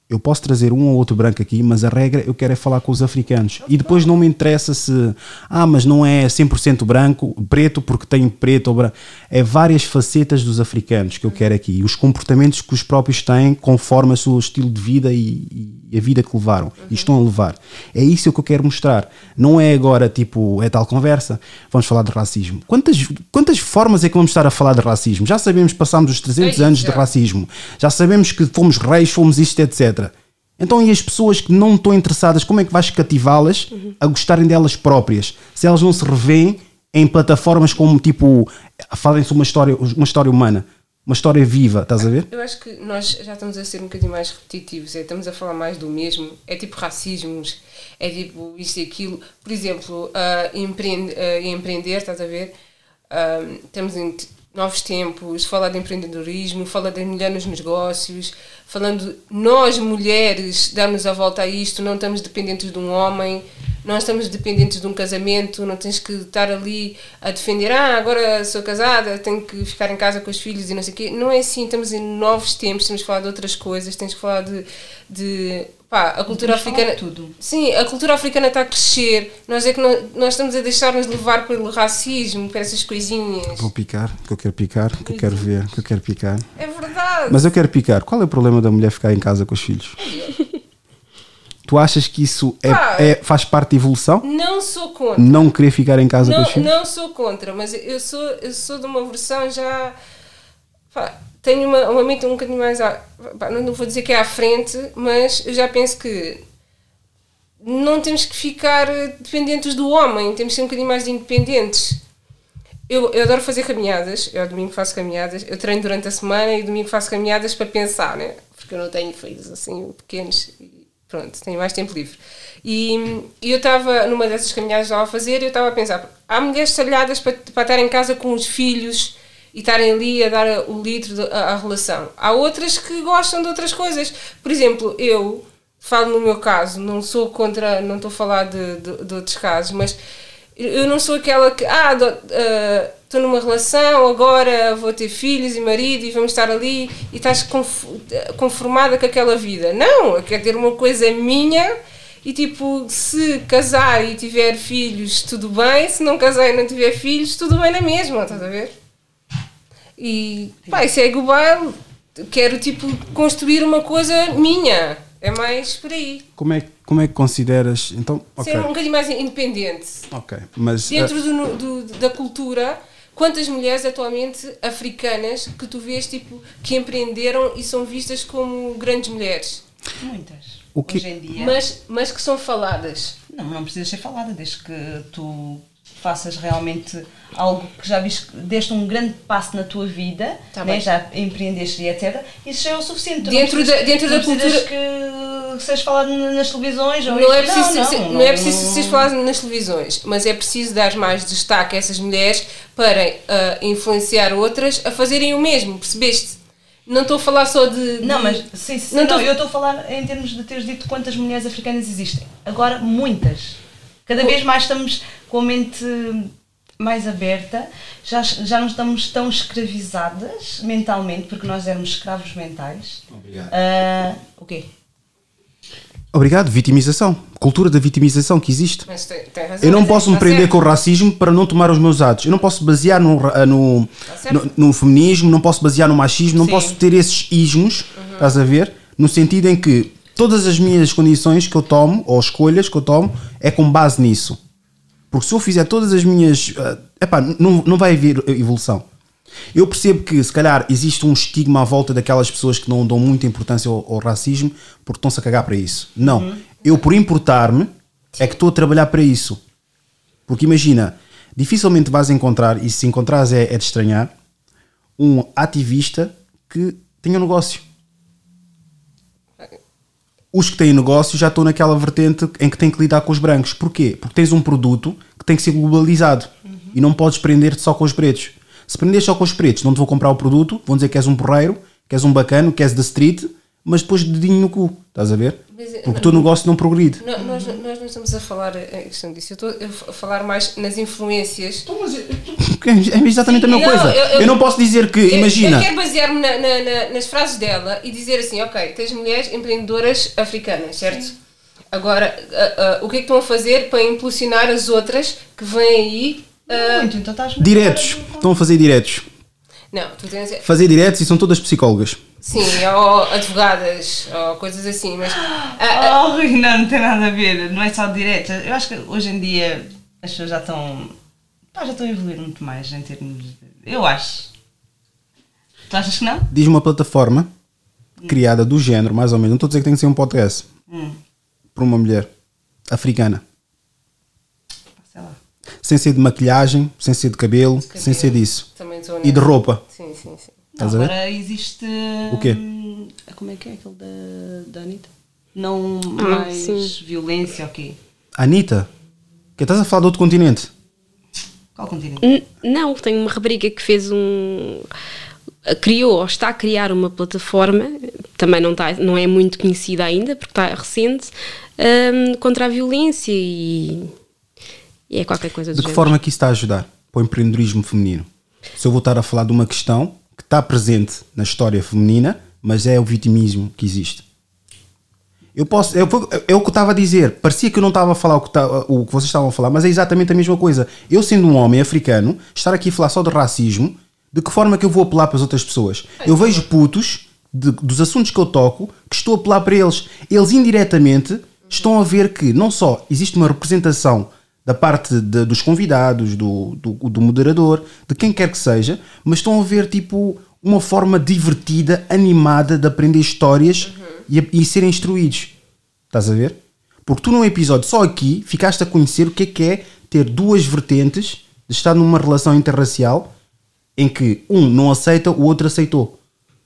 Speaker 2: Eu posso trazer um ou outro branco aqui, mas a regra eu quero é falar com os africanos. E depois não me interessa se, ah, mas não é 100% branco, preto, porque tem preto ou branco. É várias facetas dos africanos que eu quero aqui. E os comportamentos que os próprios têm conforme o seu estilo de vida e, e a vida que levaram. E estão a levar. É isso que eu quero mostrar. Não é agora tipo, é tal conversa, vamos falar de racismo. Quantas, quantas formas é que vamos estar a falar de racismo? Já sabemos, passámos os 300
Speaker 3: É
Speaker 2: anos de
Speaker 3: já.
Speaker 2: racismo. Já sabemos que fomos reis, fomos isto, etc. Então, e as pessoas que não estão interessadas, como é que vais cativá-las a gostarem delas próprias? Se elas não se revêem em plataformas como tipo, falem-se uma história, uma história humana, uma história viva, estás a ver?
Speaker 3: Eu acho que nós já estamos a ser um bocadinho mais repetitivos, é, estamos a falar mais do mesmo, é tipo racismos, é tipo isto e aquilo. Por exemplo, ah, empreende- ah, empreender, estás a ver? Ah, estamos em novos tempos, fala de empreendedorismo, fala da mulher nos negócios, falando nós mulheres darmos a volta a isto, não estamos dependentes de um homem, nós estamos dependentes de um casamento, não tens que estar ali a defender, ah, agora sou casada, tenho que ficar em casa com os filhos e não sei o quê. Não é assim, estamos em novos tempos, temos que falar de outras coisas, temos que falar de. de pá, a cultura africana.
Speaker 4: tudo.
Speaker 3: Sim, a cultura africana está a crescer, nós é que não, nós estamos a deixar-nos levar pelo racismo, por essas coisinhas.
Speaker 2: Vou picar, que eu quero picar, que eu quero ver, que eu quero picar.
Speaker 3: É verdade.
Speaker 2: Mas eu quero picar. Qual é o problema da mulher ficar em casa com os filhos? Tu achas que isso é,
Speaker 3: Pá.
Speaker 2: é- faz parte da evolução?
Speaker 3: Não sou contra.
Speaker 2: Não querer ficar em casa com os
Speaker 3: Não,
Speaker 2: filhos?
Speaker 3: não sou contra, mas eu sou, eu sou de uma versão já. Pá, tenho uma, uma mente um bocadinho mais. À, pá, não vou dizer que é à frente, mas eu já penso que não temos que ficar eh, dependentes do homem, temos que ser um bocadinho mais independentes. Eu, eu adoro fazer caminhadas, eu domingo faço caminhadas, eu treino durante a semana e domingo faço caminhadas para pensar, né? Porque eu não tenho filhos assim pequenos e pronto, tenho mais tempo livre. E, e eu estava, numa dessas caminhadas estava a fazer, eu estava a pensar, há mulheres talhadas para, para estar em casa com os filhos e estarem ali a dar o litro à à relação. Há outras que gostam de outras coisas. Por exemplo, eu falo no meu caso, não sou contra, não estou a falar de, de, de outros casos, mas eu não sou aquela que, ah, ah, estou numa relação, agora vou ter filhos e marido e vamos estar ali e estás conf- conformada com aquela vida. Não, eu quero ter uma coisa minha e tipo, se casar e tiver filhos, tudo bem, se não casar e não tiver filhos, tudo bem na mesma, estás a ver? E pá, segue o baile, quero tipo construir uma coisa minha, é mais por aí.
Speaker 2: Como é, como é que consideras. Então, ok.
Speaker 3: Ser um bocadinho mais independente.
Speaker 2: Ok, mas.
Speaker 3: Dentro
Speaker 2: ah,
Speaker 3: do, do- da cultura, quantas mulheres atualmente africanas que tu vês tipo, que empreenderam e são vistas como grandes mulheres?
Speaker 4: Muitas.
Speaker 2: O que-
Speaker 4: hoje em dia.
Speaker 3: Mas, mas que são faladas.
Speaker 4: Não, não precisa ser falada, desde que tu faças realmente algo que já viste, deste um grande passo na tua vida,
Speaker 3: Tá
Speaker 4: né? já empreendeste e etc. Isso já é o suficiente. Tu
Speaker 3: Dentro
Speaker 4: não
Speaker 3: da-
Speaker 4: precisas-
Speaker 3: dentro
Speaker 4: não
Speaker 3: da
Speaker 4: precisas
Speaker 3: cultura-
Speaker 4: que sejas falado nas televisões ou
Speaker 3: Não é, preciso,
Speaker 4: não, não,
Speaker 3: não é preciso ser falado nas televisões, mas é preciso dar mais destaque a essas mulheres para ah, influenciar outras a fazerem o mesmo, percebeste? Não estou a falar só de.
Speaker 4: Não,
Speaker 3: de-
Speaker 4: mas sim, sim,
Speaker 3: Não
Speaker 4: não,
Speaker 3: tô-
Speaker 4: eu estou a falar em termos de teres dito quantas mulheres africanas existem. Agora, muitas. Cada vez mais estamos com a mente mais aberta, já, já não estamos tão escravizadas mentalmente, porque nós éramos escravos mentais.
Speaker 2: Obrigado.
Speaker 4: Ah, o quê?
Speaker 2: Obrigado, vitimização. Cultura da vitimização que existe.
Speaker 3: Mas tem, tem razão.
Speaker 2: Eu não
Speaker 3: mas é-
Speaker 2: posso me
Speaker 3: tá
Speaker 2: prender
Speaker 3: certo.
Speaker 2: com o racismo para não tomar os meus atos. Eu não posso basear no, ra- no, no, no feminismo, não posso basear no machismo, não
Speaker 4: Sim.
Speaker 2: posso ter esses ismos, estás a ver? No sentido em que todas as minhas condições que eu tomo, ou escolhas que eu tomo, é com base nisso. Porque se eu fizer todas as minhas. ah, epá, não, não vai haver evolução. Eu percebo que, se calhar, existe um estigma à volta daquelas pessoas que não dão muita importância ao, ao racismo porque estão-se a cagar para isso. Não. Eu, por importar-me, é que estou a trabalhar para isso. Porque imagina, dificilmente vais encontrar, e se encontrares é, é de estranhar, um ativista que tenha um negócio. Os que têm negócio já estão naquela vertente em que têm que lidar com os brancos. Porquê? Porque tens um produto que tem que ser globalizado e não podes prender-te só com os pretos. Se prenderes só com os pretos, não te vou comprar o produto, vão dizer que és um porreiro, que és um bacano, que és da street, mas depois dedinho no cu. Estás a ver?
Speaker 3: Mas, eh,
Speaker 2: Porque o teu negócio não progride.
Speaker 3: Não, nós, nós não estamos a falar a questão disso. Eu estou a falar mais nas influências.
Speaker 2: É exatamente a mesma
Speaker 3: Não,
Speaker 2: coisa.
Speaker 3: eu-
Speaker 2: Eu,
Speaker 3: eu-
Speaker 2: não posso dizer que,
Speaker 3: Eu-
Speaker 2: imagina.
Speaker 3: Eu quero basear-me na- na- na- nas frases dela e dizer assim: ok, tens mulheres empreendedoras africanas, certo? Agora, ah, ah, o que é que estão a fazer para impulsionar as outras que vêm aí? ah,
Speaker 4: Muito, então estás
Speaker 2: Diretos. Estão a fazer diretos.
Speaker 3: Não, tu tens.
Speaker 2: Fazer diretos e são todas psicólogas.
Speaker 3: Sim, ou advogadas, ou coisas assim, mas.
Speaker 4: Oh, Rui, não, não tem nada a ver, não é só direto. Eu acho que hoje em dia as pessoas já estão. pá, já estão a evoluir muito mais em termos. de- Eu acho. Tu achas que não?
Speaker 2: Diz uma plataforma criada do género, mais ou menos. Não estou a dizer que tem que ser um podcast.
Speaker 4: Hum,
Speaker 2: Para uma mulher africana.
Speaker 4: sei lá.
Speaker 2: Sem ser de maquilhagem, sem ser de cabelo,
Speaker 3: cabelo.
Speaker 2: sem ser disso.
Speaker 3: também estou
Speaker 2: E de roupa.
Speaker 3: Sim, sim, sim.
Speaker 2: Ver?
Speaker 4: Agora existe.
Speaker 2: O quê?
Speaker 4: hum, Como é que é aquele da, da Anitta? Não
Speaker 5: Ah,
Speaker 4: mais
Speaker 5: sim.
Speaker 4: violência, ok.
Speaker 2: Anitta, que estás a falar de outro continente?
Speaker 4: Qual continente?
Speaker 5: N- Não, tem uma rapariga que fez um. criou ou está a criar uma plataforma, também não, está, não é muito conhecida ainda, porque está recente, hum, contra a violência e, e é qualquer coisa do
Speaker 2: De que
Speaker 5: género.
Speaker 2: forma que isso está a ajudar para o empreendedorismo feminino? Se eu voltar a falar de uma questão que está presente na história feminina, mas é o vitimismo que existe. Eu posso, é, o- é o que eu estava a dizer. Parecia que eu não estava a falar o que, o que vocês estavam a falar, mas é exatamente a mesma coisa. Eu, sendo um homem africano, estar aqui a falar só de racismo, de que forma que eu vou apelar para as outras pessoas? Eu vejo putos de- dos assuntos que eu toco que estou a apelar para eles. Eles indiretamente estão a ver que não só existe uma representação da parte de- dos convidados, do, do, do moderador, de quem quer que seja, mas estão a ver tipo uma forma divertida, animada de aprender histórias e, a- e serem instruídos. Estás a ver? Porque tu num episódio só aqui ficaste a conhecer o que é que é ter duas vertentes de estar numa relação interracial em que um não aceita, o outro aceitou.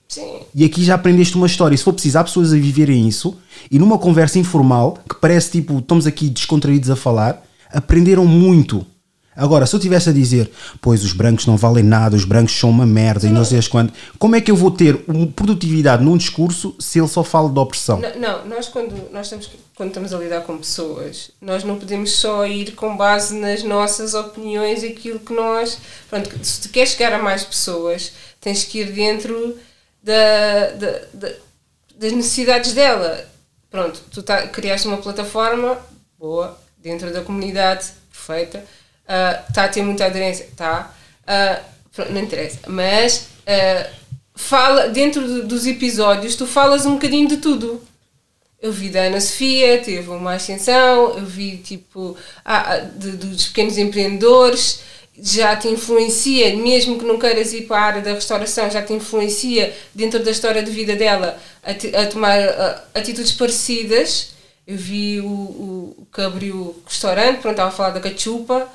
Speaker 3: Sim.
Speaker 2: E aqui já aprendeste uma história. E se for preciso, há pessoas a viverem isso e numa conversa informal, que parece tipo, estamos aqui descontraídos a falar, aprenderam muito. Agora, se eu tivesse a dizer, pois os brancos não valem nada, os brancos são uma merda e não sei quando, como é que eu vou ter produtividade num discurso se ele só fala de opressão?
Speaker 3: Não, não, nós quando nós estamos quando estamos a lidar com pessoas, nós não podemos só ir com base nas nossas opiniões e aquilo que nós, pronto, se tu queres chegar a mais pessoas, tens que ir dentro da, da- da- das necessidades dela. Pronto, tu tá, criaste uma plataforma boa dentro da comunidade, perfeita, está a ter muita aderência, está, não interessa, mas ah, fala dentro do- dos episódios, tu falas um bocadinho de tudo. Eu vi da Ana Sofia, teve uma ascensão, eu vi tipo ah, ah, de- dos pequenos empreendedores já te influencia, mesmo que não queiras ir para a área da restauração, já te influencia dentro da história de vida dela a, a tomar ah, atitudes parecidas. Eu vi o, o que abriu o restaurante, pronto, estava a falar da cachupa.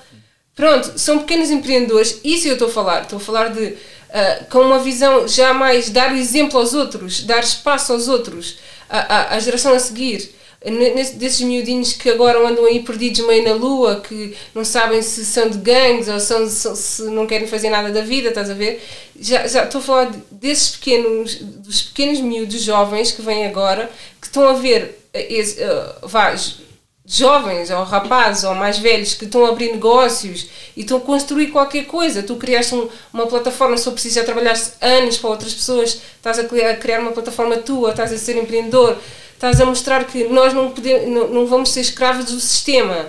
Speaker 3: Pronto, são pequenos empreendedores, isso eu estou a falar. Estou a falar de, ah, com uma visão já mais dar exemplo aos outros, dar espaço aos outros, à, geração a seguir. Nesse- Desses miudinhos que agora andam aí perdidos meio na lua, que não sabem se são de gangues ou são, se, não querem fazer nada da vida, estás a ver? Já, já estou a falar de- desses pequenos, dos pequenos miúdos jovens que vêm agora, que estão a ver esse, eh, vá, jovens ou rapazes ou mais velhos que estão a abrir negócios e estão a construir qualquer coisa. Tu criaste um- uma plataforma, preciso já trabalhar anos para outras pessoas, estás a criar, uma plataforma tua, estás a ser empreendedor, estás a mostrar que nós não, podemos, não, não vamos ser escravos do sistema.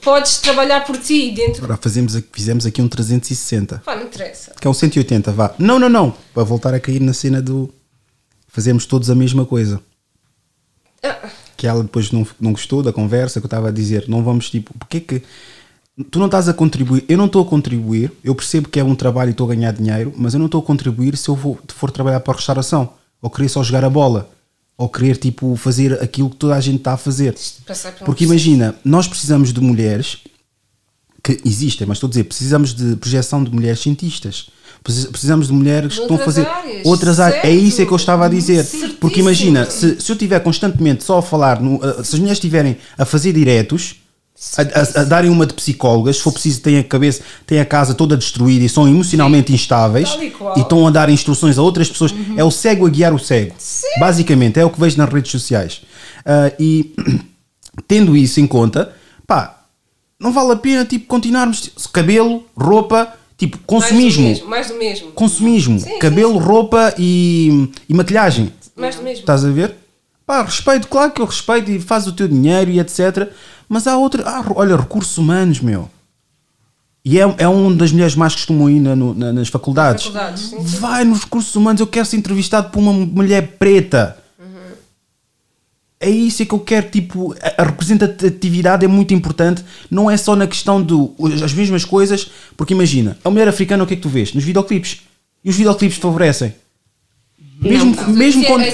Speaker 3: Podes trabalhar por ti dentro.
Speaker 2: Agora fazemos, fizemos aqui um 360,
Speaker 3: Pá, não interessa.
Speaker 2: que é um 180, vá. Não, não, não. Para voltar a cair na cena do fazemos todos a mesma coisa. Que ela depois não, não gostou da conversa que eu estava a dizer, não vamos tipo, porque é que tu não estás a contribuir, eu não estou a contribuir, eu percebo que é um trabalho e estou a ganhar dinheiro, mas eu não estou a contribuir se eu vou, for trabalhar para a restauração, ou querer só jogar a bola, ou querer tipo fazer aquilo que toda a gente está a fazer. Porque imagina, nós precisamos de mulheres que existem, mas estou a dizer, precisamos de projeção de mulheres cientistas. Precis- Precisamos de mulheres que estão a fazer
Speaker 3: áreas,
Speaker 2: outras áreas. É
Speaker 3: certo.
Speaker 2: isso é que eu estava a dizer.
Speaker 3: Certíssimo.
Speaker 2: Porque imagina, se, se eu estiver constantemente só a falar, no- se as mulheres estiverem a fazer diretos, a, a- a darem uma de psicólogas, se for preciso, têm a cabeça, têm a casa toda destruída e são emocionalmente instáveis
Speaker 3: Tal e
Speaker 2: estão a dar instruções a outras pessoas, é o cego a guiar o cego. Basicamente, é o que vejo nas redes sociais. Ah, e tendo isso em conta, pá, não vale a pena tipo, continuarmos cabelo, roupa, tipo, consumismo.
Speaker 3: Mais do mesmo. Mais do mesmo.
Speaker 2: Consumismo,
Speaker 3: Sim, sim,
Speaker 2: cabelo, roupa e, e maquilhagem.
Speaker 3: Mais do mesmo.
Speaker 2: Estás a ver? Pá, respeito, claro que eu respeito e faz o teu dinheiro e etc. Mas há outra. Ah, olha, recursos humanos, meu. E é, é uma das mulheres mais que costumam ir na- na- nas faculdades.
Speaker 3: Faculdades, sim, sim.
Speaker 2: Vai nos recursos humanos, eu quero ser entrevistado por uma mulher preta. É isso que eu quero, tipo, a representatividade é muito importante, não é só na questão do as mesmas coisas, porque imagina, a mulher africana o que é que tu vês? Nos videoclipes. E os videoclipes favorecem. Mesmo,
Speaker 3: Não,
Speaker 2: mesmo, quando,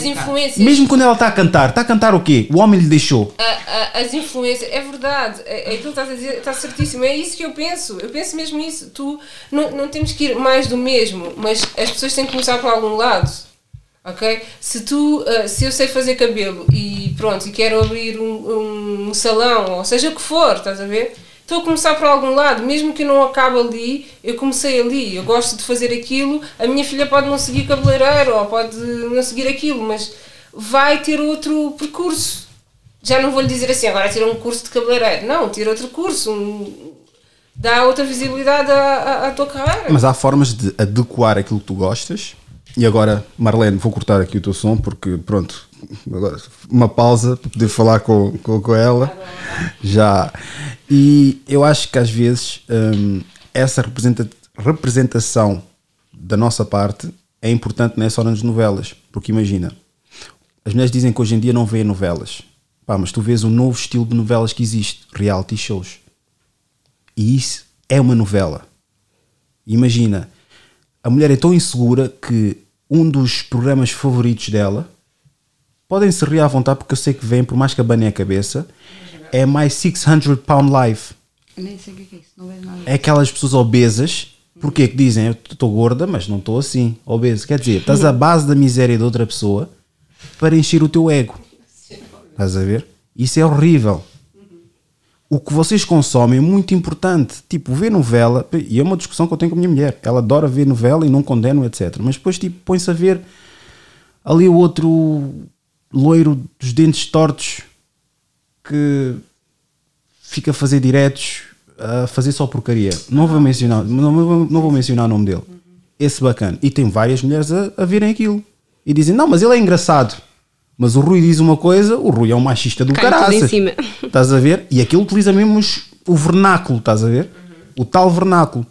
Speaker 2: mesmo quando ela está a cantar, está a cantar o quê? O homem lhe deixou.
Speaker 3: A- a- as influências, é verdade, é, é aquilo que estás a dizer, está certíssimo, é isso que eu penso, eu penso mesmo isso. Tu não, não temos que ir mais do mesmo, mas as pessoas têm que começar por algum lado. Ok? Se tu, ah, se eu sei fazer cabelo e pronto, e quero abrir um, um salão, ou seja o que for, estás a ver? Estou a começar por algum lado, mesmo que eu não acabe ali, eu comecei ali, eu gosto de fazer aquilo, a minha filha pode não seguir cabeleireiro ou pode não seguir aquilo, mas vai ter outro percurso. Já não vou lhe dizer assim, agora tira um curso de cabeleireiro. Não, tira outro curso, um- dá outra visibilidade à, à, à tua carreira.
Speaker 2: Mas há formas de adequar aquilo que tu gostas. E agora, Marlene, vou cortar aqui o teu som porque, pronto, agora uma pausa para poder falar com, com, com ela. Já. E eu acho que às vezes hum, essa representa- representação da nossa parte é importante não é só nas novelas. Porque imagina, as mulheres dizem que hoje em dia não vêem novelas. Pá, mas tu vês um novo estilo de novelas que existe, reality shows. E isso é uma novela. Imagina, a mulher é tão insegura que um dos programas favoritos dela podem se rir à vontade porque eu sei que vem, por mais que abanem a cabeça, é mais 600 Pound Life.
Speaker 4: Nem sei o que é que é isso, não vejo nada.
Speaker 2: É aquelas pessoas obesas, porque que dizem eu estou gorda, mas não estou assim, obeso. Quer dizer, estás à base da miséria de outra pessoa para encher o teu ego. Estás a ver? Isso é horrível. O que vocês consomem é muito importante. Tipo, ver novela, e é uma discussão que eu tenho com a minha mulher. Ela adora ver novela e não condeno, etc. Mas depois, tipo, põe-se a ver ali o outro loiro dos dentes tortos que fica a fazer diretos, a fazer só porcaria. Não vou mencionar, não, vou- não vou mencionar o nome dele. Esse bacana. E tem várias mulheres a, a verem aquilo. E dizem, não, mas ele é engraçado. Mas o Rui diz uma coisa, o Rui é um machista do caraças.
Speaker 5: cima.
Speaker 2: Estás a ver? E aquilo utiliza mesmo os- o vernáculo, estás a ver? O tal vernáculo.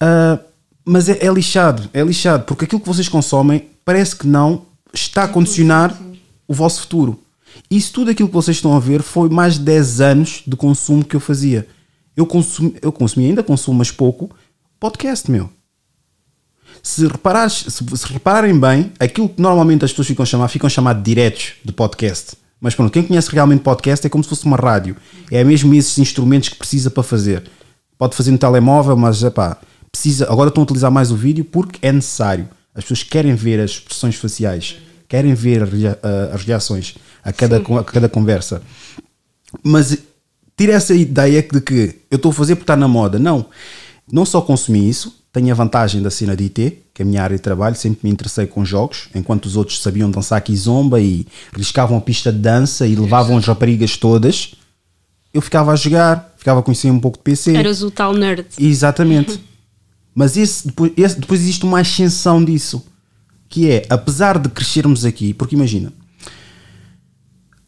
Speaker 2: Ah, mas é, é lixado, é lixado, porque aquilo que vocês consomem parece que não está a condicionar o vosso futuro. Isso tudo aquilo que vocês estão a ver foi mais de 10 anos de consumo que eu fazia. Eu consumi, eu consumi ainda consumo, mas pouco, podcast, meu. Se, reparares, se, se repararem bem, aquilo que normalmente as pessoas ficam a chamar, ficam de diretos de podcast. Mas pronto, quem conhece realmente podcast é como se fosse uma rádio. É mesmo esses instrumentos que precisa para fazer. Pode fazer no telemóvel, mas epá, precisa. Agora estão a utilizar mais o vídeo porque é necessário. As pessoas querem ver as expressões faciais, querem ver as reações a cada, a cada conversa. Mas tira essa ideia de que eu estou a fazer porque está na moda. Não. Não só consumi isso, tenho a vantagem da cena de IT, que é a minha área de trabalho, sempre me interessei com jogos, enquanto os outros sabiam dançar kizomba e riscavam a pista de dança e levavam as raparigas todas. Eu ficava a jogar, ficava a conhecer um pouco de PC.
Speaker 5: Eras o tal nerd.
Speaker 2: Exatamente. Mas esse, depois, esse- depois existe uma ascensão disso. Que é, apesar de crescermos aqui, porque imagina,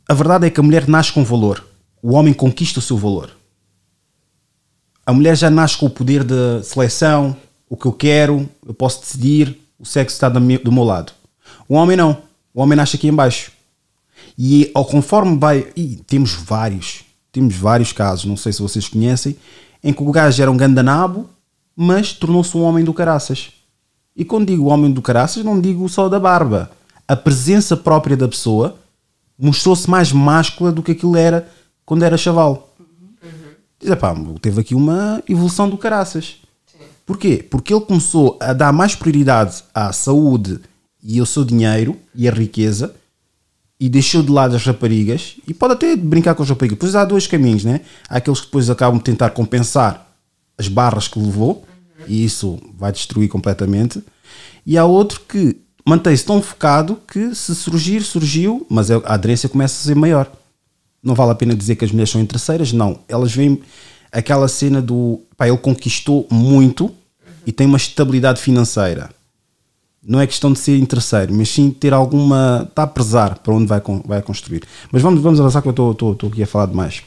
Speaker 2: a verdade é que a mulher nasce com valor. O homem conquista o seu valor. A mulher já nasce com o poder de seleção, o que eu quero, eu posso decidir, o sexo está do meu, do meu lado. O homem não. O homem nasce aqui em baixo. E ao conforme vai. E temos vários. Temos vários casos, não sei se vocês conhecem, em que o gajo era um gandanabo, mas tornou-se um homem do caraças. E quando digo homem do caraças, não digo só da barba. A presença própria da pessoa mostrou-se mais máscula do que aquilo era quando era chaval. Diz, epá, teve aqui uma evolução do caraças. Porquê? Porque ele começou a dar mais prioridade à saúde e ao seu dinheiro e à riqueza e deixou de lado as raparigas e pode até brincar com as raparigas. Depois há dois caminhos, né? Há aqueles que depois acabam de tentar compensar as barras que levou e isso vai destruir completamente. E há outro que mantém-se tão focado que se surgir, surgiu, mas a aderência começa a ser maior. Não vale a pena dizer que as mulheres são interesseiras, não. Elas veem aquela cena do pá, ele conquistou muito e tem uma estabilidade financeira. Não é questão de ser interesseiro, mas sim ter alguma. está a prezar para onde vai, vai construir. Mas vamos, vamos avançar que eu estou- aqui a falar demais.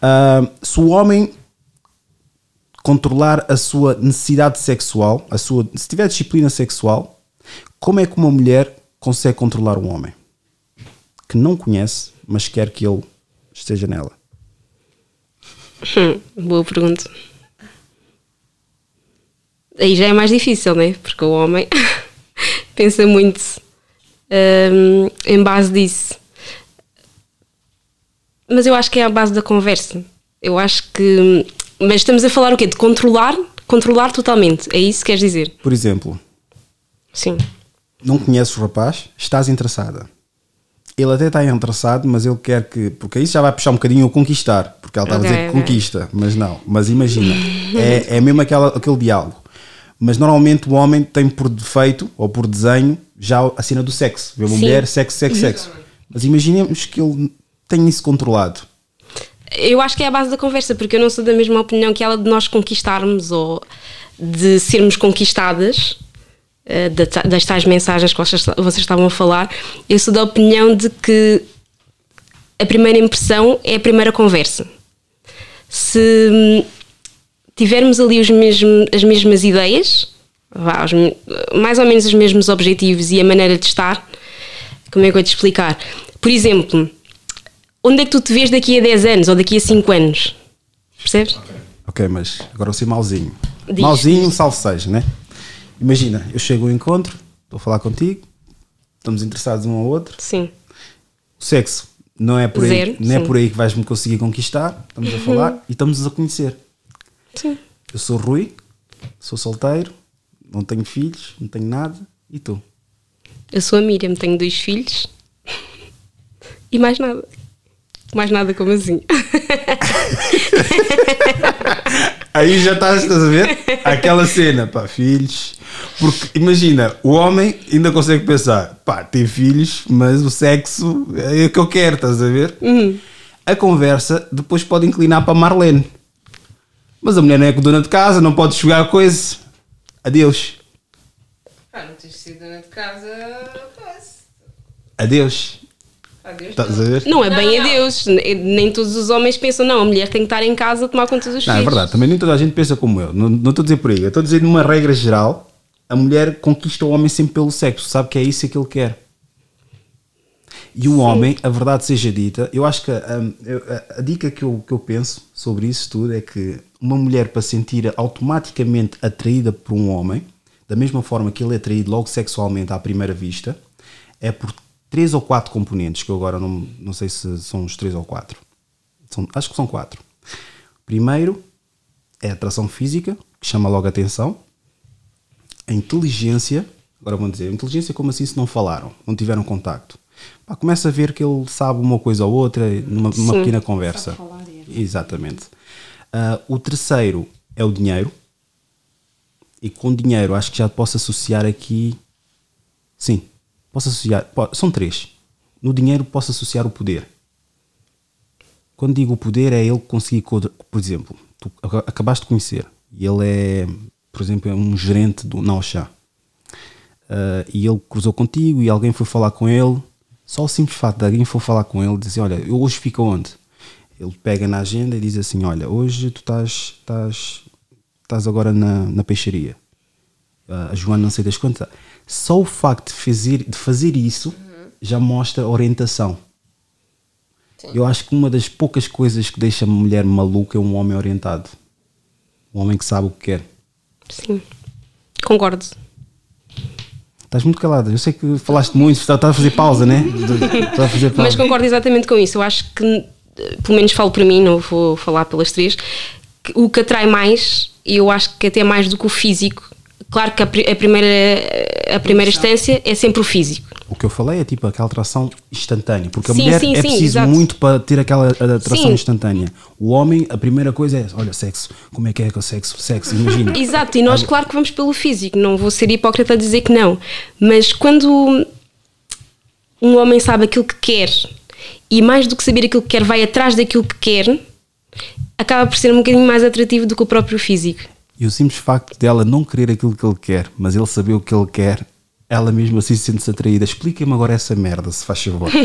Speaker 2: Ah, se o homem controlar a sua necessidade sexual, a sua, se tiver disciplina sexual, como é que uma mulher consegue controlar um homem que não conhece, mas quer que ele esteja nela?
Speaker 5: Hum, boa pergunta. Aí já é mais difícil, né? Porque o homem pensa muito hum, em base disso. Mas eu acho que é a base da conversa. Eu acho que. Mas estamos a falar o quê? De controlar? Controlar totalmente. É isso que queres dizer?
Speaker 2: Por exemplo,
Speaker 5: Sim.
Speaker 2: não conheces o rapaz, estás interessada. Ele até está interessado, mas ele quer que. Porque aí já vai puxar um bocadinho o conquistar. Porque ela está
Speaker 5: Ok,
Speaker 2: a dizer que
Speaker 5: ok.
Speaker 2: conquista, mas não. Mas imagina, é, é mesmo aquela, aquele diálogo. Mas normalmente o homem tem por defeito ou por desenho já a cena do sexo. Vê uma
Speaker 5: Sim.
Speaker 2: mulher, sexo, sexo, sexo. Mas imaginemos que ele tem isso controlado.
Speaker 5: Eu acho que é a base da conversa, porque eu não sou da mesma opinião que ela de nós conquistarmos ou de sermos conquistadas, da- das tais mensagens que vocês, vocês estavam a falar. Eu sou da opinião de que a primeira impressão é a primeira conversa. Se hum, tivermos ali os mesmos, as mesmas ideias, vá, os mais ou menos os mesmos objetivos e a maneira de estar, como é que eu vou te explicar? Por exemplo, onde é que tu te vês daqui a 10 anos ou daqui a 5 anos? Percebes?
Speaker 2: Ok, mas agora vou ser mauzinho.
Speaker 5: Diz,
Speaker 2: mauzinho, salve seja, né? Imagina, eu chego ao encontro, estou a falar contigo, estamos interessados um ao outro.
Speaker 5: Sim.
Speaker 2: O sexo não é por aí,
Speaker 5: Zero,
Speaker 2: não é por aí que vais-me conseguir conquistar. Estamos a falar e estamos a conhecer.
Speaker 5: Sim.
Speaker 2: Eu sou Rui, sou solteiro, não tenho filhos, não tenho nada. E tu?
Speaker 5: Eu sou a Miriam, tenho dois filhos e mais nada. Mais nada como assim.
Speaker 2: Aí já estás, estás a ver? Aquela cena, pá, filhos. Porque imagina, o homem ainda consegue pensar, pá, tem filhos, mas o sexo é o que eu quero, estás a ver? A conversa depois pode inclinar para Marlene. Mas a mulher não é dona de casa, não pode jogar coisa. Adeus.
Speaker 3: Pá, não tens sido dona de casa. Pois.
Speaker 2: Adeus.
Speaker 3: Adeus.
Speaker 2: Estás a ver?
Speaker 5: Não é
Speaker 3: Não,
Speaker 5: bem
Speaker 3: não.
Speaker 5: a Deus. Nem todos os homens pensam, não, a mulher tem que estar em casa a tomar conta dos
Speaker 2: Não, é
Speaker 5: filhos.
Speaker 2: verdade, também nem toda a gente pensa como eu. Não, não estou a dizer por aí. Eu estou a dizer numa regra geral, a mulher conquista o homem sempre pelo sexo, sabe que é isso que ele quer. E o homem, a verdade seja dita, eu acho que hum, eu- a, a dica que eu, que eu penso sobre isso tudo é que uma mulher para se sentir automaticamente atraída por um homem, da mesma forma que ele é atraído logo sexualmente à primeira vista, é por três ou quatro componentes, que eu agora não, não sei se são os três ou quatro. São- acho que são quatro. Primeiro é a atração física, que chama logo a atenção. A inteligência, agora vão dizer, a inteligência como assim se não falaram, não tiveram contacto? Pá, começa a ver que ele sabe uma coisa ou outra numa, numa pequena conversa.
Speaker 4: falar, é.
Speaker 2: Exatamente. Ah, o terceiro é o dinheiro. E com dinheiro acho que já posso associar aqui. Sim, posso associar. São três. No dinheiro posso associar o poder. Quando digo o poder é ele conseguir, co- por exemplo, tu aca- acabaste de conhecer e ele é, por exemplo, é um gerente do Nauchá Ah, e ele cruzou contigo e alguém foi falar com ele, só o simples fato de alguém for falar com ele dizer, olha, eu hoje fico onde? Ele pega na agenda e diz assim, olha, hoje tu estás, estás, estás agora na, na peixaria. Ah, a Joana não sei das quantas. Só o facto de fazer, de fazer isso já mostra orientação. Eu acho que uma das poucas coisas que deixa uma mulher maluca é um homem orientado. Um homem que sabe o que quer.
Speaker 5: Sim. Concordo.
Speaker 2: Estás muito calada. Eu sei que falaste muito, estás a fazer pausa, né? Estás a fazer pausa.
Speaker 5: Mas concordo exatamente com isso. Eu acho que, pelo menos falo para mim, não vou falar pelas três, que o que atrai mais, e eu acho que até mais do que o físico, claro que a primeira, a primeira instância é sempre o físico.
Speaker 2: O que eu falei é tipo aquela atração instantânea, porque a
Speaker 5: Sim,
Speaker 2: mulher
Speaker 5: sim,
Speaker 2: é
Speaker 5: sim,
Speaker 2: preciso
Speaker 5: exato.
Speaker 2: muito para ter aquela atração instantânea. O homem, a primeira coisa é, olha, sexo, como é que é que é o sexo? Sexo, imagina.
Speaker 5: Exato, e nós, claro que vamos pelo físico, não vou ser hipócrita a dizer que não, mas quando um homem sabe aquilo que quer e mais do que saber aquilo que quer, vai atrás daquilo que quer, acaba por ser um bocadinho mais atrativo do que o próprio físico.
Speaker 2: E o simples facto dela não querer aquilo que ele quer, mas ele saber o que ele quer, ela mesmo assim sente-se atraída. Explica-me agora essa merda, se faz favor.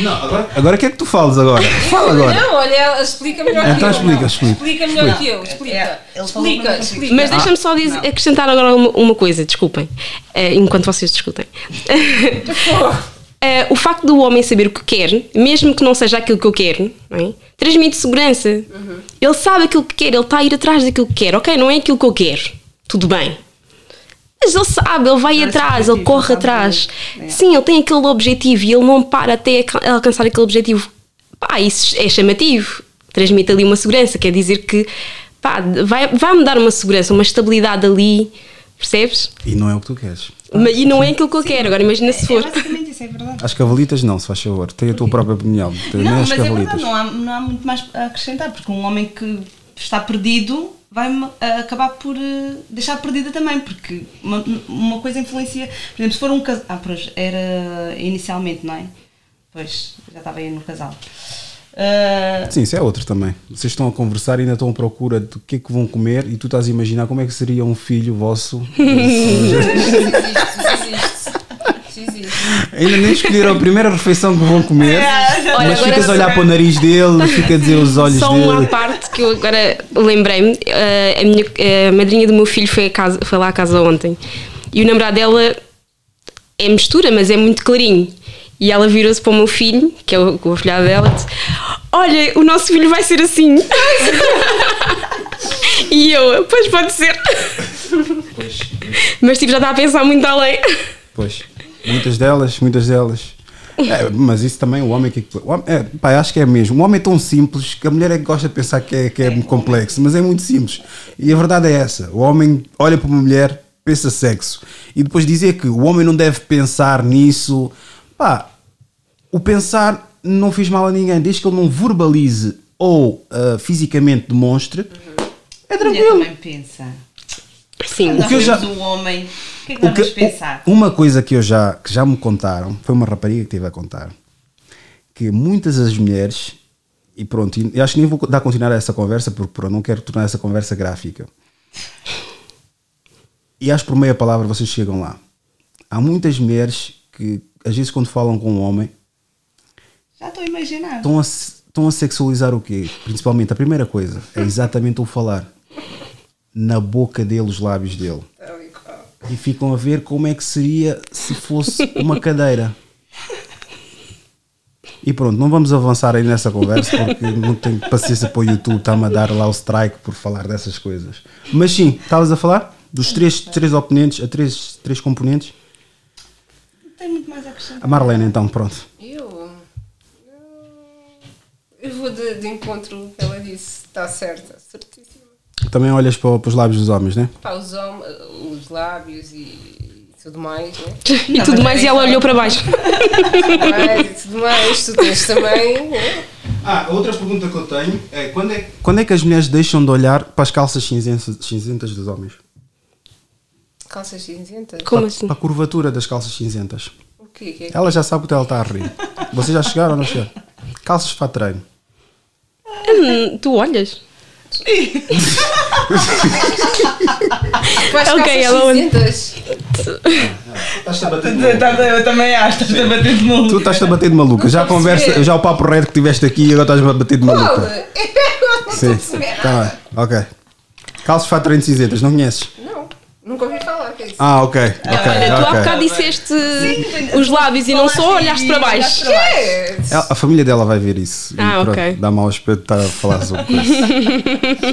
Speaker 2: não, agora, agora o que é que tu falas agora? Fala agora.
Speaker 3: Não, olha, ela explica melhor
Speaker 2: Então
Speaker 3: que eu.
Speaker 2: explica, explica.
Speaker 3: Explica melhor que eu, explica.
Speaker 4: É,
Speaker 3: explica, explica.
Speaker 5: Mas deixa-me só dizer- acrescentar agora uma, uma coisa, desculpem, eh, enquanto vocês discutem. Eh, o facto do homem saber o que quer, mesmo que não seja aquilo que eu quero, não é? transmite segurança. Ele sabe aquilo que quer, ele está a ir atrás daquilo que quer. Ok, não é aquilo que eu quero, tudo bem. Mas ele sabe, ele vai atrás,
Speaker 4: objetivo,
Speaker 5: ele corre atrás.
Speaker 4: É.
Speaker 5: Sim, ele tem aquele objetivo e ele não para até alca- alcançar aquele objetivo. Pá, isso é chamativo. Transmite ali uma segurança, quer dizer que pá, vai, vai me dar uma segurança, uma estabilidade ali, percebes?
Speaker 2: E não é o que tu queres.
Speaker 5: Mas- E não é aquilo que eu quero. Agora imagina se
Speaker 4: É
Speaker 5: for.
Speaker 4: basicamente isso, é verdade.
Speaker 2: As cavalitas não, se faz favor. Tem a tua própria opinião.
Speaker 4: Não,
Speaker 2: as
Speaker 4: mas é
Speaker 2: cavalitas.
Speaker 4: verdade, não há, não há muito mais a acrescentar, porque um homem que está perdido vai acabar por eh, deixar perdida também, porque uma, uma coisa influencia. Por exemplo, se for um casal. Ah, pois, era inicialmente, não é? Pois, já estava aí no casal. Ah,
Speaker 2: Sim, isso é outro também. Vocês estão a conversar e ainda estão à procura do que é que vão comer e tu estás a imaginar como é que seria um filho vosso.
Speaker 3: Isso existe, isso existe.
Speaker 2: Ainda nem escolheram a primeira refeição que vão comer,
Speaker 5: Olha,
Speaker 2: mas ficas a olhar para o nariz dele, fica a dizer os olhos
Speaker 5: Só uma
Speaker 2: dele.
Speaker 5: parte que eu agora lembrei-me. eh, a, minha, a madrinha do meu filho foi, a casa, foi lá à casa ontem e o namorado dela é mistura, mas é muito clarinho. E ela virou-se para o meu filho, que é o, o afilhado dela, e disse: Olha, o nosso filho vai ser assim. e eu, pois pode ser. Mas tipo, já está a pensar muito além.
Speaker 2: Pois, muitas delas, muitas delas. É, mas isso também, o homem que. O homem, é, pá, acho que é mesmo. O homem é tão simples que a mulher é que gosta de pensar que é, que é, muito complexo, mas é muito simples. E a verdade é essa: o homem olha para uma mulher, pensa sexo. E depois dizer que o homem não deve pensar nisso. Pá, o pensar não fez mal a ninguém, desde que ele não verbalize ou ah, fisicamente demonstre, é
Speaker 4: a mulher
Speaker 2: tranquilo.
Speaker 4: também pensa.
Speaker 5: Sim.
Speaker 4: Nós
Speaker 2: que eu já-
Speaker 4: um homem, o que é que
Speaker 2: O
Speaker 4: vamos
Speaker 2: que-
Speaker 4: pensar?
Speaker 2: uma coisa que eu já que já me contaram foi uma rapariga que teve a contar que muitas das mulheres e pronto e acho que nem vou dar continuar a essa conversa porque pronto, não quero tornar essa conversa gráfica e acho que por meia palavra vocês chegam lá há muitas mulheres que às vezes quando falam com um homem
Speaker 4: Já estou a imaginar.
Speaker 2: estão a, estão a sexualizar o quê? Principalmente a primeira coisa é exatamente o falar na boca dele, os lábios dele. E ficam a ver como é que seria se fosse uma cadeira. E pronto, não vamos avançar aí nessa conversa porque não tenho paciência para o YouTube, está-me a dar lá o strike por falar dessas coisas. Mas sim, estavas a falar dos três, três oponentes, a três, três componentes.
Speaker 4: Não tem muito mais a acrescentar.
Speaker 2: A Marlene, então, pronto.
Speaker 3: Eu. Eu vou de, de encontro ela disse. Está certa, certíssima.
Speaker 2: Também olhas para, para os lábios dos homens, né?
Speaker 3: Pá, os, hom- os lábios e tudo mais, né?
Speaker 5: E tudo mais, e ela olhou para baixo.
Speaker 3: e tudo mais. Tu tens também, né?
Speaker 2: Ah, outra pergunta que eu tenho é quando, é quando é que as mulheres deixam de olhar para as calças cinzentas, cinzentas dos homens?
Speaker 3: Calças cinzentas.
Speaker 5: Como
Speaker 2: para,
Speaker 5: assim?
Speaker 2: para a curvatura das calças cinzentas.
Speaker 3: O quê? Que é?
Speaker 2: Ela já sabe o que ela está a rir. Vocês já chegaram ou não chegaram? Calças para treino.
Speaker 5: Hum, tu olhas?
Speaker 3: Tu vais
Speaker 5: Ok, ela-
Speaker 3: cinzentas.
Speaker 2: Estás-te a bater
Speaker 4: Eu também acho, estás a bater de maluco.
Speaker 2: Tu estás-te a bater de maluca. Já a conversa, já o papo reto que tiveste aqui e agora estás-me a bater de maluca.
Speaker 3: Não
Speaker 2: Sim,
Speaker 3: estou a perceber
Speaker 2: tá bem, ok. Calças treino cinzentas, não conheces?
Speaker 3: Não, nunca ouvi falar. Que é isso?
Speaker 2: Ah, ok, ok,
Speaker 5: Olha, tu há bocado disseste os lábios e não só olhaste para baixo.
Speaker 3: É?
Speaker 2: Ela- A família dela vai ver isso. E
Speaker 5: Ah,
Speaker 2: pronto,
Speaker 5: ok.
Speaker 2: Dá mau aspecto estar a falar sobre isso.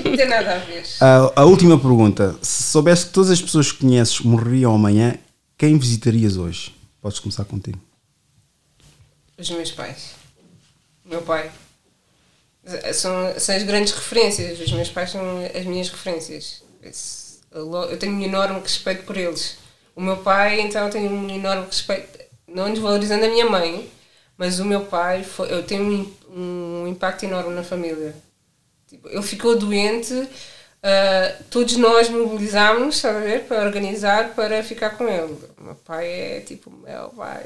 Speaker 3: Não tem nada a ver.
Speaker 2: A, a última pergunta. Se soubesse que todas as pessoas que conheces morreriam amanhã, quem visitarias hoje? Podes começar contigo.
Speaker 3: Os meus pais. O meu pai. São, são as grandes referências. Os meus pais são as minhas referências. Esse- Eu tenho um enorme respeito por eles. O meu pai, então, eu tenho um enorme respeito. Não desvalorizando a minha mãe, mas o meu pai, foi, eu tenho um, um impacto enorme na família. Tipo, ele ficou doente, ah, todos nós mobilizámos, estás a ver, para organizar para ficar com ele. O meu pai é tipo o meu pai,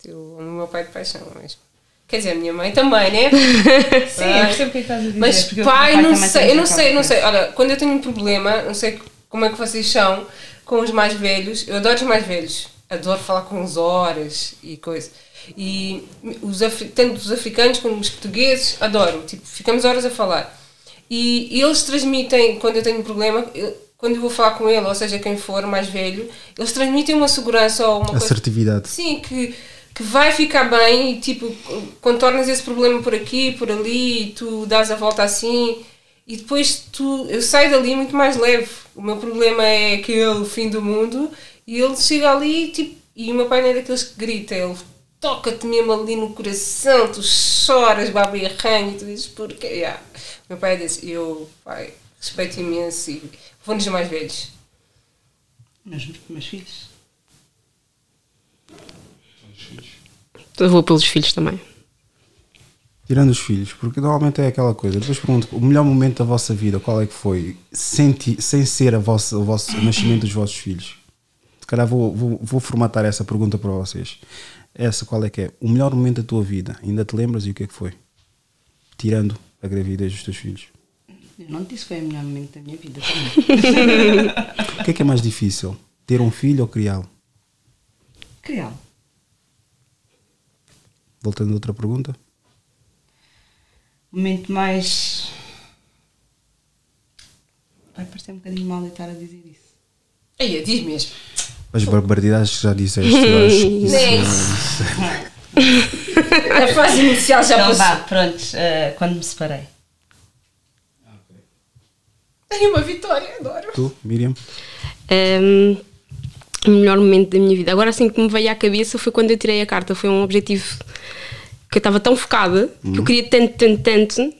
Speaker 3: tipo, o meu pai de paixão mesmo. Quer dizer, a minha mãe também, né?
Speaker 4: Sim, eu percebo o que estás a dizer.
Speaker 3: Mas pai,
Speaker 4: meu
Speaker 3: não sei, eu não sei, não sei. Olha, quando eu tenho um problema, não sei como é que vocês são com os mais velhos. Eu adoro os mais velhos. Adoro falar com os horas e coisa. E os, tanto os africanos como os portugueses, adoro. Tipo, ficamos horas a falar. E eles transmitem, quando eu tenho um problema, eu- quando eu vou falar com ele, ou seja, quem for mais velho, eles transmitem uma segurança ou uma coisa
Speaker 2: Assertividade.
Speaker 3: Sim, que, que vai ficar bem e tipo, contornas esse problema por aqui, por ali, e tu dás a volta assim e depois tu, eu saio dali muito mais leve. O meu problema é aquele fim do mundo e ele chega ali tipo, e o meu pai não é daqueles que grita, ele toca-te mesmo ali no coração, tu choras, baba e arranha e tu dizes porque. Yeah. O meu pai é desse, e eu pai, respeito imenso e vou nos mais velhos.
Speaker 4: Meus, meus filhos.
Speaker 5: Eu vou pelos filhos também.
Speaker 2: Tirando os filhos, porque normalmente é aquela coisa. Depois pergunto, o melhor momento da vossa vida, qual é que foi? Sem, ti- sem ser a vossa, o, vosso, o nascimento dos vossos filhos. Se calhar vou, vou, vou formatar essa pergunta para vocês. Essa qual é que é? O melhor momento da tua vida, ainda te lembras e o que é que foi? Tirando a gravidez dos teus filhos.
Speaker 4: Eu não disse que foi o melhor momento da minha vida também.
Speaker 2: O que é que é mais difícil? Ter um filho ou criá-lo?
Speaker 4: Criá-lo.
Speaker 2: Voltando a outra pergunta.
Speaker 4: Momento mais. Vai parecer um bocadinho mal eu estar a dizer isso.
Speaker 3: Aí, diz mesmo.
Speaker 2: As barbaridades que já disseste. eu acho que isso-
Speaker 3: A fase inicial já
Speaker 4: Então
Speaker 3: passou.
Speaker 4: vá, pronto, eh, quando me separei.
Speaker 3: Tenho uma vitória, adoro.
Speaker 2: Tu, Miriam?
Speaker 5: Hum, o melhor momento da minha vida. Agora, assim que me veio à cabeça foi quando eu tirei a carta. Foi um objetivo que eu estava tão focada que eu queria tanto, tanto, tanto.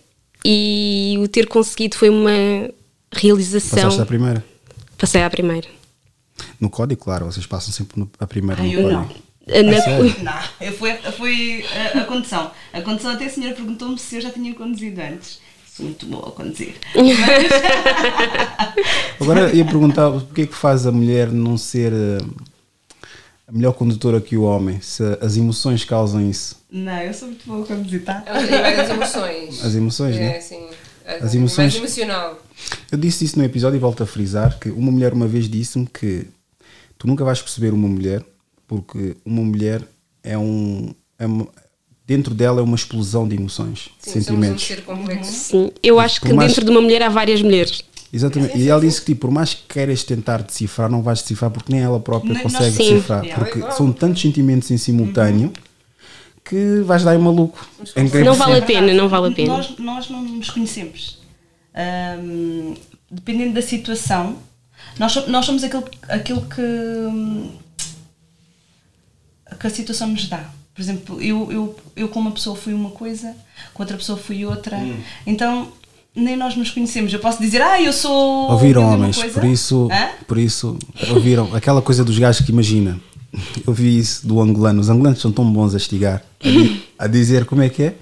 Speaker 5: E o ter conseguido foi uma realização.
Speaker 2: Passaste a primeira?
Speaker 5: Passei à primeira.
Speaker 2: No código, claro, vocês passam sempre no- a primeira
Speaker 4: Ai,
Speaker 2: no
Speaker 4: eu
Speaker 2: código.
Speaker 4: não.
Speaker 5: Na-
Speaker 2: sério?
Speaker 4: Não, eu fui, foi a, a condução. A condução, até a senhora perguntou-me se eu já tinha conduzido antes. Sou muito boa a conduzir.
Speaker 2: Agora ia perguntar o que é que faz a mulher não ser eh, a melhor condutora que o homem? Se as emoções causam isso.
Speaker 4: Não, eu sou muito boa a conduzir, tá?
Speaker 3: É várias emoções.
Speaker 2: As emoções,
Speaker 3: é,
Speaker 2: né?
Speaker 3: sim.
Speaker 2: As emoções-
Speaker 3: Mais emocional.
Speaker 2: Eu disse isso no episódio e volto a frisar que uma mulher uma vez disse-me que tu nunca vais perceber uma mulher porque uma mulher é um. é uma- dentro dela é uma explosão de emoções, de
Speaker 3: Sim, somos um
Speaker 2: sentimentos.
Speaker 3: ser complexo.
Speaker 5: Sim, eu acho
Speaker 2: por
Speaker 5: que
Speaker 2: mais-
Speaker 5: dentro de uma mulher há várias mulheres.
Speaker 2: Exatamente. E ela disse que tipo, por mais que queiras tentar decifrar, não vais decifrar porque nem ela própria
Speaker 4: Nem
Speaker 2: consegue
Speaker 5: Sim.
Speaker 2: decifrar. Porque são tantos sentimentos em simultâneo que vais dar em maluco.
Speaker 5: Não vale a pena, não vale a pena.
Speaker 4: Nós, nós não nos conhecemos. Ahm, dependendo da situação, nós, nós somos aquilo, aquilo que, hum, que a situação nos dá. Por exemplo, eu, eu, eu com uma pessoa fui uma coisa, com outra pessoa fui outra. Então, nem nós nos conhecemos. Eu posso dizer, ah, eu sou.
Speaker 2: Ouviram homens, por isso,
Speaker 4: Hã?
Speaker 2: por isso, ouviram aquela coisa dos gajos que imagina. Eu vi isso do angolano. Os angolanos são tão bons a estigar, a, a dizer como é que é.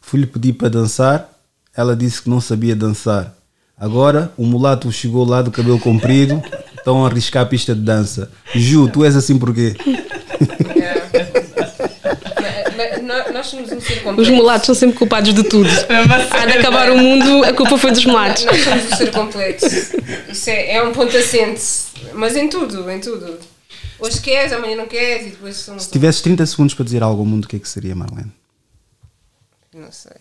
Speaker 2: Fui-lhe pedir para dançar, ela disse que não sabia dançar. Agora o mulato chegou lá do cabelo comprido, estão a arriscar a pista de dança. Ju, tu és assim porquê?
Speaker 3: Nós somos um ser
Speaker 5: Os
Speaker 3: complexo.
Speaker 5: mulatos são sempre culpados de tudo. Há de acabar o mundo, a culpa foi dos mulatos.
Speaker 3: Nós somos um ser complexo. Isso é, é um ponto assente. Mas em tudo, em tudo. Hoje queres, amanhã não queres e depois somos.
Speaker 2: Se tivesses 30 segundos para dizer algo ao mundo, o que é que seria, Marlene?
Speaker 3: Não sei.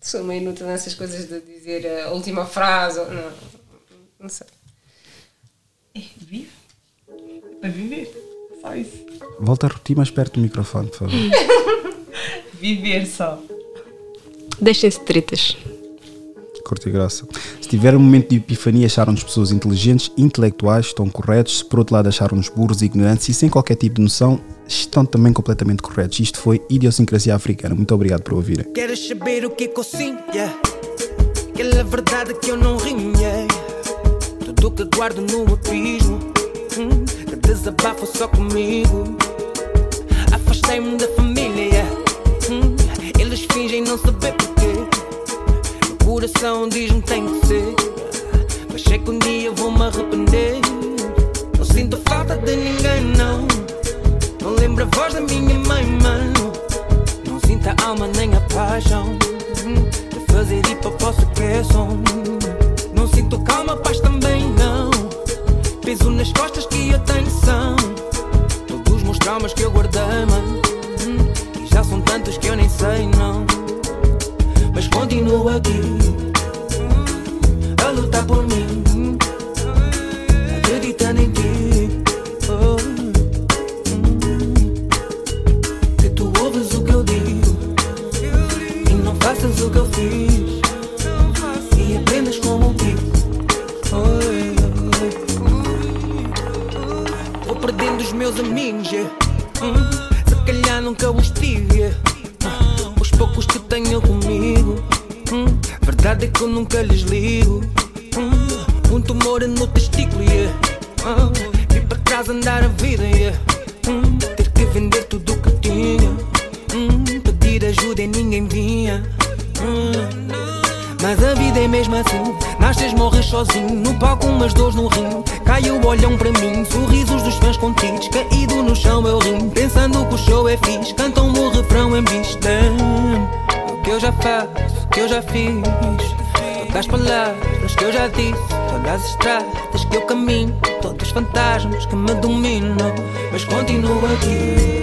Speaker 3: Sou meio inútil nessas coisas de dizer a última frase. Não, não sei.
Speaker 4: É, vive. Para viver. Só isso.
Speaker 2: Volta a repetir mais perto do microfone, por favor.
Speaker 4: Viver só.
Speaker 5: Deixem-se de tretas.
Speaker 2: Corte e graça. Se tiver um momento de epifania, acharam-nos pessoas inteligentes, intelectuais, estão corretos. Se por outro lado acharam-nos burros ignorantes e sem qualquer tipo de noção, estão também completamente corretos. Isto foi Idiosincrasia Africana. Muito obrigado por ouvirem.
Speaker 1: Queres saber o que é? Yeah. Aquela verdade que eu não yeah. Tudo que guardo no abismo hum, Que desabafo só comigo Afastei-me da família hum, Eles fingem não saber porquê coração diz-me tem que ser. Mas sei que um dia vou-me arrepender. Não sinto falta de ninguém, não. Não lembro a voz da minha mãe, mano não sinto a alma nem a paixão De fazer hip hop posso som. Não sinto calma, paz também não. Peso nas costas que eu tenho são Todos os meus traumas que eu guardei, mano E já são tantos que eu nem sei, não continuo aqui A lutar por mim Acreditando em ti que tu ouves o que eu digo e não faças o que eu fiz e aprendas como um pico. Vou perdendo os meus amigos, yeah. Se calhar nunca os tive. Os poucos que tenho comigo, verdade é que eu nunca lhes ligo. Hum, um tumor no testículo, yeah. Ah, Vim para casa andar a vida, yeah. Hum, ter que vender tudo o que tinha. Hum, pedir ajuda e ninguém vinha. Mas a vida é mesmo assim. Nasces, morres sozinho. No palco, umas dores no rim. Caiu, olham para mim. Sorrisos dos fãs contidos. Caído no chão, eu rim. Pensando que o show é fixe. Cantam o refrão em vista. Que eu já faço, que eu já fiz. Todas as palavras que eu já disse. Todas as estradas que eu caminho. Todos os fantasmas que me dominam. Mas continuo aqui.